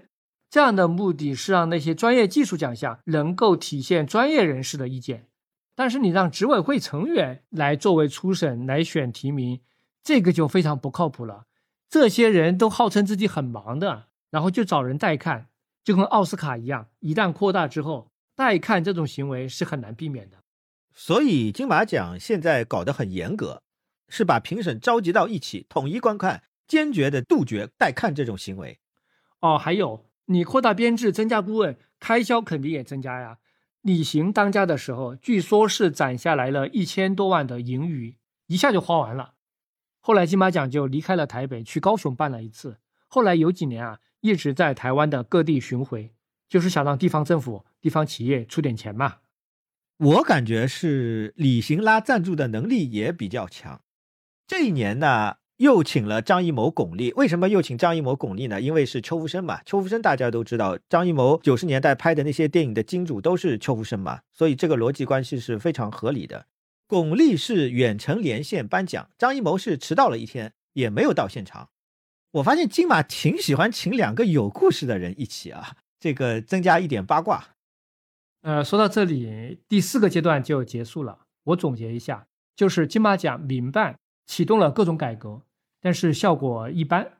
这样的目的是让那些专业技术奖项能够体现专业人士的意见。但是你让执委会成员来作为初审来选提名，这个就非常不靠谱了。这些人都号称自己很忙的，然后就找人代看，就跟奥斯卡一样，一旦扩大之后，代看这种行为是很难避免的。所以金马奖现在搞得很严格，是把评审召集到一起，统一观看，坚决的杜绝代看这种行为。哦，还有你扩大编制、增加顾问，开销肯定也增加呀。李行当家的时候，据说是攒下来了一千多万的盈余，一下就花完了。后来金马奖就离开了台北，去高雄办了一次。后来有几年啊，一直在台湾的各地巡回，就是想让地方政府、地方企业出点钱嘛。我感觉是李行拉赞助的能力也比较强。这一年呢，又请了张艺谋、巩俐。为什么又请张艺谋、巩俐呢？因为是邱福生嘛。邱福生大家都知道，张艺谋九十年代拍的那些电影的金主都是邱福生嘛，所以这个逻辑关系是非常合理的。巩俐是远程连线颁奖，张艺谋是迟到了一天，也没有到现场。我发现金马挺喜欢请两个有故事的人一起啊，这个增加一点八卦。呃，说到这里，第四个阶段就结束了。我总结一下，就是金马奖民办启动了各种改革，但是效果一般。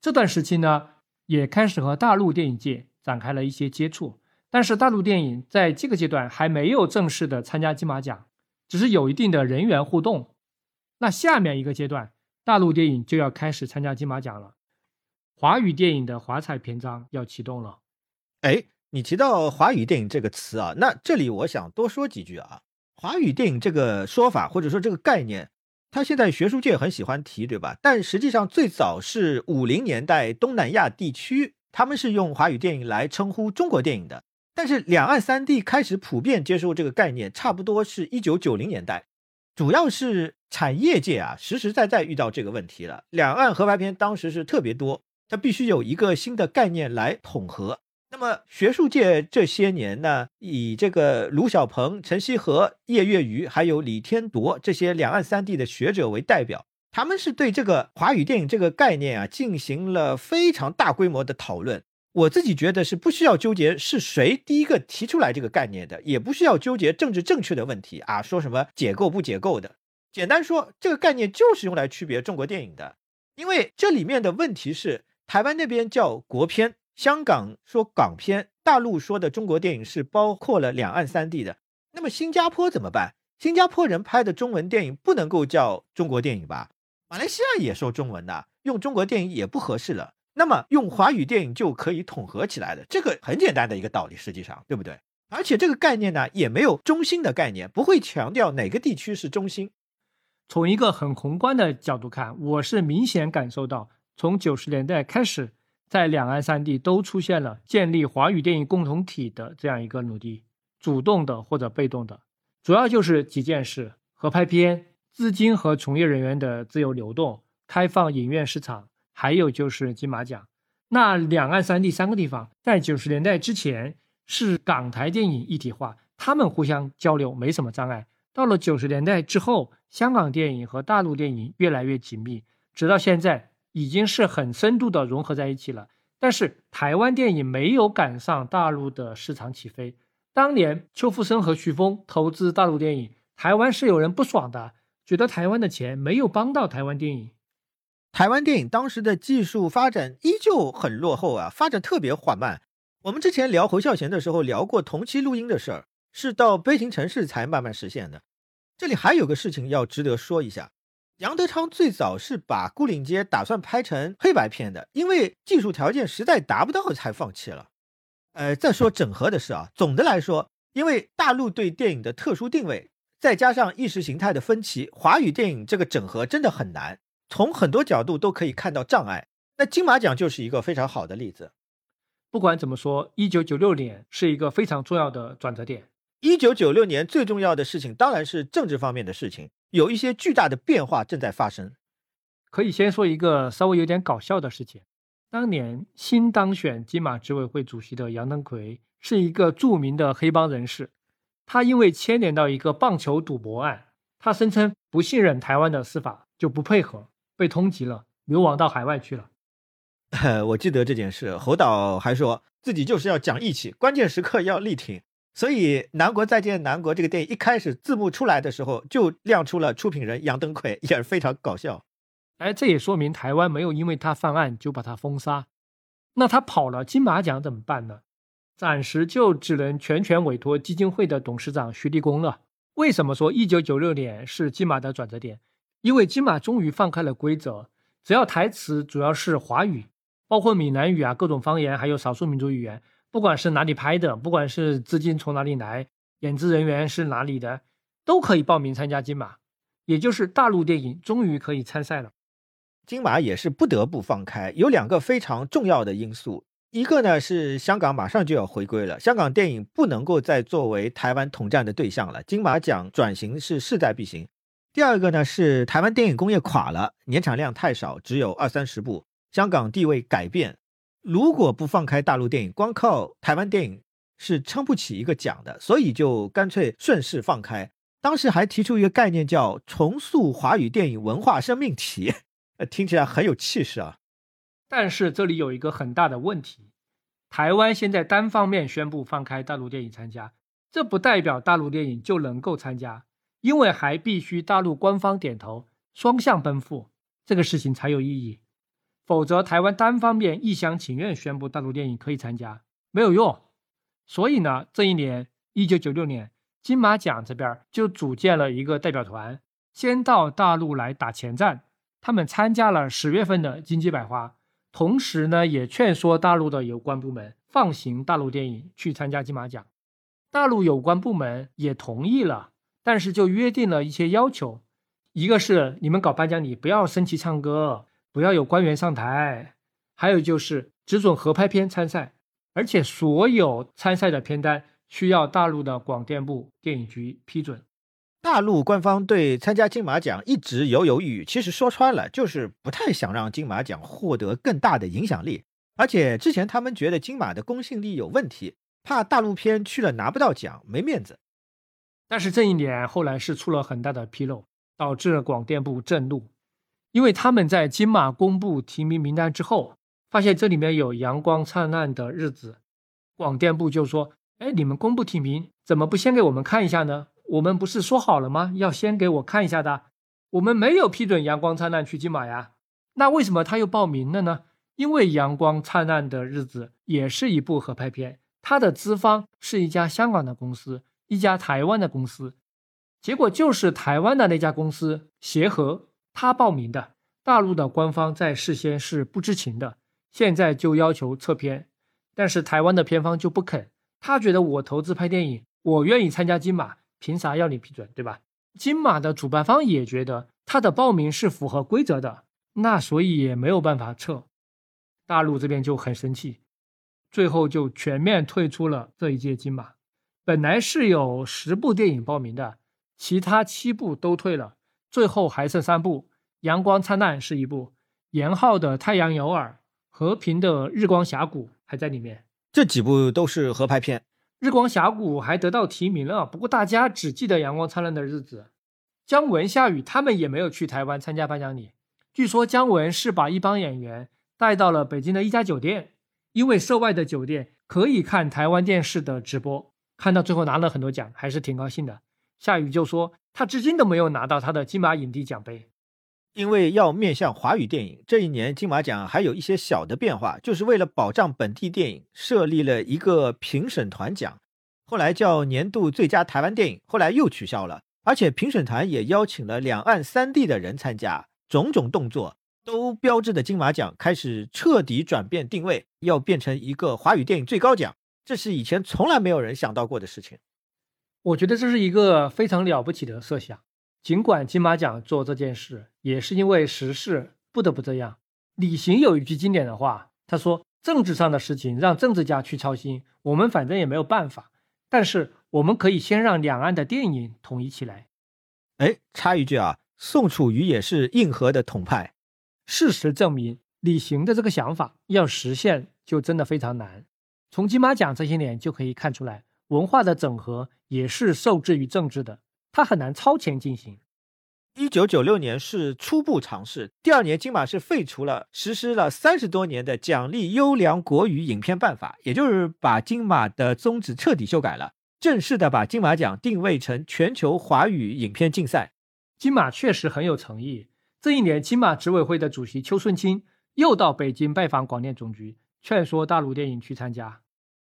这段时期呢，也开始和大陆电影界展开了一些接触，但是大陆电影在这个阶段还没有正式的参加金马奖，只是有一定的人员互动。那下面一个阶段，大陆电影就要开始参加金马奖了，华语电影的华彩篇章要启动了。哎。你提到华语电影这个词啊，那这里我想多说几句啊。华语电影这个说法或者说这个概念，它现在学术界很喜欢提，对吧？但实际上最早是五零年代东南亚地区，他们是用华语电影来称呼中国电影的。但是两岸三地开始普遍接受这个概念，差不多是一九九零年代，主要是产业界啊实实在在遇到这个问题了。两岸合拍片当时是特别多，它必须有一个新的概念来统合。那么学术界这些年呢，以这个卢小鹏、陈锡和、叶月余，还有李天铎这些两岸三地的学者为代表，他们是对这个华语电影这个概念啊进行了非常大规模的讨论。我自己觉得是不需要纠结是谁第一个提出来这个概念的，也不需要纠结政治正确的问题啊，说什么解构不解构的。简单说，这个概念就是用来区别中国电影的，因为这里面的问题是台湾那边叫国片。香港说港片，大陆说的中国电影是包括了两岸三地的。那么新加坡怎么办？新加坡人拍的中文电影不能够叫中国电影吧？马来西亚也说中文的，用中国电影也不合适了。那么用华语电影就可以统合起来的，这个很简单的一个道理，实际上对不对？而且这个概念呢，也没有中心的概念，不会强调哪个地区是中心。从一个很宏观的角度看，我是明显感受到，从九十年代开始。在两岸三地都出现了建立华语电影共同体的这样一个努力，主动的或者被动的，主要就是几件事：合拍片、资金和从业人员的自由流动、开放影院市场，还有就是金马奖。那两岸三地三个地方在九十年代之前是港台电影一体化，他们互相交流没什么障碍。到了九十年代之后，香港电影和大陆电影越来越紧密，直到现在。已经是很深度的融合在一起了，但是台湾电影没有赶上大陆的市场起飞。当年邱富生和徐峰投资大陆电影，台湾是有人不爽的，觉得台湾的钱没有帮到台湾电影。台湾电影当时的技术发展依旧很落后啊，发展特别缓慢。我们之前聊侯孝贤的时候聊过同期录音的事儿，是到《悲情城市》才慢慢实现的。这里还有个事情要值得说一下，杨德昌最早是把《牯岭街》打算拍成黑白片的，因为技术条件实在达不到才放弃了。呃，再说整合的事啊，总的来说，因为大陆对电影的特殊定位，再加上意识形态的分歧，华语电影这个整合真的很难，从很多角度都可以看到障碍。那金马奖就是一个非常好的例子。不管怎么说，一九九六年是一个非常重要的转折点。一九九六年最重要的事情当然是政治方面的事情，有一些巨大的变化正在发生。可以先说一个稍微有点搞笑的事情：当年新当选金马执委会主席的杨登魁是一个著名的黑帮人士，他因为牵连到一个棒球赌博案，他声称不信任台湾的司法，就不配合，被通缉了，流亡到海外去了。我记得这件事，侯导还说自己就是要讲义气，关键时刻要力挺。所以《南国再见南国》这个电影一开始字幕出来的时候，就亮出了出品人杨登魁，也是非常搞笑。哎，这也说明台湾没有因为他犯案就把他封杀。那他跑了金马奖怎么办呢？暂时就只能全权委托基金会的董事长徐立功了。为什么说一九九六年是金马的转折点？因为金马终于放开了规则，只要台词主要是华语，包括闽南语啊、各种方言，还有少数民族语言。不管是哪里拍的，不管是资金从哪里来，演职人员是哪里的，都可以报名参加金马，也就是大陆电影终于可以参赛了。金马也是不得不放开，有两个非常重要的因素，一个呢是香港马上就要回归了，香港电影不能够再作为台湾统战的对象了，金马奖转型是势在必行。第二个呢是台湾电影工业垮了，年产量太少，只有二三十部，香港地位改变。如果不放开大陆电影，光靠台湾电影是撑不起一个奖的，所以就干脆顺势放开。当时还提出一个概念叫“重塑华语电影文化生命体”，呃，听起来很有气势啊。但是这里有一个很大的问题：台湾现在单方面宣布放开大陆电影参加，这不代表大陆电影就能够参加，因为还必须大陆官方点头，双向奔赴，这个事情才有意义。否则，台湾单方面一厢情愿宣布大陆电影可以参加没有用。所以呢，这一年，一九九六年，金马奖这边就组建了一个代表团，先到大陆来打前站。他们参加了十月份的金鸡百花，同时呢，也劝说大陆的有关部门放行大陆电影去参加金马奖。大陆有关部门也同意了，但是就约定了一些要求，一个是你们搞颁奖礼不要升旗唱歌。不要有官员上台，还有就是只准合拍片参赛，而且所有参赛的片单需要大陆的广电部电影局批准。大陆官方对参加金马奖一直犹犹豫豫，其实说穿了就是不太想让金马奖获得更大的影响力，而且之前他们觉得金马的公信力有问题，怕大陆片去了拿不到奖没面子。但是这一点后来是出了很大的纰漏，导致广电部震怒。因为他们在金马公布提名名单之后，发现这里面有《阳光灿烂的日子》，广电部就说：“哎，你们公布提名，怎么不先给我们看一下呢？我们不是说好了吗？要先给我看一下的。我们没有批准《阳光灿烂》去金马呀。那为什么他又报名了呢？因为《阳光灿烂的日子》也是一部合拍片，它的资方是一家香港的公司，一家台湾的公司，结果就是台湾的那家公司协和。”他报名的，大陆的官方在事先是不知情的，现在就要求测片，但是台湾的片方就不肯，他觉得我投资拍电影，我愿意参加金马，凭啥要你批准，对吧？金马的主办方也觉得他的报名是符合规则的，那所以也没有办法撤，大陆这边就很生气，最后就全面退出了这一届金马，本来是有十部电影报名的，其他七部都退了。最后还剩三部，《阳光灿烂》是一部，严浩的《太阳有耳》，和平的《日光峡谷》还在里面。这几部都是合拍片，《日光峡谷》还得到提名了，不过大家只记得《阳光灿烂的日子》。姜文、夏雨他们也没有去台湾参加颁奖礼。据说姜文是把一帮演员带到了北京的一家酒店，因为涉外的酒店可以看台湾电视的直播，看到最后拿了很多奖，还是挺高兴的。夏雨就说。他至今都没有拿到他的金马影帝奖杯。因为要面向华语电影，这一年金马奖还有一些小的变化，就是为了保障本地电影，设立了一个评审团奖，后来叫年度最佳台湾电影，后来又取消了，而且评审团也邀请了两岸三地的人参加，种种动作都标志着金马奖开始彻底转变定位，要变成一个华语电影最高奖，这是以前从来没有人想到过的事情。我觉得这是一个非常了不起的设想。尽管金马奖做这件事，也是因为时事不得不这样。李行有一句经典的话，他说：“政治上的事情让政治家去操心，我们反正也没有办法。但是我们可以先让两岸的电影统一起来。”哎，插一句啊，宋楚瑜也是硬核的统派。事实证明，李行的这个想法要实现就真的非常难。从金马奖这些年就可以看出来，文化的整合也是受制于政治的。它很难超前进行。一九九六年是初步尝试，第二年金马是废除了实施了三十多年的奖励优良国语影片办法，也就是把金马的宗旨彻底修改了，正式的把金马奖定位成全球华语影片竞赛。金马确实很有诚意。这一年，金马执委会的主席邱顺清又到北京拜访广电总局，劝说大陆电影去参加，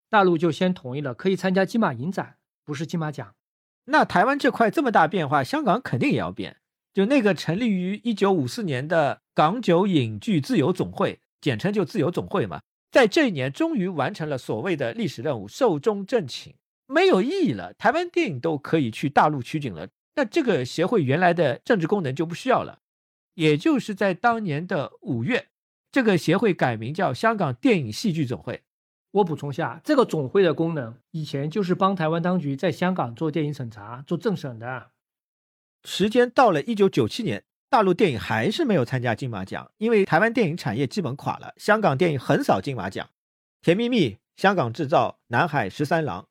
大陆就先同意了，可以参加金马影展，不是金马奖。那台湾这块这么大变化，香港肯定也要变。就那个成立于一九五四年的港九影剧自由总会，简称就自由总会嘛，在这一年终于完成了所谓的历史任务，寿终正寝，没有意义了。台湾电影都可以去大陆取景了，那这个协会原来的政治功能就不需要了。也就是在当年的五月，这个协会改名叫香港电影戏剧总会。我补充下，这个总会的功能以前就是帮台湾当局在香港做电影审查、做政审的。时间到了一九九七年，大陆电影还是没有参加金马奖，因为台湾电影产业基本垮了，香港电影横扫金马奖，《甜蜜蜜》、香港制造、南海十三郎。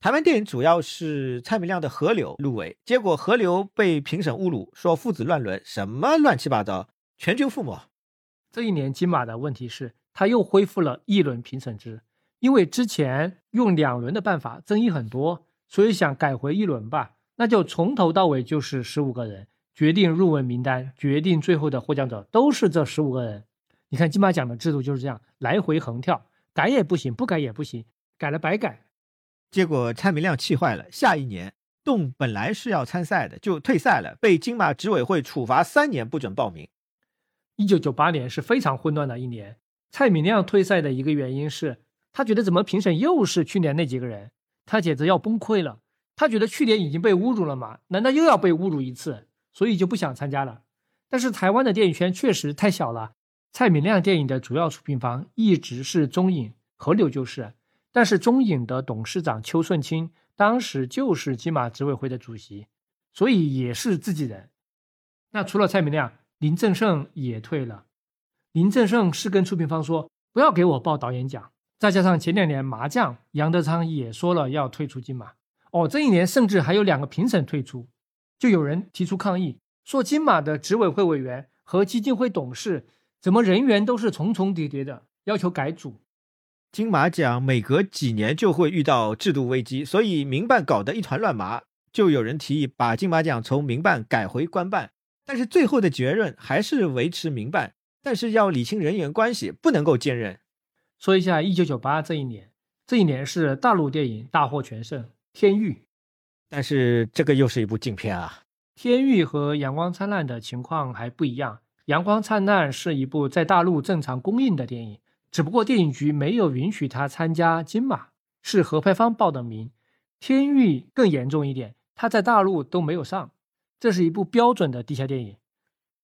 台湾电影主要是蔡明亮的《河流》入围，结果《河流》被评审侮辱，说父子乱伦，什么乱七八糟，全军覆没。这一年金马的问题是。他又恢复了一轮评审制，因为之前用两轮的办法争议很多，所以想改回一轮吧。那就从头到尾就是十五个人决定入围名单，决定最后的获奖者都是这十五个人。你看金马奖的制度就是这样，来回横跳，改也不行，不改也不行，改了白改。结果蔡明亮气坏了，下一年动本来是要参赛的，就退赛了，被金马执委会处罚三年不准报名。一九九八年是非常混乱的一年。蔡明亮退赛的一个原因是他觉得怎么评审又是去年那几个人，他简直要崩溃了。他觉得去年已经被侮辱了嘛，难道又要被侮辱一次？所以就不想参加了。但是台湾的电影圈确实太小了，蔡明亮电影的主要出品方一直是中影，河流就是。但是中影的董事长邱顺清当时就是金马执委会的主席，所以也是自己人。那除了蔡明亮，林正盛也退了。林正盛是跟出品方说不要给我报导演奖，再加上前两年麻将杨德昌也说了要退出金马，哦，这一年甚至还有两个评审退出，就有人提出抗议，说金马的执委会委员和基金会董事怎么人员都是重重叠叠的，要求改组。金马奖每隔几年就会遇到制度危机，所以民办搞得一团乱麻，就有人提议把金马奖从民办改回官办，但是最后的结论还是维持民办。但是要理清人员关系，不能够兼任。说一下一九九八这一年，这一年是大陆电影大获全胜，《天域》。但是这个又是一部禁片啊，《天域》和《阳光灿烂》的情况还不一样，《阳光灿烂》是一部在大陆正常公映的电影，只不过电影局没有允许他参加金马，是合拍方报的名。《天域》更严重一点，他在大陆都没有上，这是一部标准的地下电影。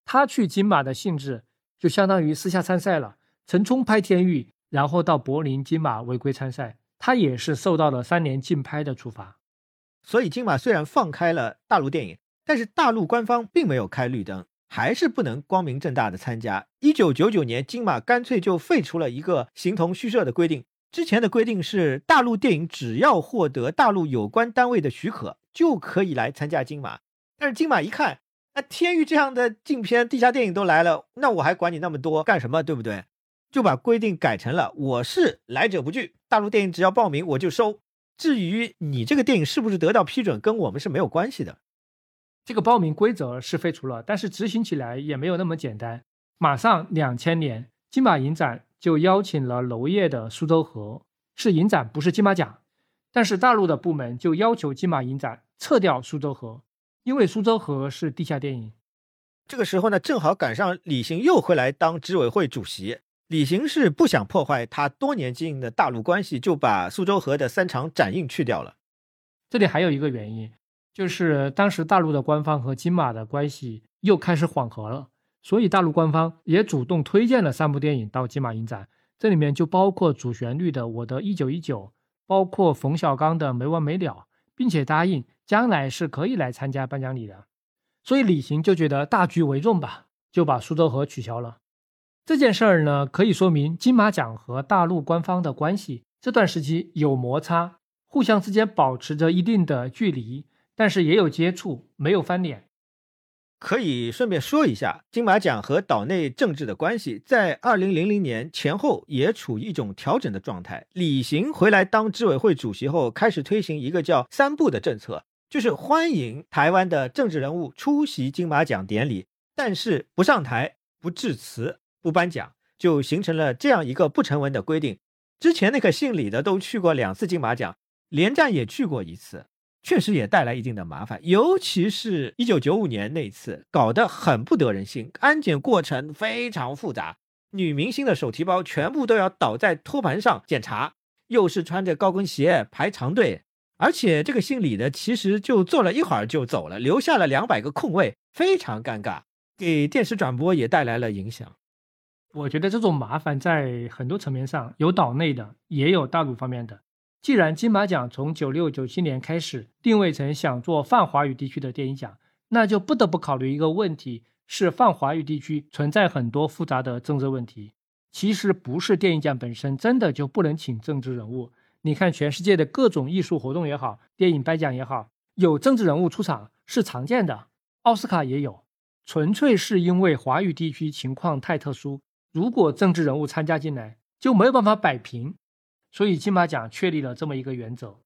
他去金马的性质。就相当于私下参赛了。陈冲拍《天域》，然后到柏林金马违规参赛，他也是受到了三年禁拍的处罚。所以金马虽然放开了大陆电影，但是大陆官方并没有开绿灯，还是不能光明正大的参加。一九九九年，金马干脆就废除了一个形同虚设的规定。之前的规定是，大陆电影只要获得大陆有关单位的许可，就可以来参加金马。但是金马一看。那天域这样的禁片、地下电影都来了，那我还管你那么多干什么？对不对？就把规定改成了：我是来者不拒，大陆电影只要报名我就收。至于你这个电影是不是得到批准，跟我们是没有关系的。这个报名规则是废除了，但是执行起来也没有那么简单。马上两千年，金马影展就邀请了娄烨的《苏州河》，是影展，不是金马奖。但是大陆的部门就要求金马影展撤掉《苏州河》，因为《苏州河》是地下电影。这个时候呢，正好赶上李行又回来当执委会主席。李行是不想破坏他多年经营的大陆关系，就把《苏州河》的三场展映去掉了。这里还有一个原因，就是当时大陆的官方和金马的关系又开始缓和了，所以大陆官方也主动推荐了三部电影到金马影展。这里面就包括主旋律的《我的一九一九》，包括冯小刚的《没完没了》，并且答应将来是可以来参加颁奖礼的。所以李行就觉得大局为重吧，就把苏州河取消了。这件事儿呢，可以说明金马奖和大陆官方的关系这段时期有摩擦，互相之间保持着一定的距离，但是也有接触，没有翻脸。可以顺便说一下，金马奖和岛内政治的关系在二零零零年前后也处于一种调整的状态。李行回来当执委会主席后，开始推行一个叫“三不”的政策。就是欢迎台湾的政治人物出席金马奖典礼，但是不上台、不致辞、不颁奖，就形成了这样一个不成文的规定。之前那个姓李的都去过两次金马奖，连战也去过一次，确实也带来一定的麻烦。尤其是一九九五年那次，搞得很不得人心，安检过程非常复杂，女明星的手提包全部都要倒在托盘上检查，又是穿着高跟鞋排长队。而且这个姓李的其实就坐了一会儿就走了，留下了两百个空位，非常尴尬，给电视转播也带来了影响。我觉得这种麻烦在很多层面上有岛内的，也有大陆方面的。既然金马奖从九六九七年开始定位成想做泛华语地区的电影奖，那就不得不考虑一个问题：是泛华语地区存在很多复杂的政治问题。其实不是电影奖本身真的就不能请政治人物。你看，全世界的各种艺术活动也好，电影颁奖也好，有政治人物出场是常见的，奥斯卡也有，纯粹是因为华语地区情况太特殊，如果政治人物参加进来，就没有办法摆平，所以金马奖确立了这么一个原则。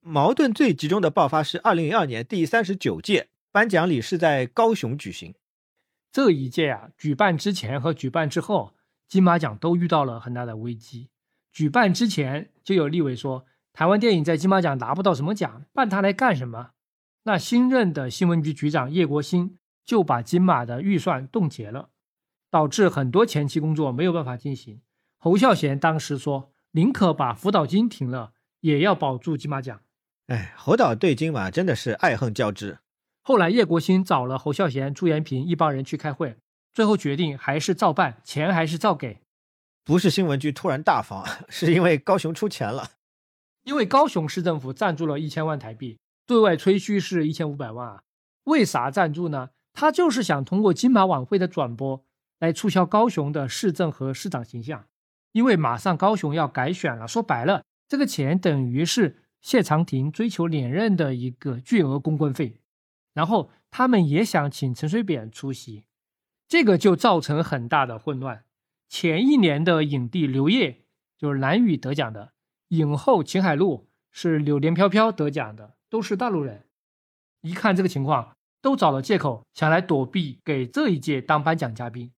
矛盾最集中的爆发是二零零二年第三十九届颁奖礼是在高雄举行，这一届啊，举办之前和举办之后，金马奖都遇到了很大的危机。举办之前就有立委说，台湾电影在金马奖拿不到什么奖，办它来干什么？那新任的新闻局局长叶国新就把金马的预算冻结了，导致很多前期工作没有办法进行。侯孝贤当时说，宁可把辅导金停了，也要保住金马奖。哎，侯导对金马真的是爱恨交织。后来叶国新找了侯孝贤、朱延平一帮人去开会，最后决定还是照办，钱还是照给。不是新闻局突然大方，是因为高雄出钱了。因为高雄市政府赞助了一千万台币，对外吹嘘是一千五百万啊。为啥赞助呢？他就是想通过金马晚会的转播来促销高雄的市政和市长形象。因为马上高雄要改选了，说白了，这个钱等于是谢长廷追求连任的一个巨额公关费。然后他们也想请陈水扁出席，这个就造成很大的混乱。前一年的影帝刘烨就是蓝宇得奖的，影后秦海璐是柳莲飘飘得奖的，都是大陆人。一看这个情况，都找了借口想来躲避给这一届当颁奖嘉宾。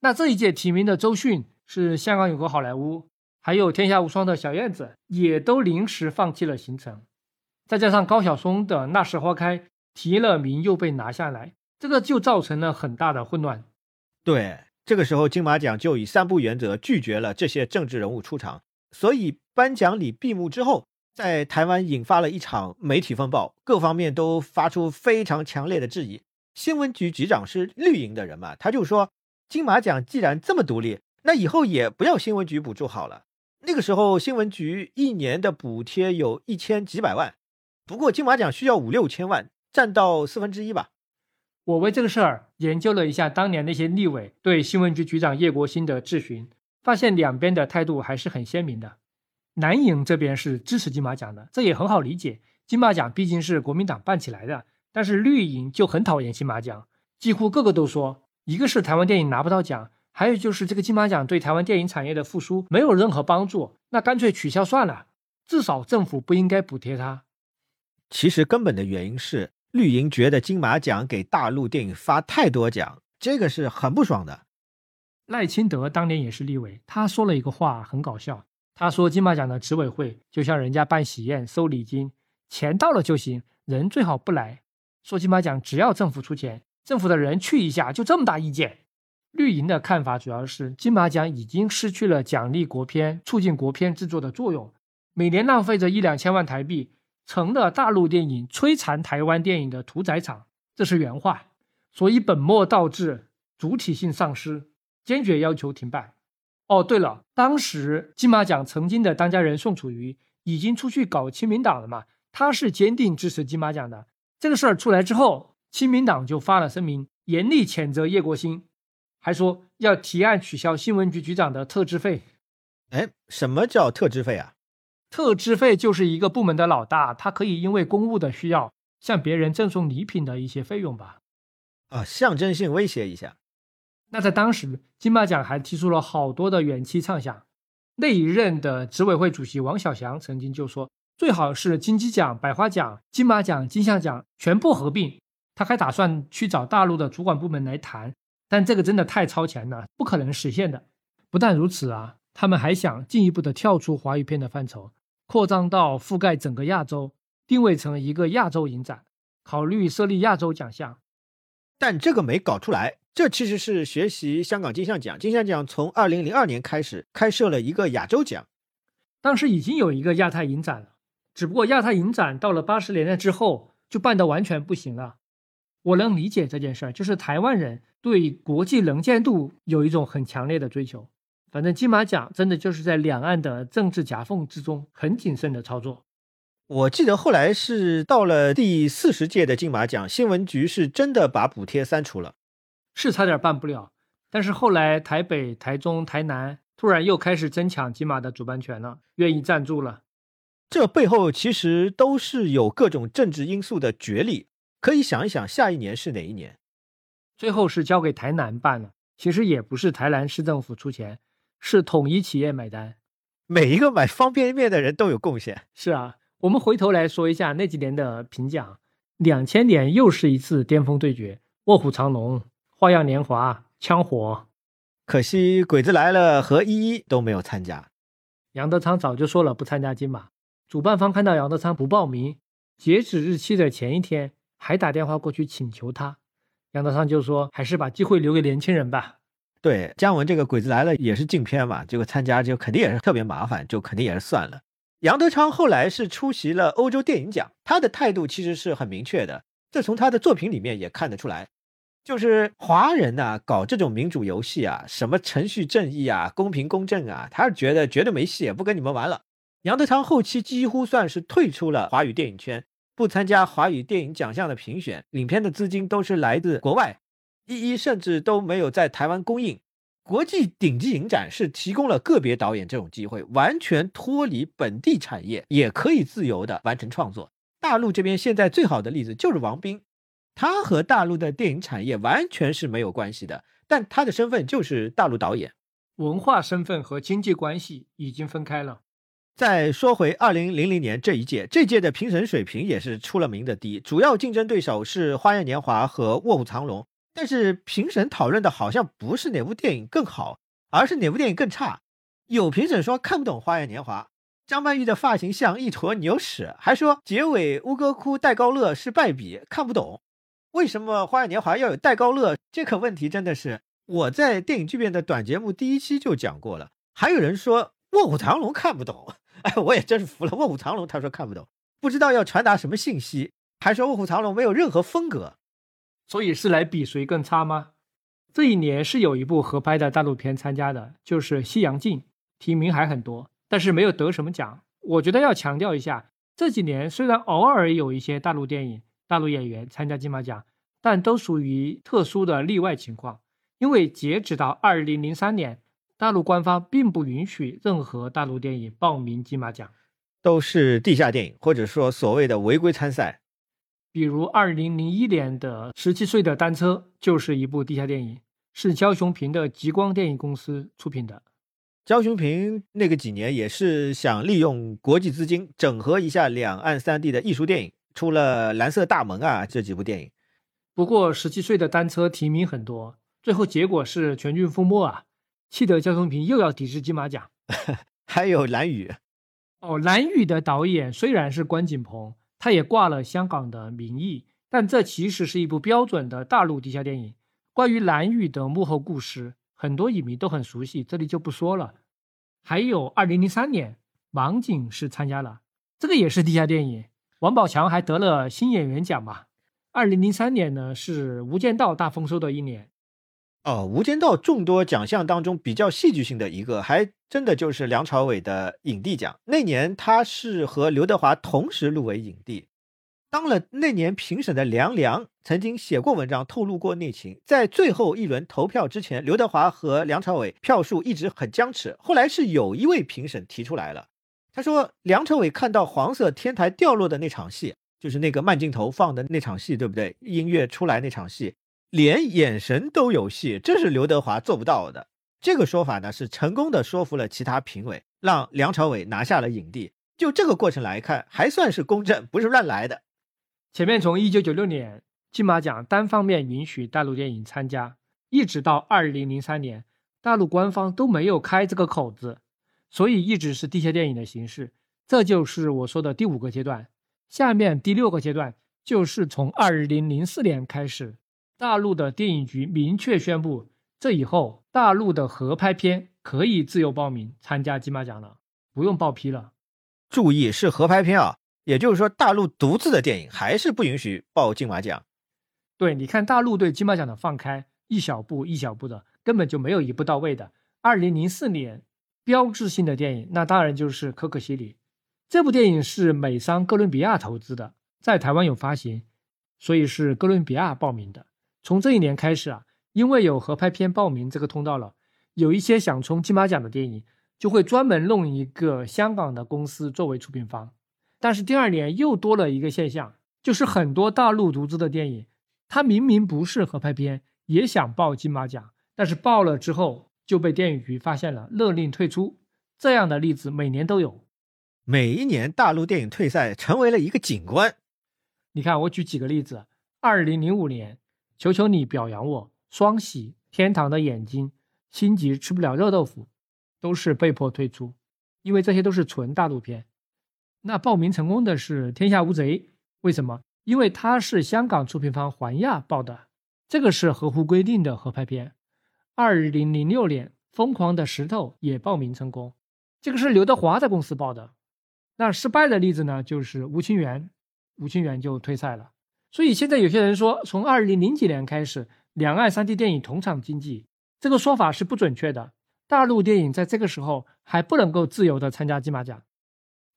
那这一届提名的周迅是香港有个好莱坞，还有天下无双的小燕子也都临时放弃了行程。再加上高晓松的那时花开提了名又被拿下来，这个就造成了很大的混乱。对。这个时候，金马奖就以三不原则拒绝了这些政治人物出场，所以颁奖礼闭幕之后，在台湾引发了一场媒体风暴，各方面都发出非常强烈的质疑。新闻局局长是绿营的人嘛，他就说，金马奖既然这么独立，那以后也不要新闻局补助好了。那个时候，新闻局一年的补贴有一千几百万，不过金马奖需要五六千万，占到四分之一吧。我为这个事儿研究了一下当年那些立委对新闻局局长叶国新的质询，发现两边的态度还是很鲜明的。南营这边是支持金马奖的，这也很好理解，金马奖毕竟是国民党办起来的。但是绿营就很讨厌金马奖，几乎个个都说，一个是台湾电影拿不到奖，还有就是这个金马奖对台湾电影产业的复苏没有任何帮助，那干脆取消算了，至少政府不应该补贴他。其实根本的原因是。绿营觉得金马奖给大陆电影发太多奖，这个是很不爽的。赖清德当年也是立委，他说了一个话很搞笑，他说金马奖的执委会就像人家办喜宴收礼金，钱到了就行，人最好不来。说金马奖只要政府出钱，政府的人去一下就这么大意见。绿营的看法主要是金马奖已经失去了奖励国片、促进国片制作的作用，每年浪费着一两千万台币，成了大陆电影摧残台湾电影的屠宰场。这是原话，所以本末倒置，主体性丧失。坚决要求停办。哦，对了，当时金马奖曾经的当家人宋楚瑜已经出去搞亲民党了嘛？他是坚定支持金马奖的。这个事儿出来之后，亲民党就发了声明，严厉谴责叶国兴，还说要提案取消新闻局局长的特支费。哎，什么叫特支费啊？特支费就是一个部门的老大，他可以因为公务的需要向别人赠送礼品的一些费用吧？啊，象征性威胁一下。那在当时，金马奖还提出了好多的远期畅想。那一任的执委会主席王小祥曾经就说，最好是金鸡奖、百花奖、金马奖、金像奖全部合并。他还打算去找大陆的主管部门来谈，但这个真的太超前了，不可能实现的。不但如此啊，他们还想进一步的跳出华语片的范畴，扩张到覆盖整个亚洲，定位成一个亚洲影展，考虑设立亚洲奖项。但这个没搞出来。这其实是学习香港金像奖，金像奖从二零零二年开始开设了一个亚洲奖，当时已经有一个亚太影展了，只不过亚太影展到了八十年代之后就办得完全不行了。我能理解这件事儿，就是台湾人对国际能见度有一种很强烈的追求。反正金马奖真的就是在两岸的政治夹缝之中很谨慎的操作。我记得后来是到了第四十届的金马奖，新闻局是真的把补贴删除了。是差点办不了，但是后来台北、台中、台南突然又开始争抢金马的主办权了，愿意赞助了。这背后其实都是有各种政治因素的角力。可以想一想，下一年是哪一年？最后是交给台南办了。其实也不是台南市政府出钱，是统一企业买单。每一个买方便面的人都有贡献。是啊，我们回头来说一下那几年的评奖。两千年又是一次巅峰对决，卧虎藏龙。花样年华、枪火，可惜鬼子来了和一一都没有参加。杨德昌早就说了不参加金马，主办方看到杨德昌不报名，截止日期的前一天还打电话过去请求他，杨德昌就说还是把机会留给年轻人吧。对，姜文这个鬼子来了也是禁片嘛，结果参加就肯定也是特别麻烦，就肯定也是算了。杨德昌后来是出席了欧洲电影奖，他的态度其实是很明确的，这从他的作品里面也看得出来。就是华人呐，搞这种民主游戏啊，什么程序正义啊、公平公正啊，他是觉得绝对没戏，也不跟你们玩了。杨德昌后期几乎算是退出了华语电影圈，不参加华语电影奖项的评选，影片的资金都是来自国外，一一甚至都没有在台湾公映。国际顶级影展是提供了个别导演这种机会，完全脱离本地产业，也可以自由的完成创作。大陆这边现在最好的例子就是王斌。他和大陆的电影产业完全是没有关系的，但他的身份就是大陆导演，文化身份和经济关系已经分开了。再说回二零零零年这一届，这届的评审水平也是出了名的低，主要竞争对手是《花样年华》和《卧虎藏龙》，但是评审讨论的好像不是哪部电影更好，而是哪部电影更差。有评审说看不懂《花样年华》，张曼玉的发型像一坨牛屎，还说结尾乌哥窟戴高乐是败笔，看不懂。为什么《花样年华》要有戴高乐？这个问题真的是我在电影巨变的短节目第一期就讲过了。还有人说《卧虎藏龙》看不懂，哎，我也真是服了。《卧虎藏龙》他说看不懂，不知道要传达什么信息，还说《卧虎藏龙》没有任何风格，所以是来比谁更差吗？这一年是有一部合拍的大陆片参加的，就是《西洋镜》，提名还很多，但是没有得什么奖。我觉得要强调一下，这几年虽然偶尔有一些大陆电影。大陆演员参加金马奖，但都属于特殊的例外情况，因为截止到二零零三年，大陆官方并不允许任何大陆电影报名金马奖，都是地下电影，或者说所谓的违规参赛。比如二零零一年的《十七岁的单车》就是一部地下电影，是焦雄平的极光电影公司出品的。焦雄平那个几年也是想利用国际资金整合一下两岸三地的艺术电影。出了《蓝色大门》啊这几部电影。不过十七岁的单车提名很多，最后结果是全军覆没啊！气得焦松平又要抵制金马奖。还有蓝宇，哦，蓝宇的导演虽然是关锦鹏，他也挂了香港的名义，但这其实是一部标准的大陆地下电影。关于蓝宇的幕后故事，很多影迷都很熟悉，这里就不说了。还有二零零三年，王景是参加了，这个也是地下电影，王宝强还得了新演员奖嘛。二零零三年呢，是《无间道》大丰收的一年。哦，《无间道》众多奖项当中比较戏剧性的一个，还真的就是梁朝伟的影帝奖。那年他是和刘德华同时入围影帝。当了那年评审的梁梁曾经写过文章透露过内情，在最后一轮投票之前，刘德华和梁朝伟票数一直很僵持。后来是有一位评审提出来了，他说梁朝伟看到黄色天台掉落的那场戏，就是那个慢镜头放的那场戏，对不对？音乐出来那场戏。连眼神都有戏，这是刘德华做不到的。这个说法呢，是成功的说服了其他评委，让梁朝伟拿下了影帝。就这个过程来看，还算是公正，不是乱来的。前面从一九九六年金马奖单方面允许大陆电影参加，一直到二零零三年，大陆官方都没有开这个口子，所以一直是地下电影的形式。这就是我说的第五个阶段。下面第六个阶段就是从二零零四年开始。大陆的电影局明确宣布，这以后大陆的合拍片可以自由报名参加金马奖了，不用报批了。注意是合拍片啊，也就是说大陆独自的电影还是不允许报金马奖。对，你看大陆对金马奖的放开，一小步一小步的，根本就没有一步到位的。二零零四年标志性的电影，那当然就是《可可西里》。这部电影是美商哥伦比亚投资的，在台湾有发行，所以是哥伦比亚报名的。从这一年开始啊，因为有合拍片报名这个通道了，有一些想冲金马奖的电影就会专门弄一个香港的公司作为出品方。但是第二年又多了一个现象，就是很多大陆独资的电影，它明明不是合拍片，也想报金马奖，但是报了之后就被电影局发现了，勒令退出。这样的例子每年都有，每一年大陆电影退赛成为了一个景观。你看，我举几个例子，二零零五年。求求你表扬我！双喜、天堂的眼睛、心急吃不了热豆腐，都是被迫退出，因为这些都是纯大陆片。那报名成功的是《天下无贼》，为什么？因为它是香港出品方环亚报的，这个是合乎规定的合拍片。二零零六年，《疯狂的石头》也报名成功，这个是刘德华的公司报的。那失败的例子呢，就是《吴清源》，吴清源就退赛了。所以现在有些人说，从二零零几年开始，两岸三地电影同场竞技，这个说法是不准确的。大陆电影在这个时候还不能够自由的参加金马奖。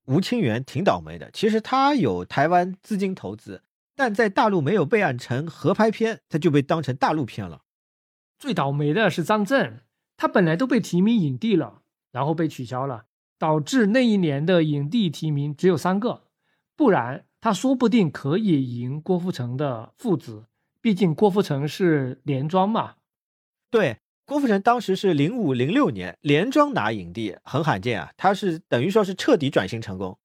吴清源挺倒霉的，其实他有台湾资金投资，但在大陆没有备案成合拍片，他就被当成大陆片了。最倒霉的是张震，他本来都被提名影帝了，然后被取消了，导致那一年的影帝提名只有三个，不然。他说不定可以赢郭富城的父子，毕竟郭富城是连庄嘛。对，郭富城当时是零五零六年连庄拿影帝，很罕见啊。他是等于说是彻底转型成功，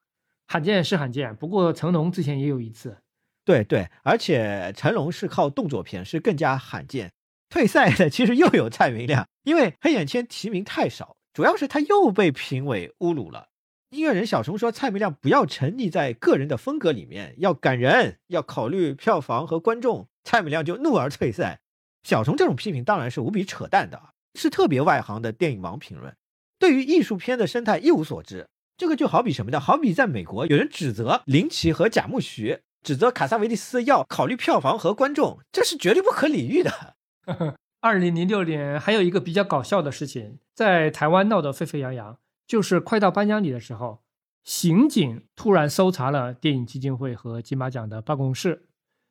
罕见是罕见。不过成龙之前也有一次。对对，而且成龙是靠动作片，是更加罕见。退赛的其实又有蔡明亮，因为黑眼圈提名太少，主要是他又被评委侮辱了。音乐人小虫说：“蔡明亮不要沉溺在个人的风格里面，要感人，要考虑票房和观众。”蔡明亮就怒而退赛。小虫这种批评当然是无比扯淡的，是特别外行的电影盲评论，对于艺术片的生态一无所知。这个就好比什么呢？好比在美国有人指责林奇和贾木许，指责卡萨维蒂斯要考虑票房和观众，这是绝对不可理喻的。二零零六年还有一个比较搞笑的事情，在台湾闹得沸沸扬扬。就是快到颁奖礼的时候，刑警突然搜查了电影基金会和金马奖的办公室，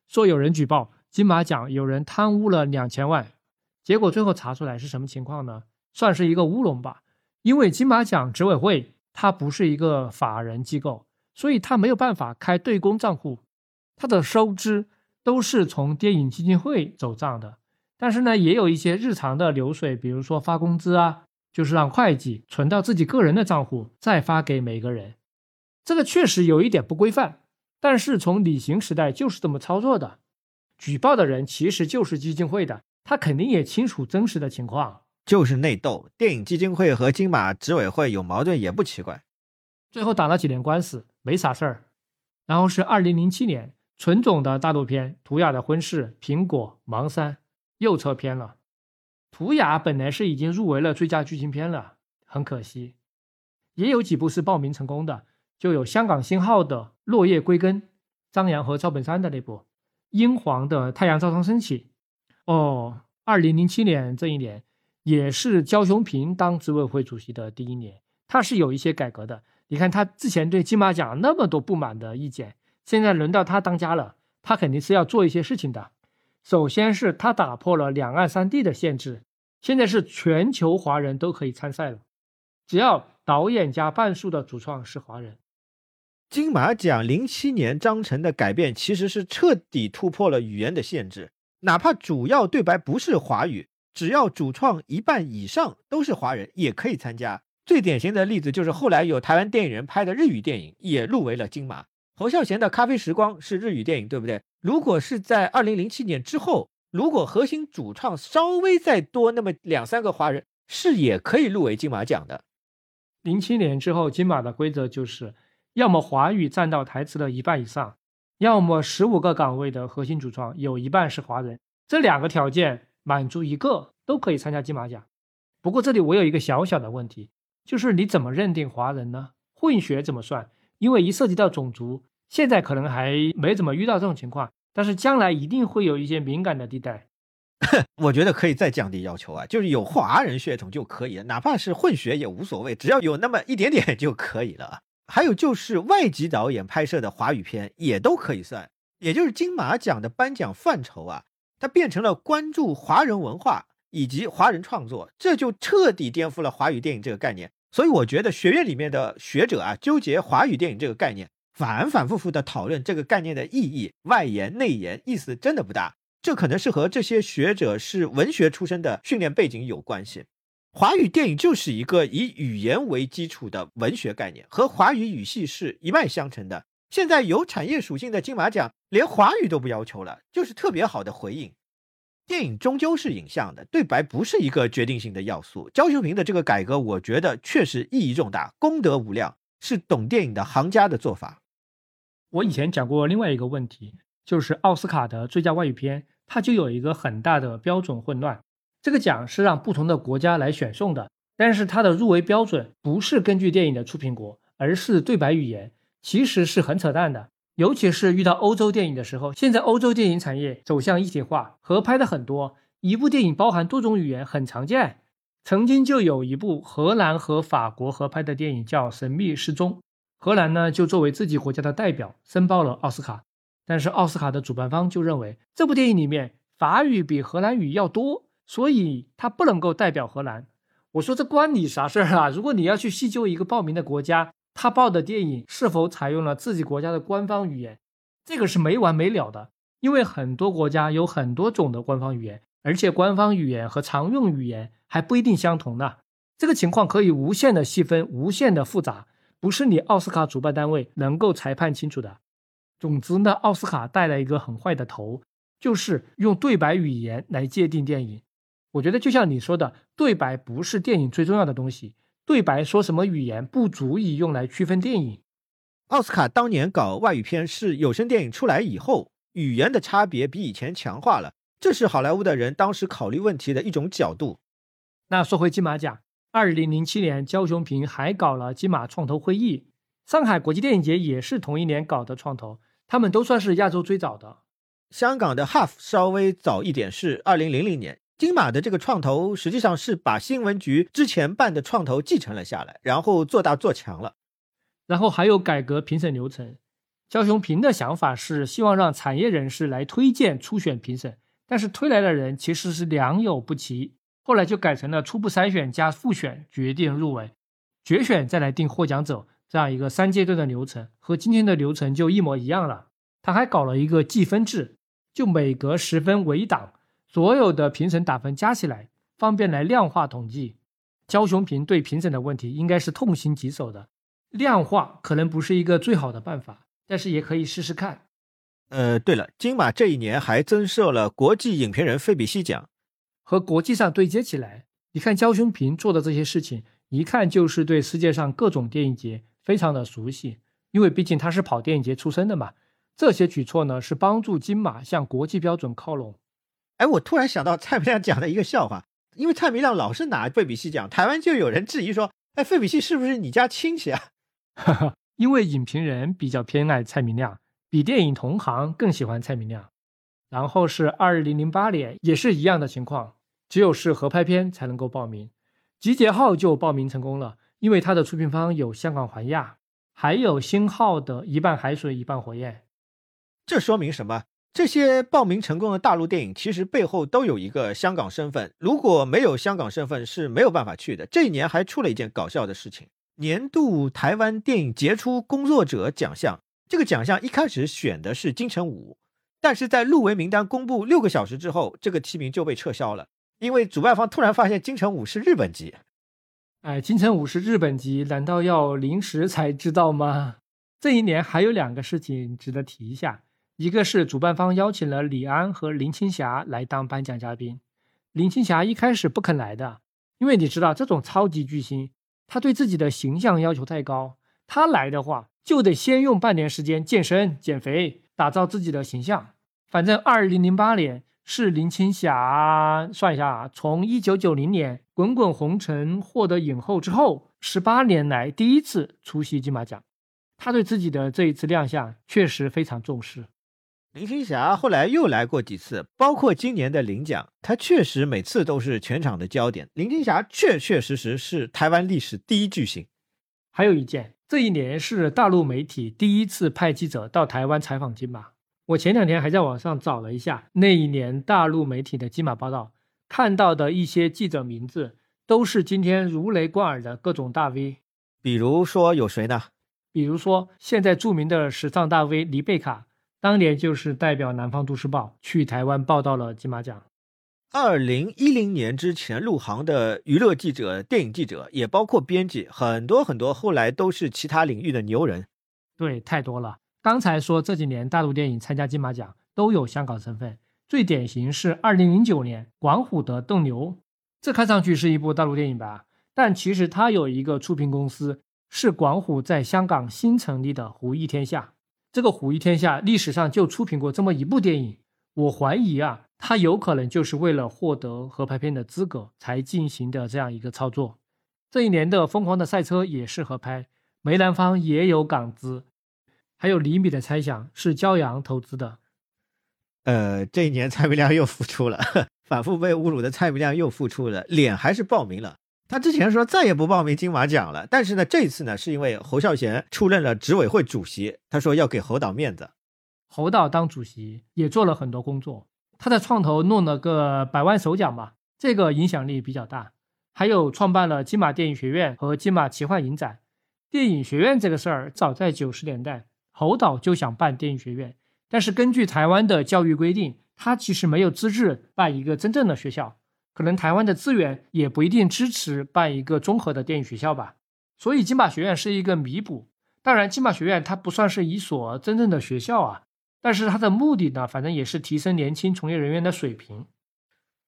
说有人举报金马奖有人贪污了两千万。结果最后查出来是什么情况呢？算是一个乌龙吧。因为金马奖执委会它不是一个法人机构，所以它没有办法开对公账户，它的收支都是从电影基金会走账的。但是呢，也有一些日常的流水，比如说发工资啊。就是让会计存到自己个人的账户，再发给每个人，这个确实有一点不规范。但是从李行时代就是这么操作的，举报的人其实就是基金会的，他肯定也清楚真实的情况，就是内斗。电影基金会和金马执委会有矛盾也不奇怪。最后打了几年官司，没啥事儿。然后是二零零七年，纯种的大陆片《图雅的婚事》，苹果盲山又撤片了。图雅本来是已经入围了最佳剧情片了，很可惜。也有几部是报名成功的，就有香港新号的《落叶归根》，张扬和赵本山的那部；英皇的《太阳照常升起》。哦，二零零七年这一年也是焦雄平当执委会主席的第一年，他是有一些改革的。你看他之前对金马奖那么多不满的意见，现在轮到他当家了，他肯定是要做一些事情的。首先是他打破了两岸三地的限制，现在是全球华人都可以参赛了，只要导演加半数的主创是华人。金马奖零七年章程的改变其实是彻底突破了语言的限制，哪怕主要对白不是华语，只要主创一半以上都是华人也可以参加。最典型的例子就是后来有台湾电影人拍的日语电影也入围了金马。侯孝贤的《咖啡时光》是日语电影，对不对？如果是在二零零七年之后，如果核心主创稍微再多那么两三个华人，是也可以入围金马奖的。零七年之后，金马的规则就是，要么华语占到台词的一半以上，要么十五个岗位的核心主创有一半是华人，这两个条件满足一个都可以参加金马奖。不过这里我有一个小小的问题。就是你怎么认定华人呢？混血怎么算？因为一涉及到种族，现在可能还没怎么遇到这种情况，但是将来一定会有一些敏感的地带。我觉得可以再降低要求啊，就是有华人血统就可以了，哪怕是混血也无所谓，只要有那么一点点就可以了。还有就是外籍导演拍摄的华语片也都可以算，也就是金马奖的颁奖范畴啊，它变成了关注华人文化以及华人创作，这就彻底颠覆了华语电影这个概念。所以我觉得学院里面的学者啊，纠结华语电影这个概念，反反复复的讨论这个概念的意义，外延内延，意思真的不大。这可能是和这些学者是文学出身的训练背景有关系。华语电影就是一个以语言为基础的文学概念，和华语语系是一脉相承的。现在有产业属性的金马奖，连华语都不要求了，就是特别好的回应。电影终究是影像的，对白不是一个决定性的要素。焦秀平的这个改革，我觉得确实意义重大，功德无量，是懂电影的行家的做法。我以前讲过另外一个问题，就是奥斯卡的最佳外语片，它就有一个很大的标准混乱。这个奖是让不同的国家来选送的，但是它的入围标准不是根据电影的出品国，而是对白语言，其实是很扯淡的。尤其是遇到欧洲电影的时候，现在欧洲电影产业走向一体化，合拍的很多，一部电影包含多种语言很常见。曾经就有一部荷兰和法国合拍的电影叫《神秘失踪》，荷兰呢就作为自己国家的代表申报了奥斯卡，但是奥斯卡的主办方就认为这部电影里面法语比荷兰语要多，所以它不能够代表荷兰。我说这关你啥事儿啊？如果你要去细究一个报名的国家。他报的电影是否采用了自己国家的官方语言，这个是没完没了的，因为很多国家有很多种的官方语言，而且官方语言和常用语言还不一定相同呢。这个情况可以无限的细分，无限的复杂，不是你奥斯卡主办单位能够裁判清楚的。总之呢，奥斯卡带来一个很坏的头，就是用对白语言来界定电影。我觉得就像你说的，对白不是电影最重要的东西。对白说什么语言不足以用来区分电影。奥斯卡当年搞外语片是有声电影出来以后，语言的差别比以前强化了，这是好莱坞的人当时考虑问题的一种角度。那说回金马奖，二零零七年焦雄平还搞了金马创投会议，上海国际电影节也是同一年搞的创投，他们都算是亚洲最早的。香港的 Half 稍微早一点，是二零零零年。金马的这个创投实际上是把新闻局之前办的创投继承了下来，然后做大做强了，然后还有改革评审流程。焦雄平的想法是希望让产业人士来推荐初选评审，但是推来的人其实是良莠不齐，后来就改成了初步筛选加复选决定入围，决选再来定获奖者这样一个三阶段的流程，和今天的流程就一模一样了。他还搞了一个计分制，就每隔十分为一档。所有的评审打分加起来，方便来量化统计。焦雄平对评审的问题应该是痛心疾首的，量化可能不是一个最好的办法，但是也可以试试看。呃，对了，金马这一年还增设了国际影评人费比西奖，和国际上对接起来。你看焦雄平做的这些事情，一看就是对世界上各种电影节非常的熟悉，因为毕竟他是跑电影节出身的嘛。这些举措呢，是帮助金马向国际标准靠拢。哎，我突然想到蔡明亮讲的一个笑话，因为蔡明亮老是拿费比西讲，台湾就有人质疑说，哎，费比西是不是你家亲戚啊？哈哈，因为影评人比较偏爱蔡明亮。比电影同行更喜欢蔡明亮，然后是二零零八年也是一样的情况，只有是合拍片才能够报名，集结号就报名成功了，因为它的出品方有香港环亚，还有星号的一半海水一半火焰。这说明什么？这些报名成功的大陆电影其实背后都有一个香港身份，如果没有香港身份是没有办法去的。这一年还出了一件搞笑的事情，年度台湾电影杰出工作者奖项。这个奖项一开始选的是金城武，但是在入围名单公布六个小时之后，这个提名就被撤销了，因为主办方突然发现金城武是日本籍。哎，金城武是日本籍，难道要临时才知道吗？这一年还有两个事情值得提一下，一个是主办方邀请了李安和林青霞来当颁奖嘉宾，林青霞一开始不肯来的，因为你知道这种超级巨星，他对自己的形象要求太高，他来的话。就得先用半年时间健身减肥，打造自己的形象。反正二零零八年是林青霞，算一下啊，从一九九零年《滚滚红尘》获得影后之后，十八年来第一次出席金马奖。她对自己的这一次亮相确实非常重视。林青霞后来又来过几次，包括今年的领奖，她确实每次都是全场的焦点。林青霞确确实实是台湾历史第一巨星。还有一件。这一年是大陆媒体第一次派记者到台湾采访金马。我前两天还在网上找了一下那一年大陆媒体的金马报道，看到的一些记者名字都是今天如雷贯耳的各种大 V。比如说有谁呢？比如说现在著名的时尚大 V 黎贝卡，当年就是代表南方都市报去台湾报道了金马奖。二零一零年之前入行的娱乐记者、电影记者，也包括编辑，很多很多，后来都是其他领域的牛人。对，太多了。刚才说这几年大陆电影参加金马奖都有香港身份，最典型是二零零九年广虎的《斗牛》，这看上去是一部大陆电影吧？但其实它有一个出品公司，是广虎在香港新成立的虎翼天下。这个虎翼天下历史上就出品过这么一部电影，我怀疑啊。他有可能就是为了获得合拍片的资格才进行的这样一个操作。这一年的《疯狂的赛车》也是合拍，梅兰芳也有港资，还有李米的猜想是骄阳投资的。呃，这一年蔡明亮又复出了，反复被侮辱的蔡明亮又复出了，脸还是报名了。他之前说再也不报名金马奖了，但是呢，这次呢，是因为侯孝贤出任了执委会主席，他说要给侯导面子。侯导当主席也做了很多工作。他在创投弄了个百万首奖吧，这个影响力比较大。还有创办了金马电影学院和金马奇幻影展。电影学院这个事儿，早在九十年代，侯导就想办电影学院，但是根据台湾的教育规定，他其实没有资质办一个真正的学校，可能台湾的资源也不一定支持办一个综合的电影学校吧。所以金马学院是一个弥补。当然，金马学院它不算是一所真正的学校啊。但是它的目的呢，反正也是提升年轻从业人员的水平。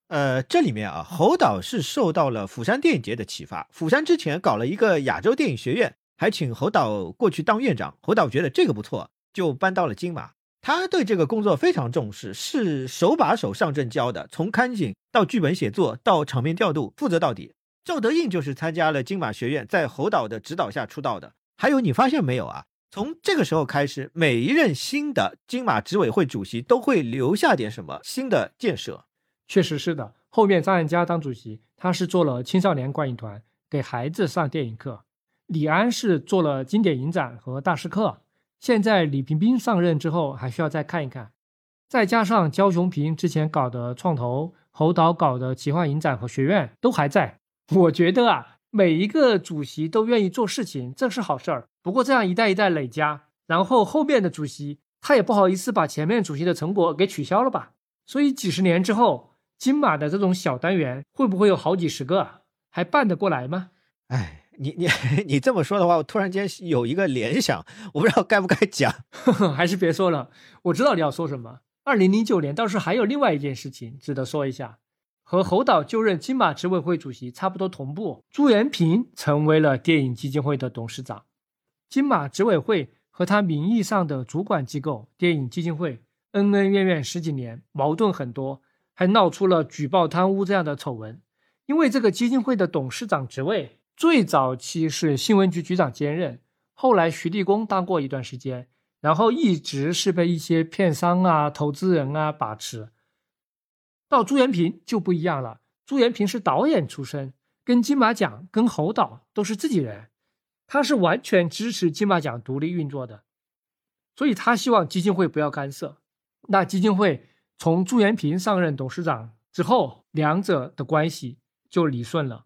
呃，这里面啊，侯导是受到了釜山电影节的启发。釜山之前搞了一个亚洲电影学院，还请侯导过去当院长。侯导觉得这个不错，就搬到了金马。他对这个工作非常重视，是手把手上阵教的，从看景到剧本写作到场面调度，负责到底。赵德胤就是参加了金马学院，在侯导的指导下出道的。还有，你发现没有啊？从这个时候开始，每一任新的金马执委会主席都会留下点什么新的建设。确实是的，后面张艾嘉当主席，他是做了青少年观影团，给孩子上电影课；李安是做了经典影展和大师课。现在李平冰上任之后，还需要再看一看。再加上焦雄平之前搞的创投，侯导搞的奇幻影展和学院都还在。我觉得啊。每一个主席都愿意做事情，这是好事儿。不过这样一代一代累加，然后后面的主席他也不好意思把前面主席的成果给取消了吧？所以几十年之后，金马的这种小单元会不会有好几十个？还办得过来吗？哎，你你 你这么说的话，我突然间有一个联想，我不知道该不该讲，还是别说了。我知道你要说什么。二零零九年倒是还有另外一件事情值得说一下，和侯导就任金马执委会主席差不多同步，朱延平成为了电影基金会的董事长。金马执委会和他名义上的主管机构电影基金会恩恩怨怨十几年，矛盾很多，还闹出了举报贪污这样的丑闻。因为这个基金会的董事长职位，最早期是新闻局局长兼任，后来徐立功当过一段时间，然后一直是被一些片商啊、投资人啊把持。到朱延平就不一样了，朱延平是导演出身，跟金马奖、跟侯导都是自己人。他是完全支持金马奖独立运作的，所以他希望基金会不要干涉。那基金会从朱延平上任董事长之后，两者的关系就理顺了，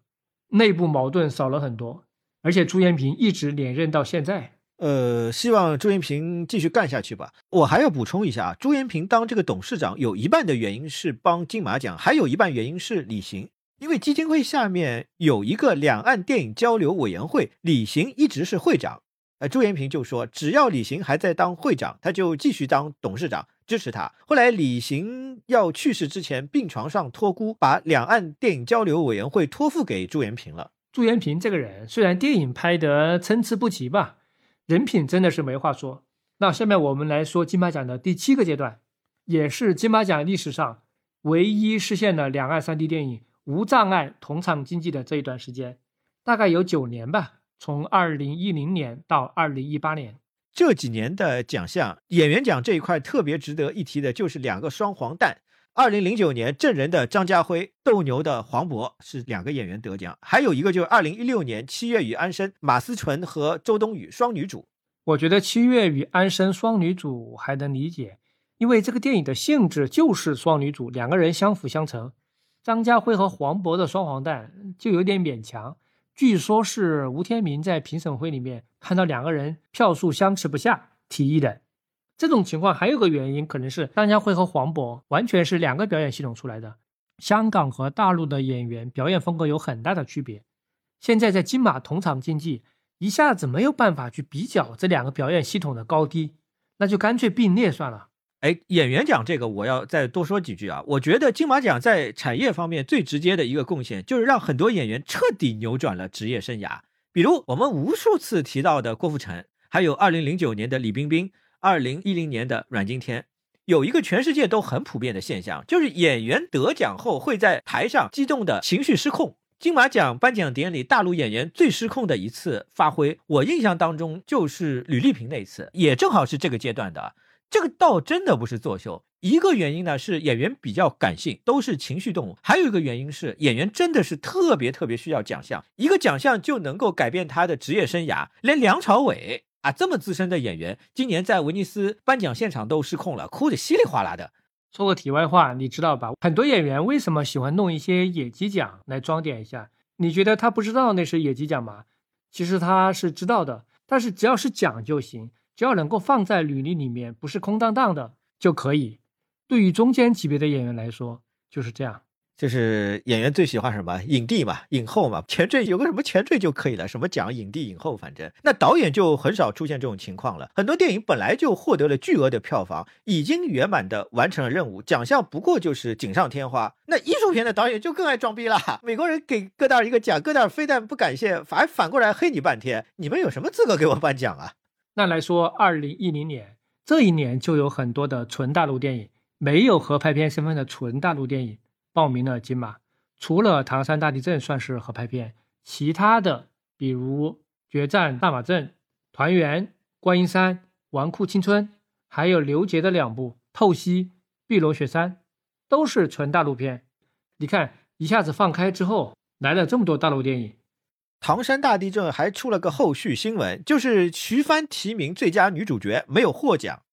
内部矛盾少了很多，而且朱延平一直连任到现在。呃，希望朱延平继续干下去吧。我还要补充一下啊，朱延平当这个董事长有一半的原因是帮金马奖，还有一半原因是李行。因为基金会下面有一个两岸电影交流委员会，李行一直是会长。呃，朱延平就说，只要李行还在当会长，他就继续当董事长，支持他。后来李行要去世之前，病床上托孤，把两岸电影交流委员会托付给朱延平了。朱延平这个人，虽然电影拍得参差不齐吧，人品真的是没话说。那下面我们来说金马奖的第七个阶段，也是金马奖历史上唯一实现了两岸三地电影。无障碍同场竞技的这一段时间，大概有九年吧，从二零一零年到二零一八年，这几年的奖项，演员奖这一块特别值得一提的，就是两个双黄蛋。二零零九年证人的张家辉，斗牛的黄渤是两个演员得奖，还有一个就是二零一六年七月与安生，马思纯和周冬雨双女主。我觉得七月与安生双女主还能理解，因为这个电影的性质就是双女主，两个人相辅相成。张家辉和黄渤的双黄蛋就有点勉强，据说是吴天明在评审会里面看到两个人票数相持不下提议的。这种情况还有个原因，可能是张家辉和黄渤完全是两个表演系统出来的，香港和大陆的演员表演风格有很大的区别。现在在金马同场竞技，一下子没有办法去比较这两个表演系统的高低，那就干脆并列算了。哎，演员奖这个我要再多说几句啊！我觉得金马奖在产业方面最直接的一个贡献，就是让很多演员彻底扭转了职业生涯。比如我们无数次提到的郭富城，还有2009年的李冰冰，2010年的阮经天，有一个全世界都很普遍的现象，就是演员得奖后会在台上激动的情绪失控。金马奖颁奖典礼，大陆演员最失控的一次发挥，我印象当中就是吕丽萍那次，也正好是这个阶段的。这个倒真的不是作秀，一个原因呢是演员比较感性，都是情绪动物；还有一个原因是演员真的是特别特别需要奖项，一个奖项就能够改变他的职业生涯。连梁朝伟啊这么资深的演员，今年在威尼斯颁奖现场都失控了，哭得稀里哗啦的。说个题外话，你知道吧？很多演员为什么喜欢弄一些野鸡奖来装点一下？你觉得他不知道那是野鸡奖吗？其实他是知道的，但是只要是奖就行。只要能够放在履历里面，不是空荡荡的就可以。对于中间级别的演员来说，就是这样。就是演员最喜欢什么影帝嘛，影后嘛，前缀有个什么前缀就可以了，什么奖影帝影后，反正那导演就很少出现这种情况了。很多电影本来就获得了巨额的票房，已经圆满的完成了任务，奖项不过就是锦上添花。那艺术片的导演就更爱装逼了，美国人给戈达尔一个奖，戈达尔非但不感谢，反而反过来黑你半天，你们有什么资格给我颁奖啊？那来说，二零一零年这一年就有很多的纯大陆电影，没有合拍片身份的纯大陆电影报名了金马。除了唐山大地震算是合拍片，其他的比如《决战大马镇》《团圆》《观音山》《纨绔青春》，还有刘杰的两部《透析》《碧螺雪山》，都是纯大陆片。你看，一下子放开之后，来了这么多大陆电影。唐山大地震还出了个后续新闻，就是徐帆提名最佳女主角没有获奖，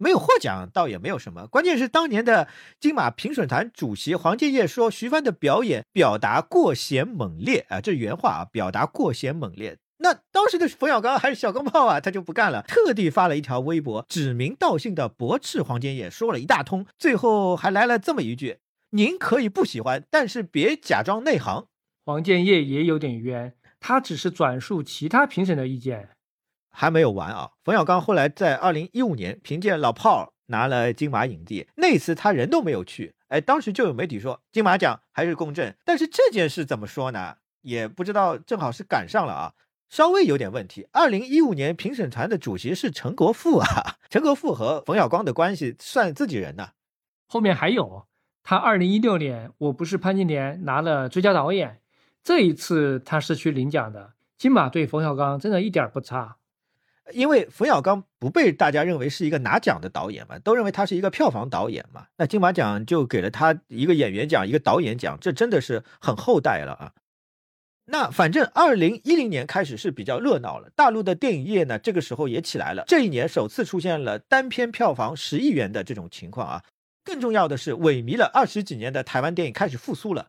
没有获奖倒也没有什么，关键是当年的金马评审团主席黄建业说徐帆的表演表达过显猛烈啊，这原话啊，表达过显猛烈。那当时的冯小刚还是小钢炮啊，他就不干了，特地发了一条微博，指名道姓的驳斥黄建业，说了一大通，最后还来了这么一句：您可以不喜欢，但是别假装内行。黄建业也有点冤。他只是转述其他评审的意见，还没有完啊。冯小刚后来在二零一五年凭借《老炮儿》拿了金马影帝，那次他人都没有去。哎，当时就有媒体说金马奖还是公正，但是这件事怎么说呢？也不知道，正好是赶上了啊，稍微有点问题。二零一五年评审团的主席是陈国富啊，陈国富和冯小刚的关系算自己人呢。后面还有，他二零一六年我不是潘金莲拿了最佳导演，这一次他是去领奖的。金马对冯小刚真的一点不差。因为冯小刚不被大家认为是一个拿奖的导演嘛，都认为他是一个票房导演嘛。那金马奖就给了他一个演员奖，一个导演奖，这真的是很厚待了啊。那反正二零一零年开始是比较热闹了，大陆的电影业呢，这个时候也起来了。这一年首次出现了单片票房十亿元的这种情况啊。更重要的是，萎靡了二十几年的台湾电影开始复苏了。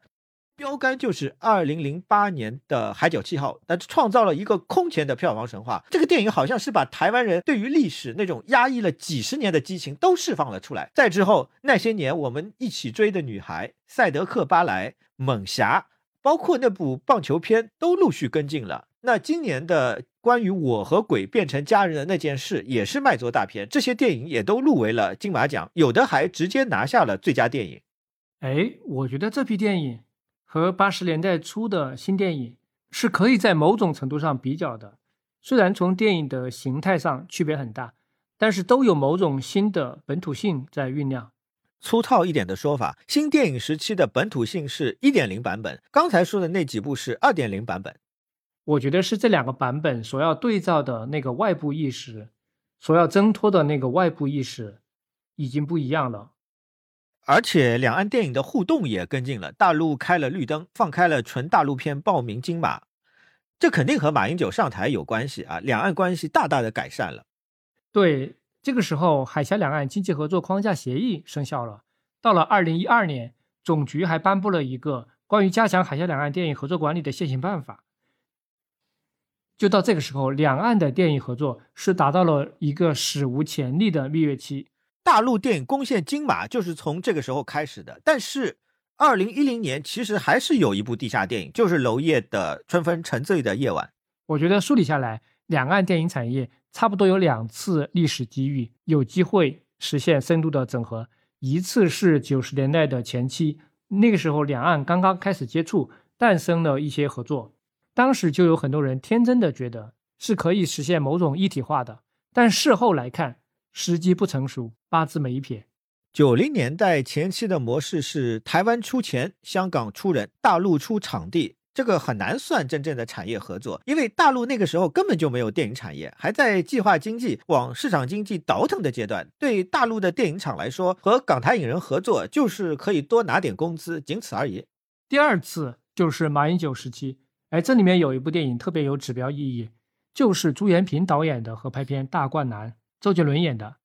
标杆就是二零零八年的《海角七号》，那创造了一个空前的票房神话。这个电影好像是把台湾人对于历史那种压抑了几十年的激情都释放了出来。再之后，那些年我们一起追的女孩、《赛德克·巴莱》、《猛侠》，包括那部棒球片都陆续跟进了。那今年的关于我和鬼变成家人的那件事也是卖座大片，这些电影也都入围了金马奖，有的还直接拿下了最佳电影。哎，我觉得这批电影。和八十年代初的新电影是可以在某种程度上比较的，虽然从电影的形态上区别很大，但是都有某种新的本土性在酝酿。粗糙一点的说法，新电影时期的本土性是一点零版本，刚才说的那几部是二点零版本。我觉得是这两个版本所要对照的那个外部意识，所要挣脱的那个外部意识已经不一样了。而且两岸电影的互动也跟进了，大陆开了绿灯，放开了纯大陆片报名金马，这肯定和马英九上台有关系啊！两岸关系大大的改善了。对，这个时候海峡两岸经济合作框架协议生效了。到了二零一二年，总局还颁布了一个关于加强海峡两岸电影合作管理的现行办法。就到这个时候，两岸的电影合作是达到了一个史无前例的蜜月期。大陆电影攻陷金马就是从这个时候开始的，但是二零一零年其实还是有一部地下电影，就是娄烨的《春风沉醉的夜晚》。我觉得梳理下来，两岸电影产业差不多有两次历史机遇，有机会实现深度的整合。一次是九十年代的前期，那个时候两岸刚刚开始接触，诞生了一些合作，当时就有很多人天真的觉得是可以实现某种一体化的，但事后来看。时机不成熟，八字没一撇。九零年代前期的模式是台湾出钱，香港出人，大陆出场地，这个很难算真正的产业合作，因为大陆那个时候根本就没有电影产业，还在计划经济往市场经济倒腾的阶段。对大陆的电影厂来说，和港台影人合作就是可以多拿点工资，仅此而已。第二次就是马英九时期，哎，这里面有一部电影特别有指标意义，就是朱延平导演的合拍片《大灌篮》。周杰伦演的，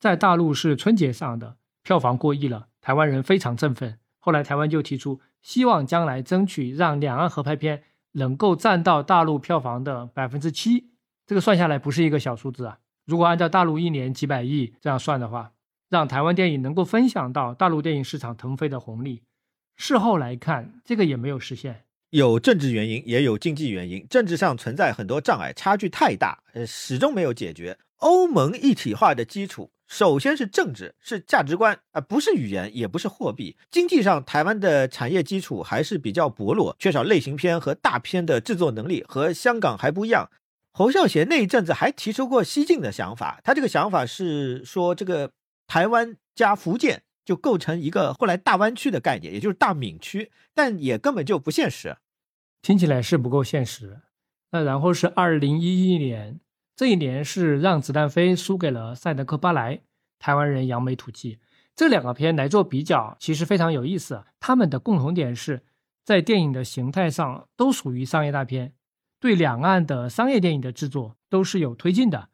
在大陆是春节上的，票房过亿了，台湾人非常振奋。后来台湾就提出，希望将来争取让两岸合拍片能够占到大陆票房的百分之七，这个算下来不是一个小数字啊。如果按照大陆一年几百亿这样算的话，让台湾电影能够分享到大陆电影市场腾飞的红利，事后来看，这个也没有实现。有政治原因，也有经济原因。政治上存在很多障碍，差距太大，呃，始终没有解决。欧盟一体化的基础，首先是政治，是价值观，啊不是语言，也不是货币。经济上，台湾的产业基础还是比较薄弱，缺少类型片和大片的制作能力，和香港还不一样。侯孝贤那一阵子还提出过西进的想法，他这个想法是说，这个台湾加福建就构成一个后来大湾区的概念，也就是大闽区，但也根本就不现实。听起来是不够现实。那然后是二零一一年。这一年是让子弹飞输给了赛德克巴莱，台湾人扬眉吐气。这两个片来做比较，其实非常有意思。他们的共同点是在电影的形态上都属于商业大片，对两岸的商业电影的制作都是有推进的。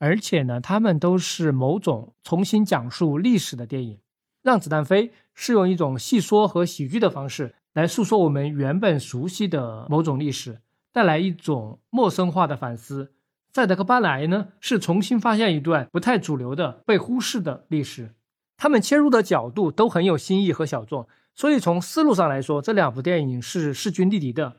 而且呢，他们都是某种重新讲述历史的电影。让子弹飞是用一种戏说和喜剧的方式来诉说我们原本熟悉的某种历史，带来一种陌生化的反思。赛德克巴莱呢，是重新发现一段不太主流的、被忽视的历史。他们切入的角度都很有新意和小众，所以从思路上来说，这两部电影是势均力敌的。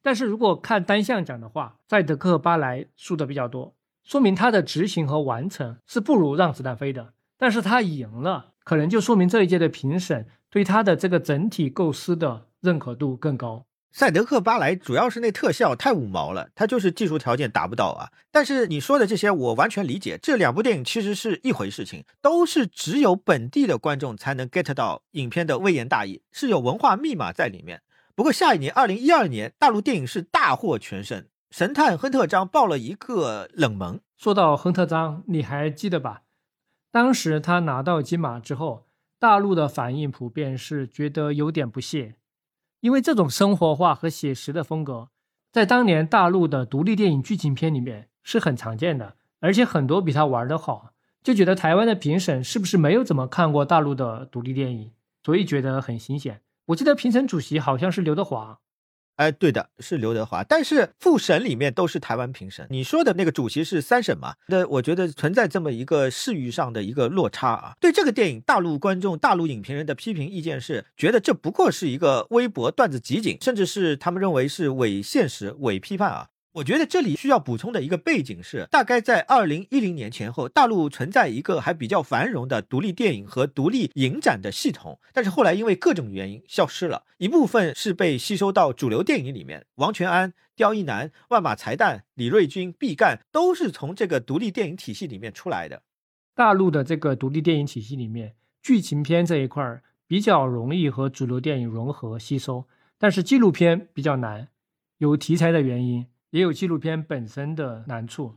但是如果看单项奖的话，赛德克·巴莱输的比较多，说明他的执行和完成是不如让子弹飞的。但是他赢了，可能就说明这一届的评审对他的这个整体构思的认可度更高。赛德克·巴莱主要是那特效太五毛了，他就是技术条件达不到啊。但是你说的这些我完全理解，这两部电影其实是一回事情，都是只有本地的观众才能 get 到影片的微言大义，是有文化密码在里面。不过下一年，二零一二年，大陆电影是大获全胜，神探亨特张爆了一个冷门。说到亨特张，你还记得吧？当时他拿到金马之后，大陆的反应普遍是觉得有点不屑。因为这种生活化和写实的风格，在当年大陆的独立电影剧情片里面是很常见的，而且很多比他玩的好，就觉得台湾的评审是不是没有怎么看过大陆的独立电影，所以觉得很新鲜。我记得评审主席好像是刘德华。哎，对的，是刘德华，但是复审里面都是台湾评审。你说的那个主席是三审嘛？那我觉得存在这么一个视域上的一个落差啊。对这个电影，大陆观众、大陆影评人的批评意见是，觉得这不过是一个微博段子集锦，甚至是他们认为是伪现实、伪批判啊。我觉得这里需要补充的一个背景是，大概在二零一零年前后，大陆存在一个还比较繁荣的独立电影和独立影展的系统，但是后来因为各种原因消失了，一部分是被吸收到主流电影里面，王全安、刁亦男、万马才旦、李瑞军、毕赣都是从这个独立电影体系里面出来的。大陆的这个独立电影体系里面，剧情片这一块比较容易和主流电影融合吸收，但是纪录片比较难，有题材的原因。也有纪录片本身的难处，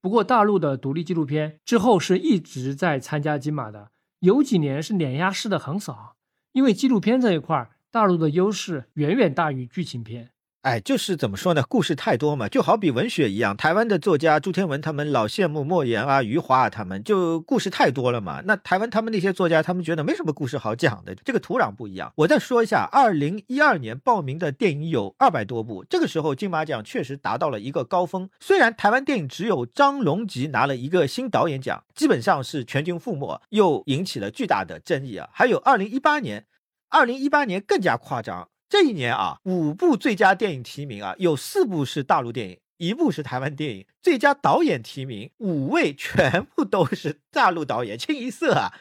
不过大陆的独立纪录片之后是一直在参加金马的，有几年是碾压式的横扫，因为纪录片这一块大陆的优势远远大于剧情片。哎，就是怎么说呢？故事太多嘛，就好比文学一样。台湾的作家朱天文他们老羡慕莫言啊、余华啊，他们就故事太多了嘛。那台湾他们那些作家，他们觉得没什么故事好讲的，这个土壤不一样。我再说一下，二零一二年报名的电影有二百多部，这个时候金马奖确实达到了一个高峰。虽然台湾电影只有张龙吉拿了一个新导演奖，基本上是全军覆没，又引起了巨大的争议啊。还有二零一八年，二零一八年更加夸张。这一年啊，五部最佳电影提名啊，有四部是大陆电影，一部是台湾电影。最佳导演提名五位全部都是大陆导演，清一色啊。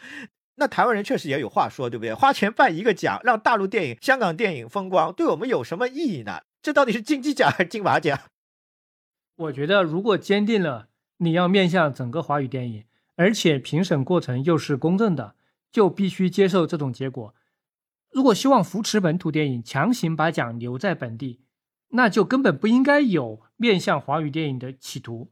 那台湾人确实也有话说，对不对？花钱办一个奖，让大陆电影、香港电影风光，对我们有什么意义呢？这到底是金鸡奖还是金马奖？我觉得，如果坚定了你要面向整个华语电影，而且评审过程又是公正的，就必须接受这种结果。如果希望扶持本土电影，强行把奖留在本地，那就根本不应该有面向华语电影的企图，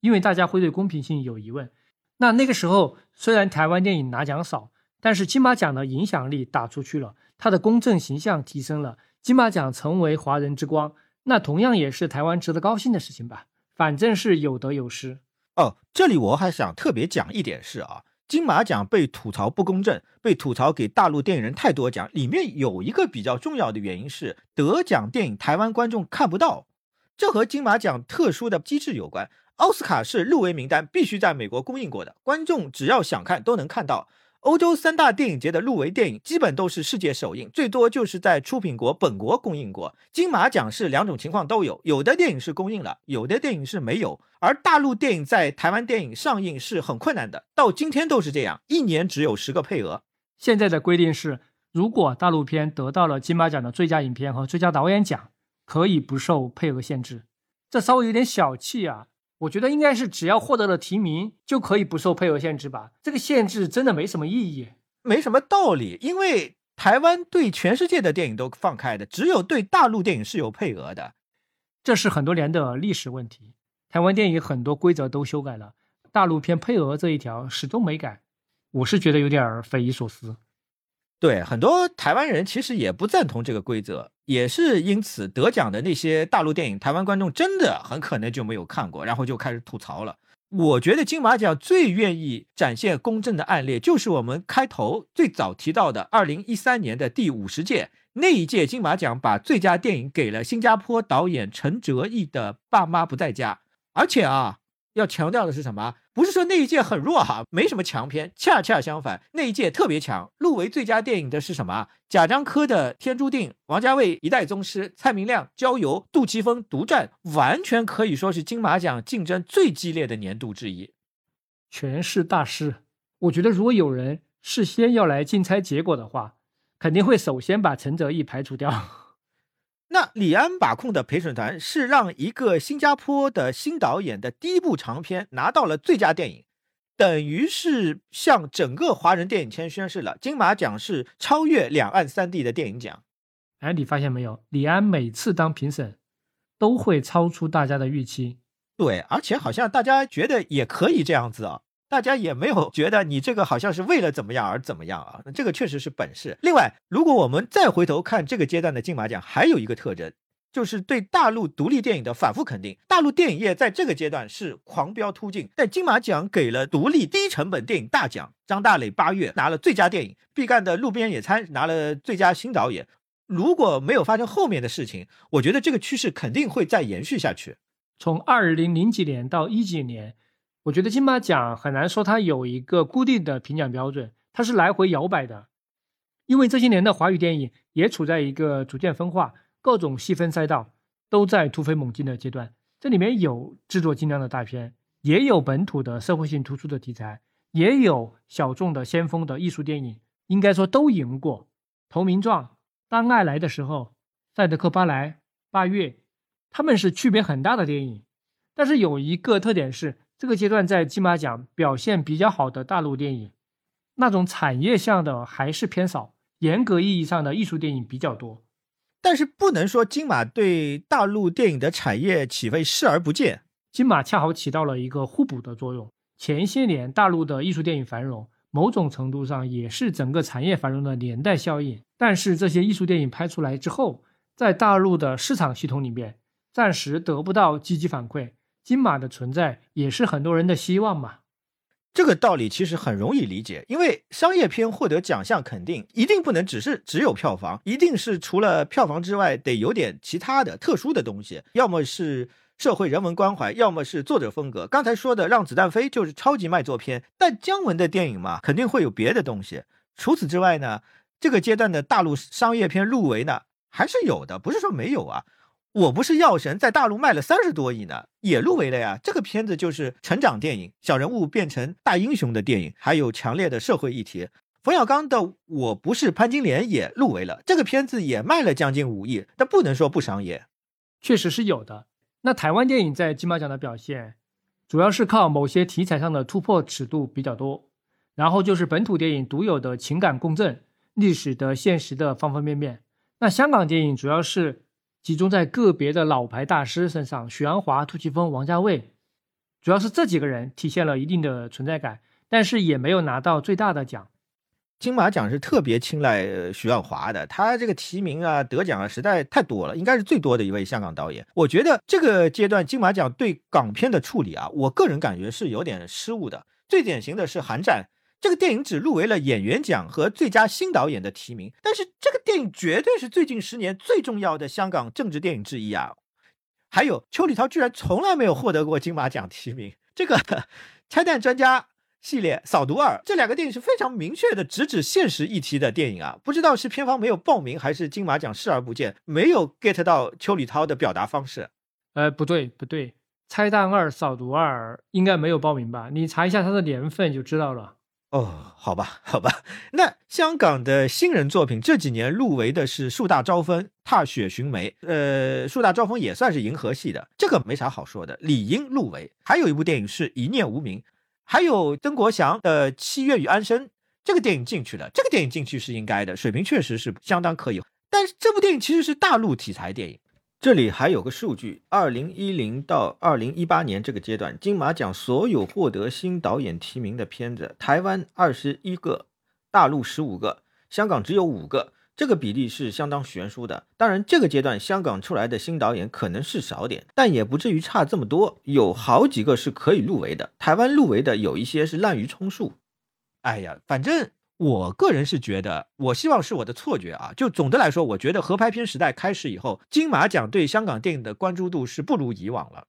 因为大家会对公平性有疑问。那那个时候，虽然台湾电影拿奖少，但是金马奖的影响力打出去了，它的公正形象提升了，金马奖成为华人之光，那同样也是台湾值得高兴的事情吧。反正是有得有失。哦，这里我还想特别讲一点是啊。金马奖被吐槽不公正，被吐槽给大陆电影人太多奖，里面有一个比较重要的原因是得奖电影台湾观众看不到，这和金马奖特殊的机制有关。奥斯卡是入围名单必须在美国公映过的，观众只要想看都能看到。欧洲三大电影节的入围电影基本都是世界首映，最多就是在出品国本国公映过。金马奖是两种情况都有，有的电影是公映了，有的电影是没有。而大陆电影在台湾电影上映是很困难的，到今天都是这样，一年只有十个配额。现在的规定是，如果大陆片得到了金马奖的最佳影片和最佳导演奖，可以不受配额限制。这稍微有点小气啊。我觉得应该是只要获得了提名就可以不受配额限制吧？这个限制真的没什么意义，没什么道理。因为台湾对全世界的电影都放开的，只有对大陆电影是有配额的，这是很多年的历史问题。台湾电影很多规则都修改了，大陆片配额这一条始终没改，我是觉得有点匪夷所思。对很多台湾人其实也不赞同这个规则，也是因此得奖的那些大陆电影，台湾观众真的很可能就没有看过，然后就开始吐槽了。我觉得金马奖最愿意展现公正的案例，就是我们开头最早提到的二零一三年的第五十届那一届金马奖，把最佳电影给了新加坡导演陈哲毅的《爸妈不在家》，而且啊。要强调的是什么？不是说那一届很弱哈，没什么强片，恰恰相反，那一届特别强。入围最佳电影的是什么？贾樟柯的《天注定》，王家卫《一代宗师》，蔡明亮《郊游》，杜琪峰《独占》，完全可以说是金马奖竞争最激烈的年度之一。全是大师。我觉得如果有人事先要来竞猜结果的话，肯定会首先把陈泽义排除掉。那李安把控的陪审团是让一个新加坡的新导演的第一部长片拿到了最佳电影，等于是向整个华人电影圈宣示了金马奖是超越两岸三地的电影奖。哎，你发现没有？李安每次当评审都会超出大家的预期。对，而且好像大家觉得也可以这样子啊。大家也没有觉得你这个好像是为了怎么样而怎么样啊？那这个确实是本事。另外，如果我们再回头看这个阶段的金马奖，还有一个特征，就是对大陆独立电影的反复肯定。大陆电影业在这个阶段是狂飙突进，但金马奖给了独立低成本电影大奖，张大磊八月拿了最佳电影，毕赣的《路边野餐》拿了最佳新导演。如果没有发生后面的事情，我觉得这个趋势肯定会再延续下去。从二零零几年到一几年。我觉得金马奖很难说它有一个固定的评奖标准，它是来回摇摆的。因为这些年的华语电影也处在一个逐渐分化、各种细分赛道都在突飞猛进的阶段。这里面有制作精良的大片，也有本土的社会性突出的题材，也有小众的先锋的艺术电影。应该说都赢过《投名状》《当爱来的时候》《赛德克巴莱》《八月》，他们是区别很大的电影。但是有一个特点是。这个阶段在金马奖表现比较好的大陆电影，那种产业向的还是偏少，严格意义上的艺术电影比较多。但是不能说金马对大陆电影的产业起飞视而不见，金马恰好起到了一个互补的作用。前些年大陆的艺术电影繁荣，某种程度上也是整个产业繁荣的连带效应。但是这些艺术电影拍出来之后，在大陆的市场系统里面，暂时得不到积极反馈。金马的存在也是很多人的希望嘛，这个道理其实很容易理解，因为商业片获得奖项肯定一定不能只是只有票房，一定是除了票房之外得有点其他的特殊的东西，要么是社会人文关怀，要么是作者风格。刚才说的《让子弹飞》就是超级卖座片，但姜文的电影嘛，肯定会有别的东西。除此之外呢，这个阶段的大陆商业片入围呢还是有的，不是说没有啊。我不是药神，在大陆卖了三十多亿呢，也入围了呀。这个片子就是成长电影，小人物变成大英雄的电影，还有强烈的社会议题。冯小刚的《我不是潘金莲》也入围了，这个片子也卖了将近五亿，但不能说不商业，确实是有的。那台湾电影在金马奖的表现，主要是靠某些题材上的突破尺度比较多，然后就是本土电影独有的情感共振、历史的现实的方方面面。那香港电影主要是。集中在个别的老牌大师身上，许鞍华、杜琪峰、王家卫，主要是这几个人体现了一定的存在感，但是也没有拿到最大的奖。金马奖是特别青睐许鞍华的，他这个提名啊、得奖啊实在太多了，应该是最多的一位香港导演。我觉得这个阶段金马奖对港片的处理啊，我个人感觉是有点失误的。最典型的是《寒战》。这个电影只入围了演员奖和最佳新导演的提名，但是这个电影绝对是最近十年最重要的香港政治电影之一啊！还有邱礼涛居然从来没有获得过金马奖提名。这个《拆弹专家》系列、《扫毒二》这两个电影是非常明确的直指现实议题的电影啊！不知道是片方没有报名，还是金马奖视而不见，没有 get 到邱礼涛的表达方式。呃，不对不对，《拆弹二》《扫毒二》应该没有报名吧？你查一下它的年份就知道了。哦，好吧，好吧，那香港的新人作品这几年入围的是《树大招风》《踏雪寻梅》，呃，《树大招风》也算是银河系的，这个没啥好说的，理应入围。还有一部电影是《一念无名》，还有曾国祥的《七月与安生》，这个电影进去了，这个电影进去是应该的，水平确实是相当可以。但是这部电影其实是大陆题材电影。这里还有个数据：二零一零到二零一八年这个阶段，金马奖所有获得新导演提名的片子，台湾二十一个，大陆十五个，香港只有五个，这个比例是相当悬殊的。当然，这个阶段香港出来的新导演可能是少点，但也不至于差这么多，有好几个是可以入围的。台湾入围的有一些是滥竽充数。哎呀，反正。我个人是觉得，我希望是我的错觉啊。就总的来说，我觉得合拍片时代开始以后，金马奖对香港电影的关注度是不如以往了，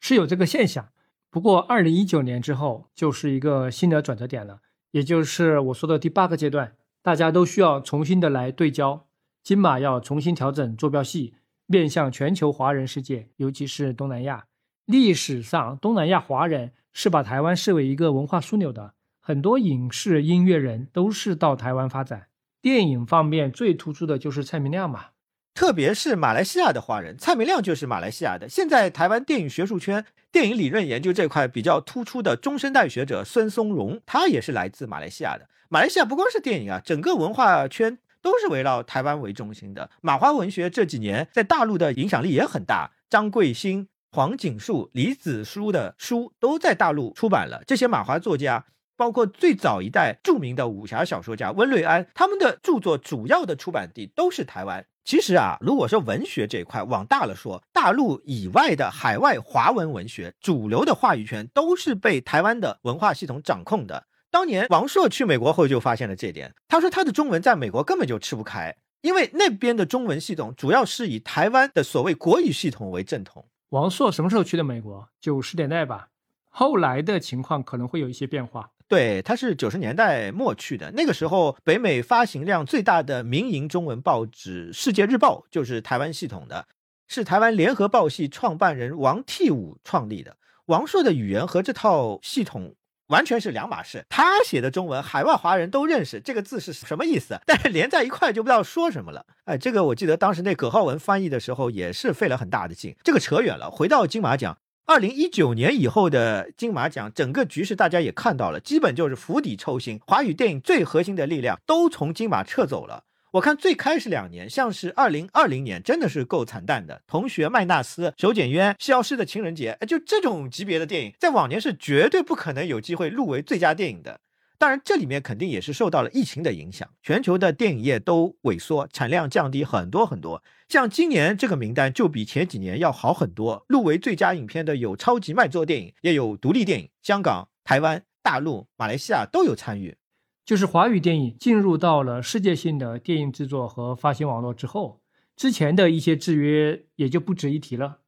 是有这个现象。不过，二零一九年之后就是一个新的转折点了，也就是我说的第八个阶段，大家都需要重新的来对焦，金马要重新调整坐标系，面向全球华人世界，尤其是东南亚。历史上，东南亚华人是把台湾视为一个文化枢纽的，很多影视音乐人都是到台湾发展。电影方面最突出的就是蔡明亮嘛。特别是马来西亚的华人，蔡明亮就是马来西亚的。现在台湾电影学术圈、电影理论研究这块比较突出的中生代学者孙松荣，他也是来自马来西亚的。马来西亚不光是电影啊，整个文化圈都是围绕台湾为中心的。马华文学这几年在大陆的影响力也很大，张贵兴、黄锦树、李子书的书都在大陆出版了。这些马华作家。包括最早一代著名的武侠小说家温瑞安，他们的著作主要的出版地都是台湾。其实啊，如果说文学这一块往大了说，大陆以外的海外华文文学主流的话语权都是被台湾的文化系统掌控的。当年王朔去美国后就发现了这点，他说他的中文在美国根本就吃不开，因为那边的中文系统主要是以台湾的所谓国语系统为正统。王朔什么时候去的美国？九十年代吧。后来的情况可能会有一些变化。对，他是九十年代末去的。那个时候，北美发行量最大的民营中文报纸《世界日报》就是台湾系统的，是台湾联合报系创办人王替武创立的。王朔的语言和这套系统完全是两码事。他写的中文，海外华人都认识这个字是什么意思，但是连在一块就不知道说什么了。哎，这个我记得当时那葛浩文翻译的时候也是费了很大的劲。这个扯远了，回到金马奖。二零一九年以后的金马奖，整个局势大家也看到了，基本就是釜底抽薪，华语电影最核心的力量都从金马撤走了。我看最开始两年，像是二零二零年，真的是够惨淡的。同学麦纳斯、手剪冤、消失的情人节，就这种级别的电影，在往年是绝对不可能有机会入围最佳电影的。当然，这里面肯定也是受到了疫情的影响，全球的电影业都萎缩，产量降低很多很多。像今年这个名单就比前几年要好很多。入围最佳影片的有超级卖座电影，也有独立电影，香港、台湾、大陆、马来西亚都有参与。就是华语电影进入到了世界性的电影制作和发行网络之后，之前的一些制约也就不值一提了。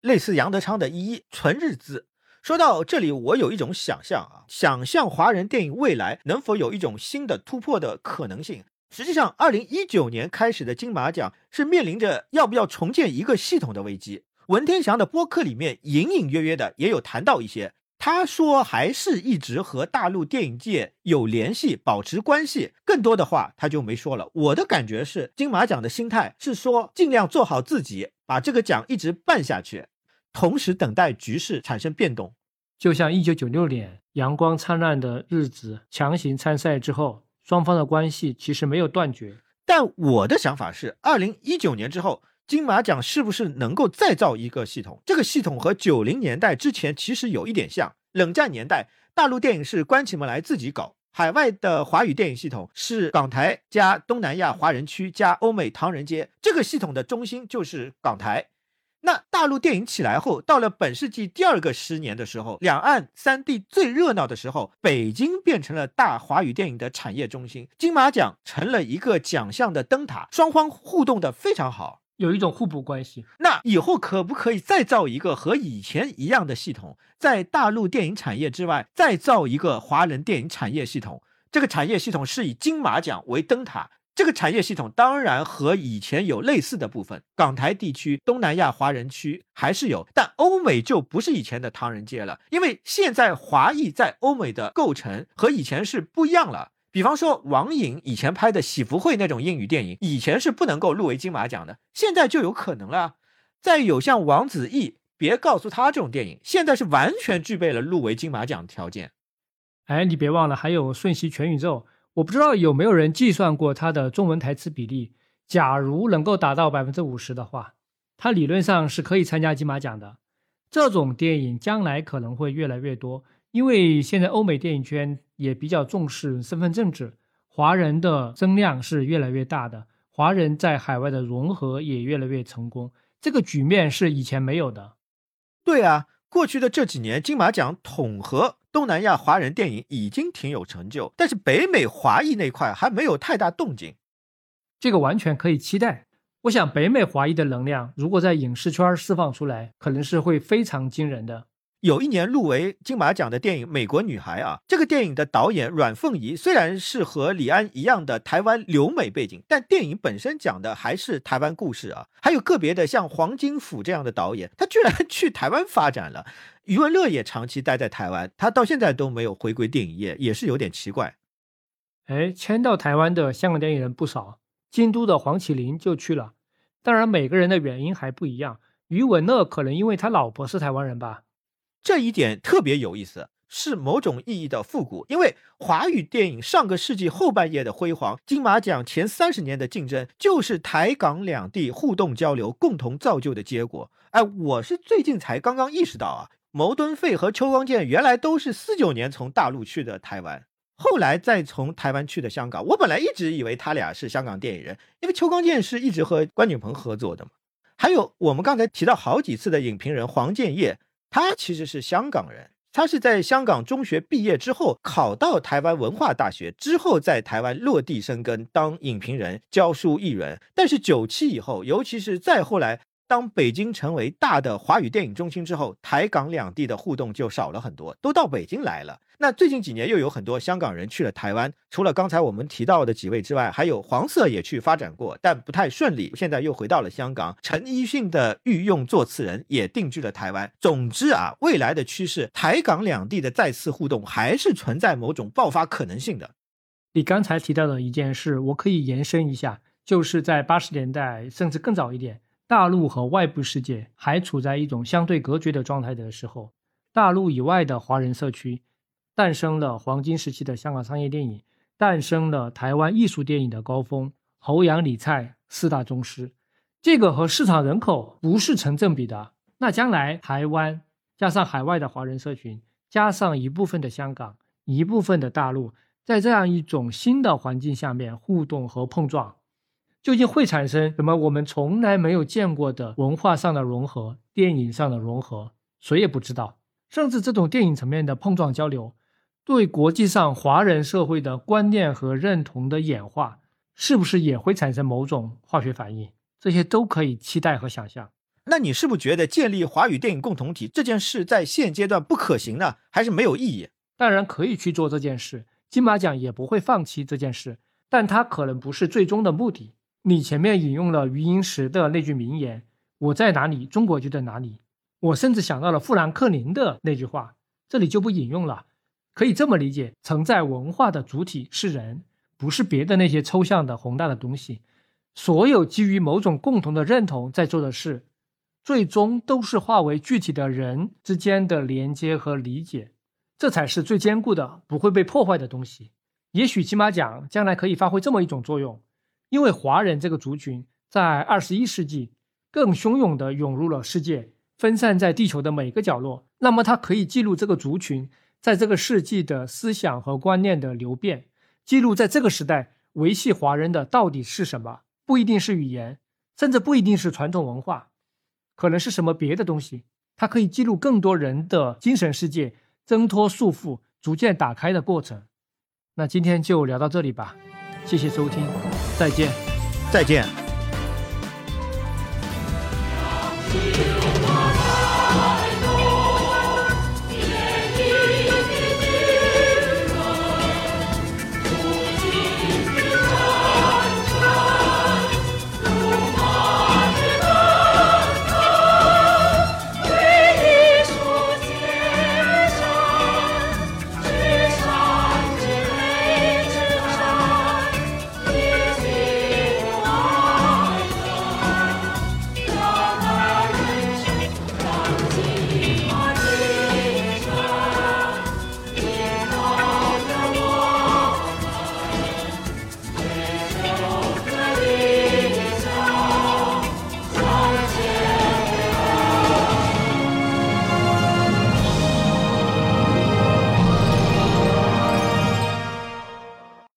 类似杨德昌的《一纯日资》。说到这里，我有一种想象啊，想象华人电影未来能否有一种新的突破的可能性。实际上，二零一九年开始的金马奖是面临着要不要重建一个系统的危机。文天祥的播客里面隐隐约约的也有谈到一些，他说还是一直和大陆电影界有联系，保持关系。更多的话他就没说了。我的感觉是，金马奖的心态是说尽量做好自己，把这个奖一直办下去。同时等待局势产生变动，就像一九九六年阳光灿烂的日子强行参赛之后，双方的关系其实没有断绝。但我的想法是，二零一九年之后，金马奖是不是能够再造一个系统？这个系统和九零年代之前其实有一点像。冷战年代，大陆电影是关起门来自己搞，海外的华语电影系统是港台加东南亚华人区加欧美唐人街，这个系统的中心就是港台。那大陆电影起来后，到了本世纪第二个十年的时候，两岸三地最热闹的时候，北京变成了大华语电影的产业中心，金马奖成了一个奖项的灯塔，双方互动的非常好，有一种互补关系。那以后可不可以再造一个和以前一样的系统，在大陆电影产业之外再造一个华人电影产业系统？这个产业系统是以金马奖为灯塔。这个产业系统当然和以前有类似的部分，港台地区、东南亚华人区还是有，但欧美就不是以前的唐人街了，因为现在华裔在欧美的构成和以前是不一样了。比方说，王颖以前拍的《喜福会》那种英语电影，以前是不能够入围金马奖的，现在就有可能了。再有像王子异，别告诉他这种电影，现在是完全具备了入围金马奖条件。哎，你别忘了，还有《瞬息全宇宙》。我不知道有没有人计算过它的中文台词比例。假如能够达到百分之五十的话，它理论上是可以参加金马奖的。这种电影将来可能会越来越多，因为现在欧美电影圈也比较重视身份政治，华人的增量是越来越大的，华人在海外的融合也越来越成功。这个局面是以前没有的。对啊，过去的这几年金马奖统合。东南亚华人电影已经挺有成就，但是北美华裔那块还没有太大动静，这个完全可以期待。我想北美华裔的能量如果在影视圈释放出来，可能是会非常惊人的。有一年入围金马奖的电影《美国女孩》啊，这个电影的导演阮凤仪虽然是和李安一样的台湾留美背景，但电影本身讲的还是台湾故事啊。还有个别的像黄金甫这样的导演，他居然去台湾发展了。余文乐也长期待在台湾，他到现在都没有回归电影业，也是有点奇怪。哎，迁到台湾的香港电影人不少，京都的黄启林就去了。当然，每个人的原因还不一样。余文乐可能因为他老婆是台湾人吧，这一点特别有意思，是某种意义的复古。因为华语电影上个世纪后半叶的辉煌，金马奖前三十年的竞争，就是台港两地互动交流共同造就的结果。哎，我是最近才刚刚意识到啊，牟敦芾和邱光健原来都是四九年从大陆去的台湾。后来再从台湾去的香港，我本来一直以为他俩是香港电影人，因为邱光健是一直和关锦鹏合作的嘛。还有我们刚才提到好几次的影评人黄建业，他其实是香港人，他是在香港中学毕业之后考到台湾文化大学，之后在台湾落地生根当影评人、教书艺人。但是九七以后，尤其是再后来。当北京成为大的华语电影中心之后，台港两地的互动就少了很多，都到北京来了。那最近几年又有很多香港人去了台湾，除了刚才我们提到的几位之外，还有黄色也去发展过，但不太顺利，现在又回到了香港。陈奕迅的御用作词人也定居了台湾。总之啊，未来的趋势，台港两地的再次互动还是存在某种爆发可能性的。你刚才提到的一件事，我可以延伸一下，就是在八十年代甚至更早一点。大陆和外部世界还处在一种相对隔绝的状态的时候，大陆以外的华人社区诞生了黄金时期的香港商业电影，诞生了台湾艺术电影的高峰，侯阳、李蔡四大宗师。这个和市场人口不是成正比的。那将来台湾加上海外的华人社群，加上一部分的香港，一部分的大陆，在这样一种新的环境下面互动和碰撞。究竟会产生什么我们从来没有见过的文化上的融合、电影上的融合，谁也不知道。甚至这种电影层面的碰撞交流，对国际上华人社会的观念和认同的演化，是不是也会产生某种化学反应？这些都可以期待和想象。那你是不是觉得建立华语电影共同体这件事在现阶段不可行呢？还是没有意义？当然可以去做这件事，金马奖也不会放弃这件事，但它可能不是最终的目的。你前面引用了余英时的那句名言：“我在哪里，中国就在哪里。”我甚至想到了富兰克林的那句话，这里就不引用了。可以这么理解：承载文化的主体是人，不是别的那些抽象的宏大的东西。所有基于某种共同的认同在做的事，最终都是化为具体的人之间的连接和理解，这才是最坚固的、不会被破坏的东西。也许金马奖将来可以发挥这么一种作用。因为华人这个族群在二十一世纪更汹涌地涌入了世界，分散在地球的每个角落。那么，它可以记录这个族群在这个世纪的思想和观念的流变，记录在这个时代维系华人的到底是什么？不一定是语言，甚至不一定是传统文化，可能是什么别的东西。它可以记录更多人的精神世界挣脱束缚、逐渐打开的过程。那今天就聊到这里吧。谢谢收听，再见，再见。